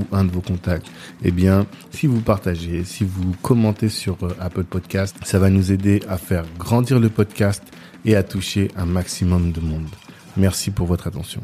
un de vos contacts. Eh bien, si vous partagez, si vous commentez sur euh, Apple Podcast, ça va nous aider à faire grandir le podcast et à toucher un maximum de monde. Merci pour votre attention.